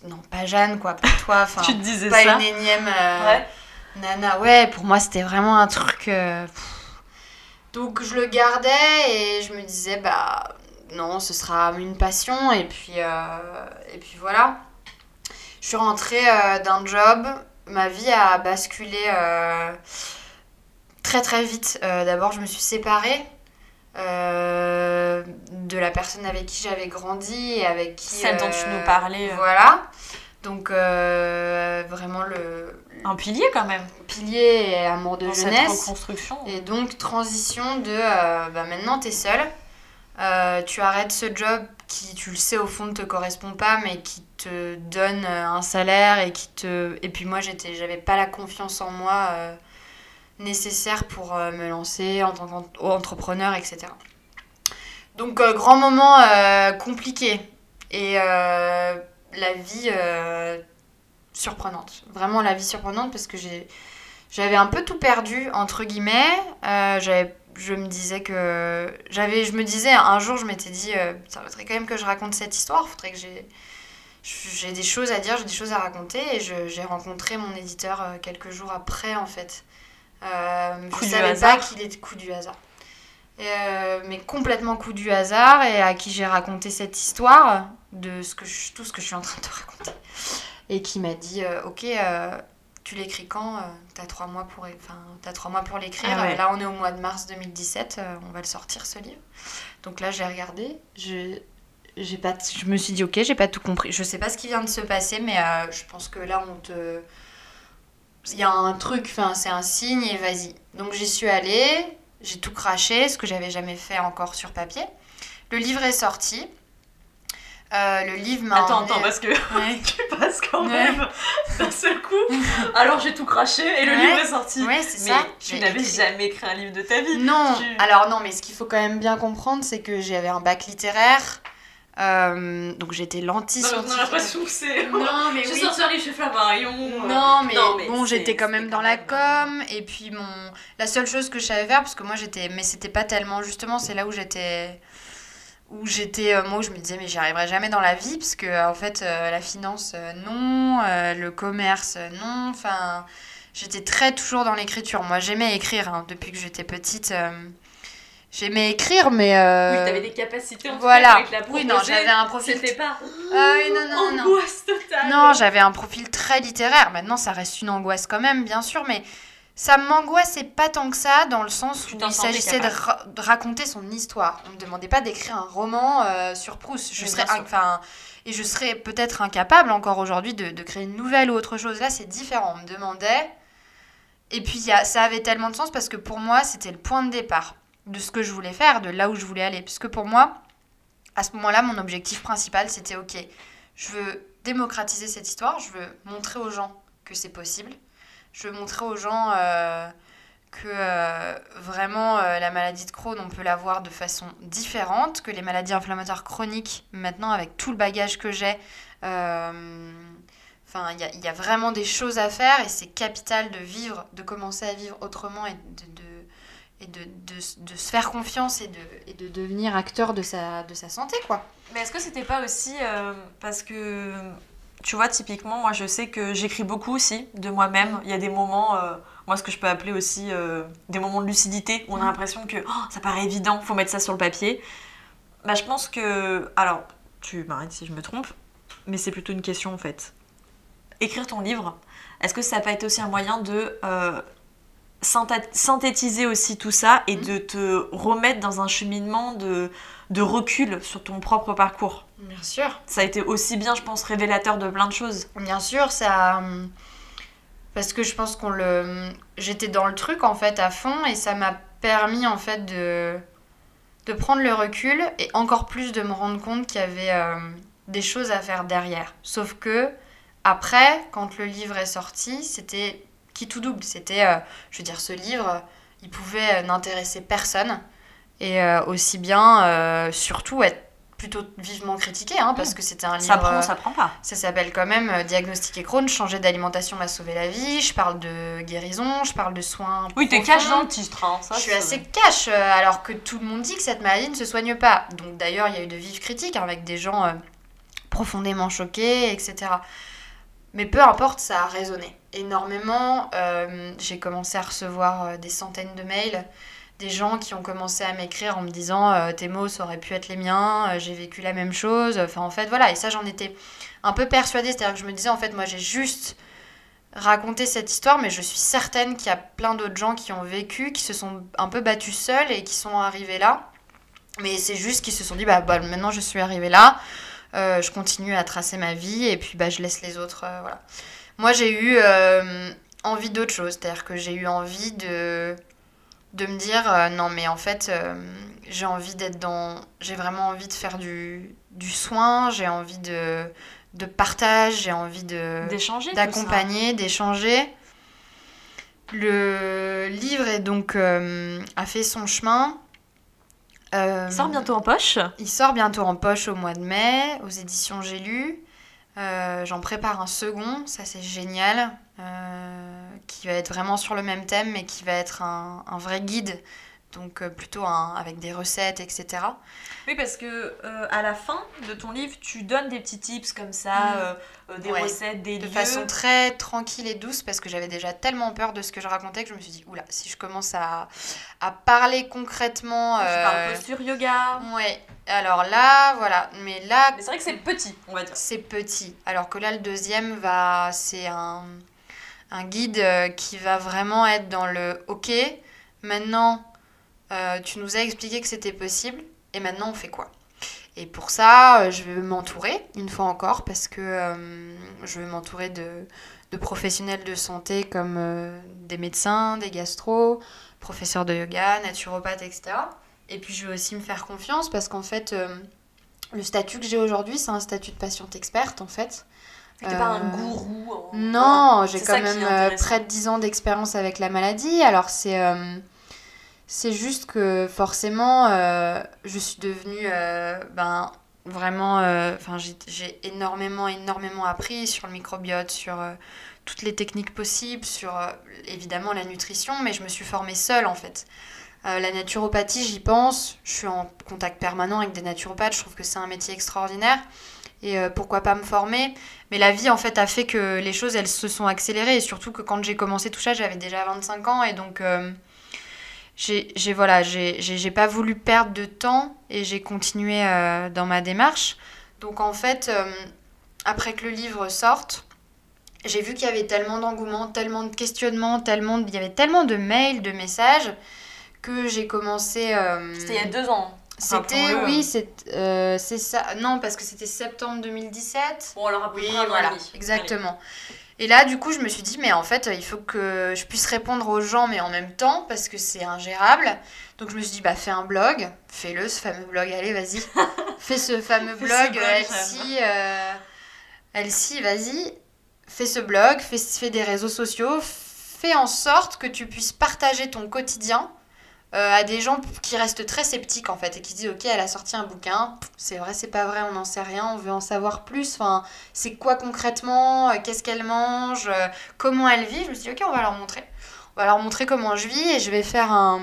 non, pas Jeanne, quoi, pas toi. [laughs] Enfin, Tu te disais pas ça une énième Ouais. Nana. Ouais, pour moi, c'était vraiment un truc. euh. Donc, je le gardais et je me disais, bah non, ce sera une passion. Et puis, euh, et puis voilà. Je suis rentrée euh, d'un job. Ma vie a basculé très très vite. D'abord, je me suis séparée. de la personne avec qui j'avais grandi et avec qui. Celle dont tu nous parlais. Voilà. Donc, vraiment le. Un pilier quand même. Pilier et amour de Dans cette jeunesse. reconstruction. Et donc, transition de euh, bah, maintenant, t'es seule. Euh, tu arrêtes ce job qui, tu le sais, au fond, ne te correspond pas, mais qui te donne euh, un salaire et qui te. Et puis, moi, j'étais, j'avais pas la confiance en moi euh, nécessaire pour me lancer en tant qu'entrepreneur, etc. Donc, grand moment compliqué. Et la vie surprenante. Vraiment, la vie surprenante parce que j'ai. J'avais un peu tout perdu, entre guillemets. Euh, j'avais je me disais que j'avais je me disais un jour je m'étais dit euh, ça faudrait quand même que je raconte cette histoire faudrait que j'ai j'ai des choses à dire j'ai des choses à raconter et je- j'ai rencontré mon éditeur euh, quelques jours après en fait euh, Coup je du savais hasard. pas qu'il était coup du hasard euh, mais complètement coup du hasard et à qui j'ai raconté cette histoire de ce que je- tout ce que je suis en train de te [laughs] raconter et qui m'a dit euh, ok euh, tu l'écris quand Euh, T'as trois mois pour, enfin, t'as trois mois pour l'écrire. Ah ouais. Là, on est au mois de mars 2017. euh, on va le sortir ce livre. Donc là, j'ai regardé. Je, j'ai pas, je me suis dit ok, j'ai pas tout compris. Je sais pas ce qui vient de se passer, mais euh, je pense que là, on te, il y a un truc. Enfin, c'est un signe et vas-y. Donc j'y suis allée. J'ai tout craché, ce que j'avais jamais fait encore sur papier. Le livre est sorti. Euh, le livre m'a Attends, emmené- attends, parce que Ouais. [laughs] tu passes quand Ouais. même d'un seul coup. Alors j'ai tout craché et le Ouais. livre est sorti. Ouais, c'est mais ça. tu n'avais écrit- jamais écrit un livre de ta vie. Non, Tu- alors non, mais ce qu'il faut quand même bien comprendre, c'est que j'avais un bac littéraire. euh, donc j'étais lentie Non, mais c'est. Non, J'ai [laughs] oui. sorti un livre chez Flammarion. Non mais, Non, mais bon, j'étais quand même dans quand la même, com. Et puis mon, la seule chose que je savais faire, parce que moi j'étais, mais c'était pas tellement justement, c'est là où j'étais, où j'étais, euh, moi où je me disais mais j'y arriverai jamais dans la vie, parce que en fait euh, la finance euh, non, euh, le commerce euh, non, enfin j'étais très toujours dans l'écriture. Moi j'aimais écrire hein, depuis que j'étais petite. euh, J'aimais écrire, mais. euh, Oui, t'avais des capacités en tout voilà. cas, avec la Oui, non, j'avais un profil. C'était pas. Ah oui, non, non, non. Angoisse totale. Non, j'avais un profil très littéraire. Maintenant, ça reste une angoisse quand même, bien sûr, mais ça m'angoissait pas tant que ça, dans le sens où il s'agissait de, capable. ra- de raconter son histoire. On me demandait pas d'écrire un roman euh, sur Proust. Je Oui, serais, enfin, et je serais peut-être incapable encore aujourd'hui de, de créer une nouvelle ou autre chose. Là, c'est différent. On me demandait. Et puis, il y a, ça avait tellement de sens parce que pour moi, c'était le point de départ de ce que je voulais faire, de là où je voulais aller. Puisque pour moi, à ce moment-là, mon objectif principal, c'était OK, je veux démocratiser cette histoire, je veux montrer aux gens que c'est possible, je veux montrer aux gens euh, que euh, vraiment euh, la maladie de Crohn, on peut la voir de façon différente, que les maladies inflammatoires chroniques, maintenant avec tout le bagage que j'ai, Enfin, il y a, vraiment des choses à faire et c'est capital de vivre, de commencer à vivre autrement et de, et de, de- de se faire confiance et de, et de devenir acteur de sa, de sa santé, quoi. Mais est-ce que c'était pas aussi parce que tu vois typiquement moi je sais que j'écris beaucoup aussi de moi-même. Il y a des moments euh, moi ce que je peux appeler aussi euh, des moments de lucidité où on a l'impression que oh, ça paraît évident, faut mettre ça sur le papier. Bah je pense que alors tu m'arrêtes si je me trompe, mais c'est plutôt une question en fait. Écrire ton livre, est-ce que ça peut être aussi un moyen de euh, synthétiser aussi tout ça et de te remettre dans un cheminement de, de recul sur ton propre parcours? Bien sûr. Ça a été aussi bien, je pense, révélateur de plein de choses. Bien sûr, ça. hum, Parce que je pense qu'on le. J'étais dans le truc en fait à fond et ça m'a permis en fait de de prendre le recul et encore plus de me rendre compte qu'il y avait euh, des choses à faire derrière. Sauf que après, quand le livre est sorti, c'était qui tout double. C'était, euh, je veux dire, ce livre, il pouvait euh, n'intéresser personne et euh, aussi bien, euh, surtout être plutôt vivement critiqué, hein, parce que c'était un livre. Ça prend, ça prend pas. ça s'appelle quand même euh, Diagnostiquer Crohn, changer d'alimentation m'a sauvé la vie. Je parle de guérison, je parle de soins. Oui, t'es cash dans le titre. Hein, ça, je suis assez cash, euh, alors que tout le monde dit que cette maladie ne se soigne pas. Donc d'ailleurs, il y a eu de vives critiques hein, avec des gens euh, profondément choqués, etc. Mais peu importe, ça a résonné énormément. Euh, J'ai commencé à recevoir des centaines de mails, des gens qui ont commencé à m'écrire en me disant euh, tes mots ça aurait pu être les miens, euh, j'ai vécu la même chose. Enfin en fait voilà, et ça j'en étais un peu persuadée, c'est-à-dire que je me disais en fait moi j'ai juste raconté cette histoire, mais je suis certaine qu'il y a plein d'autres gens qui ont vécu, qui se sont un peu battus seuls et qui sont arrivés là. Mais c'est juste qu'ils se sont dit, bah, bah, maintenant je suis arrivée là, euh, je continue à tracer ma vie et puis bah, je laisse les autres. voilà. Moi, j'ai eu envie d'autre chose, c'est-à-dire que j'ai eu envie de, de me dire, euh, non, mais en fait, euh, j'ai envie d'être dans. J'ai vraiment envie de faire du, du soin, j'ai envie de, de partage, j'ai envie de D'échanger d'accompagner, d'échanger. Le livre est donc euh, a fait son chemin. Il sort bientôt en poche. il sort bientôt en poche au mois de mai, aux éditions J'ai lu. J'en prépare un second, ça c'est génial, euh, qui va être vraiment sur le même thème, mais qui va être un, un vrai guide, donc euh, plutôt un- avec des recettes, etc. Oui, parce que euh, à la fin de ton livre, tu donnes des petits tips comme ça, Mm. euh, des Ouais. recettes, des de lieux. façon très tranquille et douce parce que j'avais déjà tellement peur de ce que je racontais que je me suis dit oula si je commence à, à parler concrètement Tu parles posture yoga. ouais alors là voilà mais là Mais c'est vrai que c'est petit, on va dire. c'est petit alors que là le deuxième va c'est un un guide euh, qui va vraiment être dans le ok maintenant euh, tu nous as expliqué que c'était possible et maintenant on fait quoi? Et pour ça, euh, je vais m'entourer, une fois encore, parce que je vais m'entourer de, professionnels de santé comme des médecins, des gastros, professeurs de yoga, naturopathes, etc. Et puis je vais aussi me faire confiance parce qu'en fait, le statut que j'ai aujourd'hui, c'est un statut de patiente experte, en fait. T'es pas un Euh, gourou. en- Non, j'ai quand même euh, près de 10 ans d'expérience avec la maladie. Alors c'est euh, c'est juste que forcément, euh, je suis devenue ben, vraiment... Enfin, j'ai- énormément, énormément appris sur le microbiote, sur toutes les techniques possibles, sur évidemment la nutrition, mais je me suis formée seule en fait. Euh, la naturopathie, j'y pense. Je suis en contact permanent avec des naturopathes. Je trouve que c'est un métier extraordinaire. Et euh, pourquoi pas me former Mais la vie, en fait, a fait que les choses, elles se sont accélérées. Et surtout que quand j'ai commencé tout ça, j'avais déjà 25 ans. Et donc, euh, j'ai voilà, j'ai pas voulu perdre de temps. Et j'ai continué euh, dans ma démarche. Donc, en fait, euh, après que le livre sorte, j'ai vu qu'il y avait tellement d'engouement, tellement de questionnements, tellement il y avait tellement de mails, de messages que j'ai commencé. C'était il y a deux ans. C'était, oui, c'est euh, c'est ça. Non, parce que c'était septembre 2017. Bon, alors à peu Oui, près voilà, exactement. Et là, du coup, je me suis dit, mais en fait, il faut que je puisse répondre aux gens, mais en même temps, parce que c'est ingérable. Donc, je me suis dit, bah, fais un blog, fais-le, ce fameux blog, allez, vas-y. [laughs] fais ce fameux Fais blog, blog, Elsie, euh, Elsie, vas-y. Fais ce blog, fais, fais des réseaux sociaux, fais en sorte que tu puisses partager ton quotidien euh, à des gens qui restent très sceptiques en fait et qui disent ok elle a sorti un bouquin. C'est vrai c'est pas vrai on n'en sait rien on veut en savoir plus. Enfin c'est quoi concrètement euh, qu'est-ce qu'elle mange euh, comment elle vit. Je me suis dit ok on va leur montrer. On va leur montrer comment je vis et je vais faire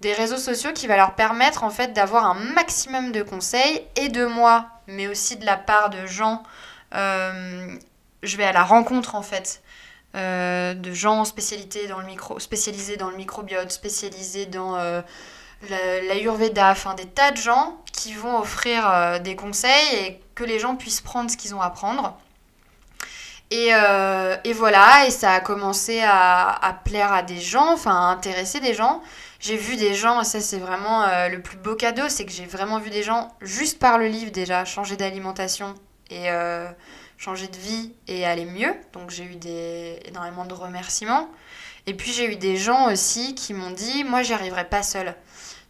des réseaux sociaux qui va leur permettre en fait d'avoir un maximum de conseils et de moi mais aussi de la part de gens. Je vais à la rencontre en fait euh, de gens spécialisés dans le micro, spécialisés dans le microbiote, spécialisés dans euh, la, l'Ayurveda, enfin des tas de gens qui vont offrir euh, des conseils et que les gens puissent prendre ce qu'ils ont à prendre. Et, euh, et voilà, et ça a commencé à, à plaire à des gens, enfin à intéresser des gens. J'ai vu des gens, et ça c'est vraiment le plus beau cadeau, c'est que j'ai vraiment vu des gens, juste par le livre déjà, changer d'alimentation et euh, changer de vie et aller mieux. Donc j'ai eu des, énormément de remerciements. Et puis j'ai eu des gens aussi qui m'ont dit, moi j'y arriverai pas seule.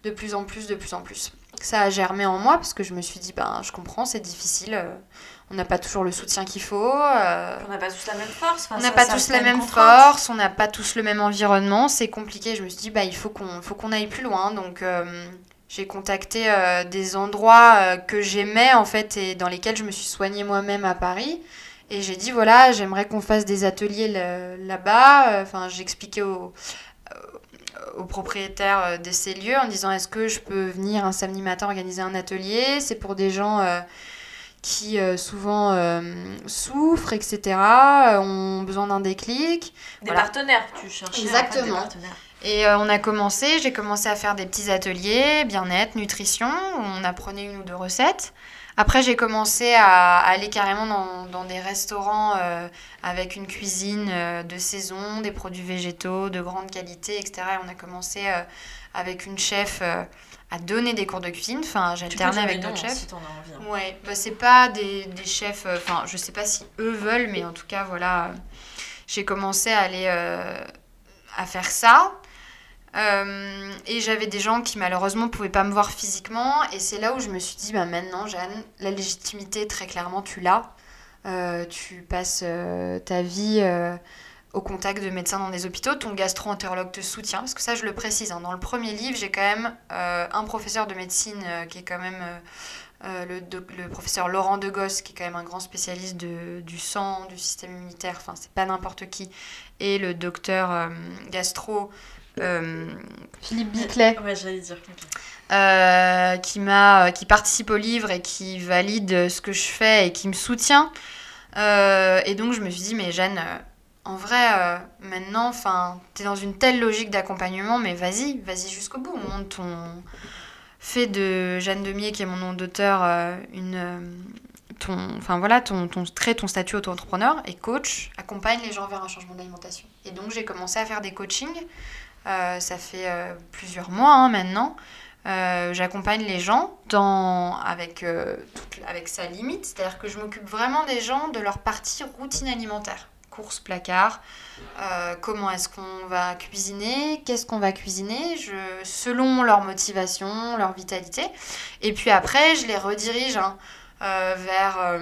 De plus en plus, de plus en plus. Ça a germé en moi parce que je me suis dit, ben je comprends, c'est difficile. euh, On n'a pas toujours le soutien qu'il faut. euh, On n'a pas tous la même force. enfin, on n'a pas tous la même contrainte. force, on n'a pas tous le même environnement, c'est compliqué. Je me suis dit, bah, il faut qu'on faut qu'on aille plus loin. Donc, euh, j'ai contacté euh, des endroits euh, que j'aimais, en fait, et dans lesquels je me suis soignée moi-même à Paris. Et j'ai dit, voilà, j'aimerais qu'on fasse des ateliers là- là-bas. Euh, Enfin, j'ai expliqué aux, aux propriétaires euh, de ces lieux en disant, est-ce que je peux venir un samedi matin organiser un atelier? C'est pour des gens... euh, qui euh, souvent euh, souffrent, etc., euh, ont besoin d'un déclic. Des Voilà. partenaires, tu cherchais en fait, des partenaires. Et euh, on a commencé, j'ai commencé à faire des petits ateliers, bien-être, nutrition, où on apprenait une ou deux recettes Après, j'ai commencé à aller carrément dans, dans des restaurants euh, avec une cuisine euh, de saison, des produits végétaux de grande qualité, etc. Et on a commencé euh, avec une chef à donner des cours de cuisine. Enfin, j'alternais avec d'autres chefs. si t'en as envie. hein. Ouais, bah, c'est pas des, des chefs. Enfin, je sais pas si eux veulent, mais en tout cas, voilà. J'ai commencé à aller à faire ça. Euh, et j'avais des gens qui malheureusement pouvaient pas me voir physiquement. Et c'est là où je me suis dit, bah maintenant, Jeanne, la légitimité, très clairement, tu l'as. Euh, tu passes euh, ta vie au contact de médecins dans des hôpitaux. Ton gastro-entérologue te soutient. Parce que ça, je le précise. hein, dans le premier livre, j'ai quand même un professeur de médecine qui est quand même. le, le professeur Laurent Degos, qui est quand même un grand spécialiste de, du sang, du système immunitaire, enfin, c'est pas n'importe qui, et le docteur gastro Philippe Biclet, Ouais, j'allais dire. euh, qui, m'a, qui participe au livre et qui valide ce que je fais et qui me soutient. Euh, et donc, je me suis dit, mais Jeanne, euh, en vrai, euh, maintenant, enfin, t'es dans une telle logique d'accompagnement, mais vas-y, vas-y jusqu'au bout. Monte ton. Fais de Jeanne Demier, qui est mon nom d'auteur, euh, une. euh, ton, enfin voilà, ton, ton, crée ton statut auto-entrepreneur et coach, accompagne les gens vers un changement d'alimentation. Et donc j'ai commencé à faire des coachings. Euh, ça fait euh, plusieurs mois hein, maintenant. Euh, J'accompagne les gens dans, avec, avec sa limite, c'est-à-dire que je m'occupe vraiment des gens de leur partie routine alimentaire. Course, placard, comment est-ce qu'on va cuisiner, qu'est-ce qu'on va cuisiner, je, selon leur motivation, leur vitalité. Et puis après, je les redirige hein, vers,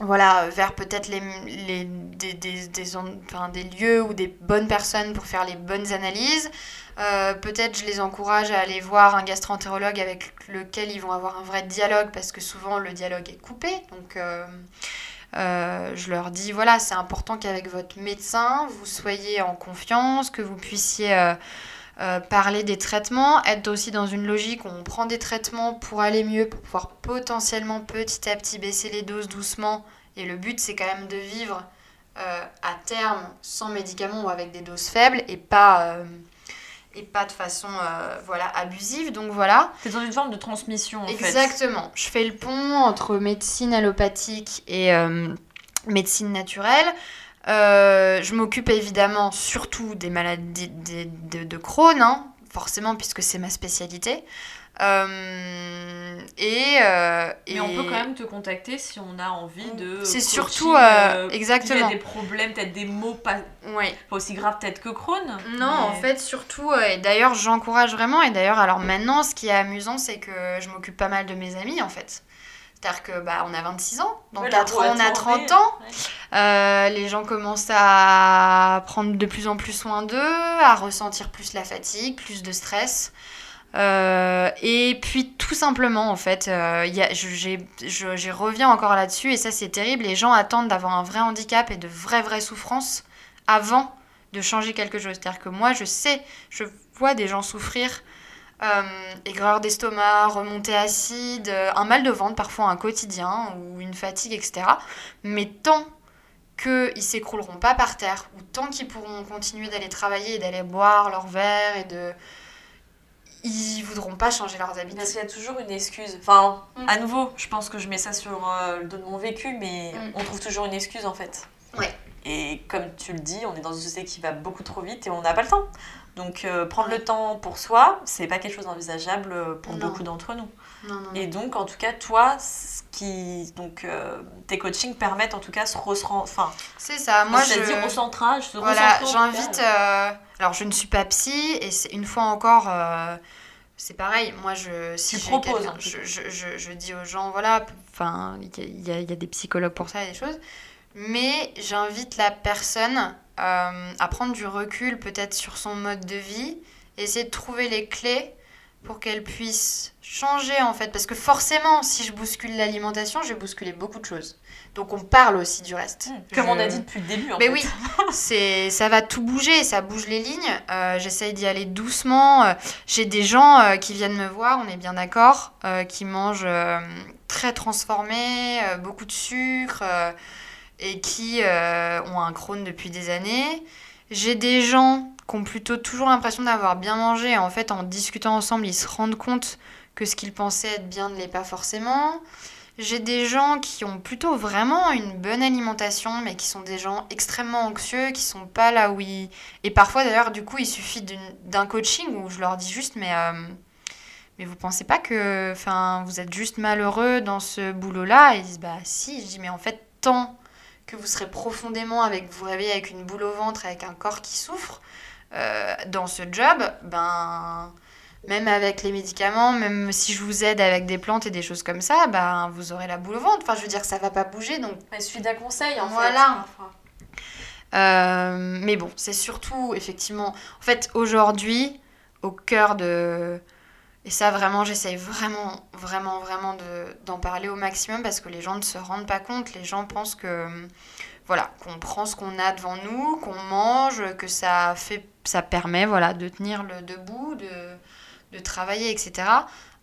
voilà, vers peut-être les, les, des, lieux ou des bonnes personnes pour faire les bonnes analyses. Euh, peut-être je les encourage à aller voir un gastro-entérologue avec lequel ils vont avoir un vrai dialogue parce que souvent le dialogue est coupé. Donc euh, euh, je leur dis voilà, c'est important qu'avec votre médecin, vous soyez en confiance, que vous puissiez euh, parler des traitements, être aussi dans une logique où on prend des traitements pour aller mieux, pour pouvoir potentiellement petit à petit baisser les doses doucement. Et le but, c'est quand même de vivre euh, à terme sans médicaments ou avec des doses faibles et pas, euh, et pas de façon voilà, abusive. Donc voilà. T'es dans une forme de transmission, en fait. Exactement. Je fais le pont entre médecine allopathique et médecine naturelle. Euh, je m'occupe évidemment surtout des maladies de, de Crohn, hein, forcément, puisque c'est ma spécialité. Euh, et, euh, Mais on peut quand même te contacter si on a envie de. C'est surtout, euh, Il y exactement. a des problèmes, peut-être des mots pas, Ouais. pas aussi graves peut-être que Crohn. Non, en fait, surtout, et d'ailleurs, j'encourage vraiment. Et d'ailleurs, alors maintenant, ce qui est amusant, c'est que je m'occupe pas mal de mes amis, en fait. C'est-à-dire que bah, on a 26 ans, dans Ouais, 4 la ans, on a retournée, 30 ans. ouais. Euh, les gens commencent à prendre de plus en plus soin d'eux, à ressentir plus la fatigue, plus de stress. Euh, et puis tout simplement en fait, euh, y a- je, j'ai- je- j'y reviens encore là-dessus et ça c'est terrible, les gens attendent d'avoir un vrai handicap et de vraies vraies souffrances avant de changer quelque chose. C'est-à-dire que moi je sais, je vois des gens souffrir, aigreur d'estomac, remontée acide, euh, un mal de ventre parfois un quotidien ou une fatigue etc. Mais tant qu'ils s'écrouleront pas par terre, ou tant qu'ils pourront continuer d'aller travailler et d'aller boire leur verre et de... Ils voudront pas changer leurs habitudes. Parce qu'il y a toujours une excuse. Enfin, Mm. à nouveau, je pense que je mets ça sur euh, le dos de mon vécu, mais Mm. on trouve toujours une excuse en fait. Ouais. Et comme tu le dis, on est dans une société qui va beaucoup trop vite et on n'a pas le temps. Donc euh, prendre le temps pour soi, c'est pas quelque chose d'envisageable euh, pour Non. beaucoup d'entre nous. Non, non, non. Et donc, en tout cas, toi, ce qui, donc, euh, tes coachings permettent en tout cas resserent- enfin, C'est ça, moi je... c'est-à-dire recentrage, ce Voilà, j'invite... euh, Alors je ne suis pas psy, et c'est une fois encore... C'est pareil, moi je... Si Tu proposes je, je, je, je dis aux gens, voilà, enfin, il y, y y a des psychologues pour ça des choses, mais j'invite la personne euh, à prendre du recul peut-être sur son mode de vie, essayer de trouver les clés pour qu'elle puisse changer en fait. Parce que forcément, si je bouscule l'alimentation, je vais bousculer beaucoup de choses. Donc on parle aussi du reste. Comme Je- on a dit depuis le début. En mais fait. oui, [laughs] c'est ça va tout bouger, ça bouge les lignes. Euh, J'essaye d'y aller doucement. Euh, J'ai des gens euh, qui viennent me voir, on est bien d'accord, euh, qui mangent euh, très transformé, euh, beaucoup de sucre euh, et qui euh, ont un Crohn depuis des années. J'ai des gens qui ont plutôt toujours l'impression d'avoir bien mangé. En fait, en discutant ensemble, ils se rendent compte que ce qu'ils pensaient être bien ne l'est pas forcément. j'ai des gens qui ont plutôt vraiment une bonne alimentation, mais qui sont des gens extrêmement anxieux, qui sont pas là où ils... Et parfois d'ailleurs, du coup, il suffit d'un coaching où je leur dis juste, mais, euh, mais vous pensez pas que vous êtes juste malheureux dans ce boulot-là? Ils disent, bah si, je dis, mais en fait, tant que vous serez profondément avec, vous réveillez avec une boule au ventre, avec un corps qui souffre, euh, dans ce job, ben même avec les médicaments, même si je vous aide avec des plantes et des choses comme ça, ben vous aurez la boule au ventre. Enfin, je veux dire, ça va pas bouger, donc Il suffit d'un conseil, en Voilà. Euh, mais bon, c'est surtout, effectivement, en fait, aujourd'hui, au cœur de... Et ça, vraiment, j'essaye vraiment, vraiment, vraiment de- d'en parler au maximum parce que les gens ne se rendent pas compte. Les gens pensent que, voilà, qu'on prend ce qu'on a devant nous, qu'on mange, que ça fait, ça permet, voilà, de tenir le debout, de, de travailler, etc.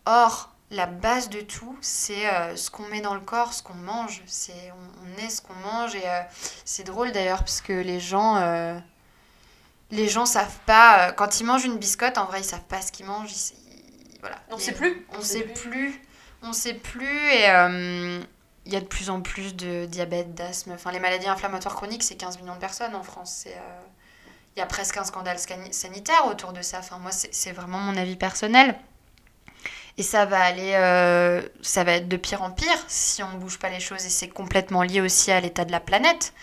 Or, la base de tout, c'est euh, ce qu'on met dans le corps, ce qu'on mange. C'est on, est ce qu'on mange et euh, c'est drôle d'ailleurs parce que les gens, euh, les gens savent pas quand ils mangent une biscotte. En vrai, ils savent pas ce qu'ils mangent. Voilà. On Les- sait plus. On sait plus. On sait plus et euh, il y a de plus en plus de diabète, d'asthme. Enfin, les maladies inflammatoires chroniques, c'est 15 millions de personnes en France. C'est euh, il y a presque un scandale sanitaire autour de ça. Enfin, moi, c'est c'est vraiment mon avis personnel. Et ça va aller, euh, ça va être de pire en pire si on ne bouge pas les choses. Et c'est complètement lié aussi à l'état de la planète.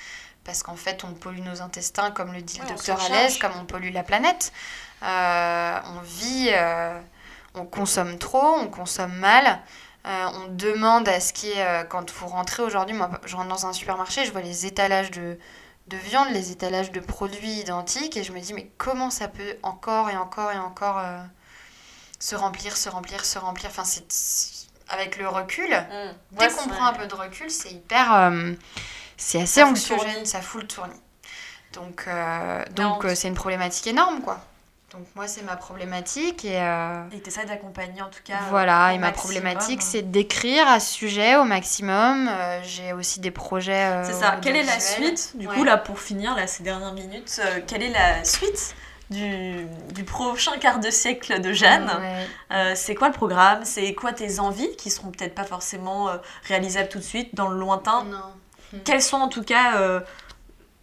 Parce qu'en fait, on pollue nos intestins, comme le dit Ouais, le docteur. Alès, comme on pollue la planète. Euh, on vit, euh, on consomme trop, on consomme mal. Euh, on demande à ce qui est, euh, quand vous rentrez aujourd'hui, moi je rentre dans un supermarché, je vois les étalages de, de viande, les étalages de produits identiques, et je me dis, mais comment ça peut encore et encore et encore euh, se remplir, se remplir, se remplir? Enfin, c'est avec le recul, Mmh. dès qu'on prend un peu de recul, c'est hyper. c'est assez Ça anxiogène, ça fout le tournis. Donc, donc c'est une problématique énorme, quoi. Donc, moi, c'est ma problématique, et. euh, Et t'essaies d'accompagner en tout cas. voilà, au et ma maximum. problématique, c'est d'écrire à ce sujet au maximum. Euh, J'ai aussi des projets. euh, C'est ça. Quelle est la suite Du Ouais. coup, là, pour finir, là, ces dernières minutes, euh, quelle est la suite du, du prochain quart de siècle de Jeanne Ouais. Euh, C'est quoi le programme? C'est quoi tes envies qui seront peut-être pas forcément euh, réalisables tout de suite, dans le lointain? Non. Quels sont en tout cas euh,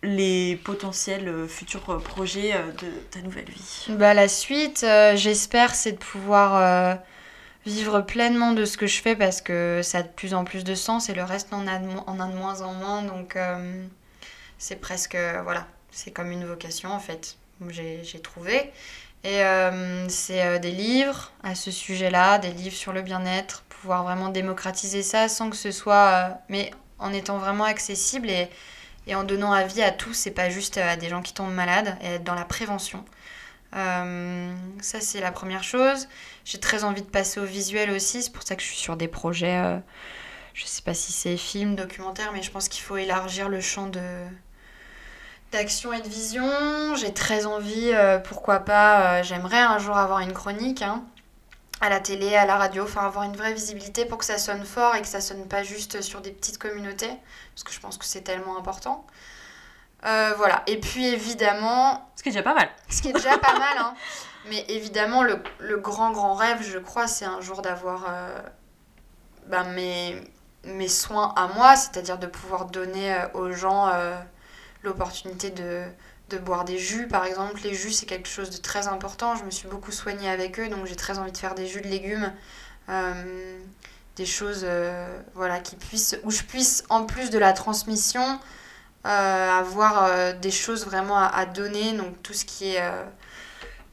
les potentiels euh, futurs euh, projets euh, de ta nouvelle vie Bah, la suite, j'espère, c'est de pouvoir vivre pleinement de ce que je fais parce que ça a de plus en plus de sens et le reste en a de, en a de moins en moins. Donc, c'est presque. voilà, c'est comme une vocation en fait. J'ai trouvé. Et c'est des livres à ce sujet-là, des livres sur le bien-être, pouvoir vraiment démocratiser ça sans que ce soit. mais en étant vraiment accessible et, et en donnant avis à tous, c'est pas juste à des gens qui tombent malades, et être dans la prévention. Euh, ça, c'est la première chose. J'ai très envie de passer au visuel aussi, c'est pour ça que je suis sur des projets. euh, je sais pas si c'est film, documentaire, mais je pense qu'il faut élargir le champ d'action et de vision. J'ai très envie, euh, pourquoi pas, euh, j'aimerais un jour avoir une chronique hein, à la télé, à la radio, enfin avoir une vraie visibilité pour que ça sonne fort et que ça sonne pas juste sur des petites communautés, parce que je pense que c'est tellement important. Euh, voilà, et puis évidemment, Ce qui est déjà pas mal. ce qui est déjà pas mal, hein. Mais évidemment, le, le grand, grand rêve, je crois, c'est un jour d'avoir euh, ben, mes, mes soins à moi, c'est-à-dire de pouvoir donner euh, aux gens euh, l'opportunité de, de boire des jus, par exemple. Les jus, c'est quelque chose de très important. Je me suis beaucoup soignée avec eux, donc j'ai très envie de faire des jus de légumes. euh, des choses euh, voilà, qui puissent, où je puisse, en plus de la transmission, euh, avoir des choses vraiment à, donner. Donc tout ce qui est,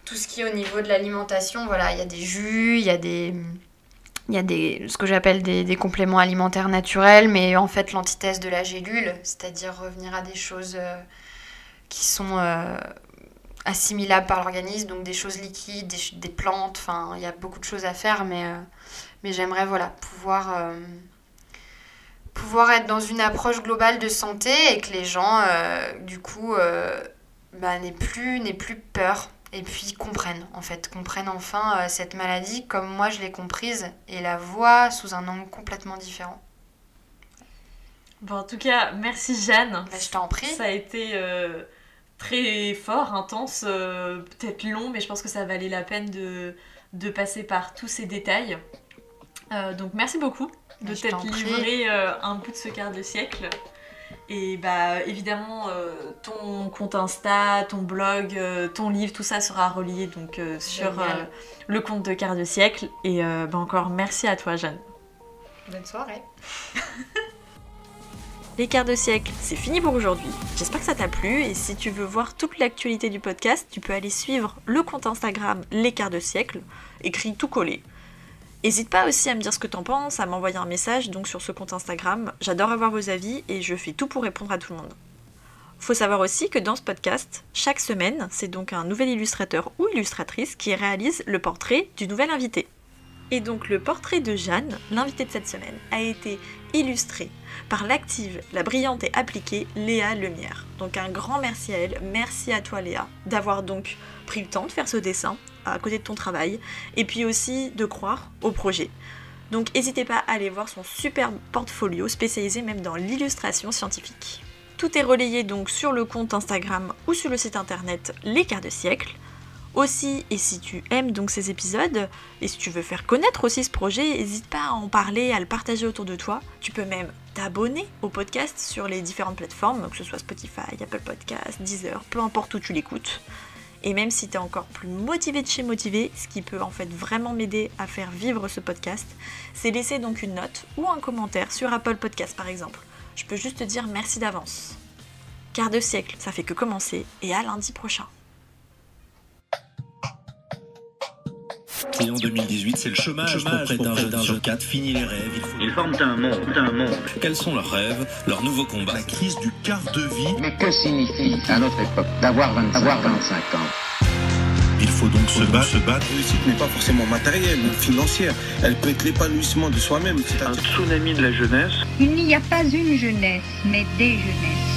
tout ce qui est au niveau de l'alimentation, voilà, il y a des jus, il y a des, il y a des, ce que j'appelle des, compléments alimentaires naturels, mais en fait l'antithèse de la gélule, c'est-à-dire revenir à des choses qui sont euh, assimilables par l'organisme, donc des choses liquides, des, des plantes, enfin il y a beaucoup de choses à faire, mais, euh, mais j'aimerais voilà, pouvoir, euh, pouvoir être dans une approche globale de santé et que les gens, euh, du coup, bah, n'aient plus, plus peur et puis comprennent, en fait, comprennent enfin cette maladie comme moi je l'ai comprise et la voient sous un angle complètement différent. Bon, en tout cas, merci Jeanne. Bah, je t'en prie. Ça a été très fort, intense, euh, peut-être long, mais je pense que ça valait la peine de, de passer par tous ces détails. Euh, donc merci beaucoup de t'être livré euh, un bout de ce quart de siècle. Et bah évidemment, ton compte Insta, ton blog, ton livre, tout ça sera relié donc sur le compte de quart de siècle. Et bah, encore merci à toi, Jeanne. Bonne soirée. [laughs] Les quarts de siècle, c'est fini pour aujourd'hui. J'espère que ça t'a plu et si tu veux voir toute l'actualité du podcast, tu peux aller suivre le compte Instagram Les quarts de siècle, écrit tout collé. N'hésite pas aussi à me dire ce que t'en penses, à m'envoyer un message donc sur ce compte Instagram. J'adore avoir vos avis et je fais tout pour répondre à tout le monde. Faut savoir aussi que dans ce podcast, chaque semaine, c'est donc un nouvel illustrateur ou illustratrice qui réalise le portrait du nouvel invité. Et donc le portrait de Jeanne, l'invité de cette semaine, a été illustré par l'active, la brillante et appliquée Léa Lemierre. Donc un grand merci à elle, merci à toi Léa d'avoir donc pris le temps de faire ce dessin à côté de ton travail et puis aussi de croire au projet. Donc n'hésitez pas à aller voir son superbe portfolio spécialisé même dans l'illustration scientifique. Tout est relayé donc sur le compte Instagram ou sur le site internet Les Quarts de Siècle. Aussi, et si tu aimes donc ces épisodes, et si tu veux faire connaître aussi ce projet, n'hésite pas à en parler, à le partager autour de toi. Tu peux même t'abonner au podcast sur les différentes plateformes, que ce soit Spotify, Apple Podcast, Deezer, peu importe où tu l'écoutes. Et même si tu es encore plus motivé de chez motivé, ce qui peut en fait vraiment m'aider à faire vivre ce podcast, c'est laisser donc une note ou un commentaire sur Apple Podcast par exemple. Je peux juste te dire merci d'avance. Quart de siècle, ça fait que commencer, et à lundi prochain. Et en 2018, c'est le chômage, pour près d'un jeune sur quatre. Fini les rêves. Il faut... Ils forment un monde, un monde. Quels sont leurs rêves, leurs nouveaux combats La crise du quart de vie, Mais que signifie, à notre époque, d'avoir 25, avoir 25 ans il faut donc se battre, se battre. La réussite n'est pas forcément matérielle ou financière. Elle peut être l'épanouissement de soi-même. Un C'est-à-dire tsunami de la jeunesse. Il n'y a pas une jeunesse, mais des jeunesses.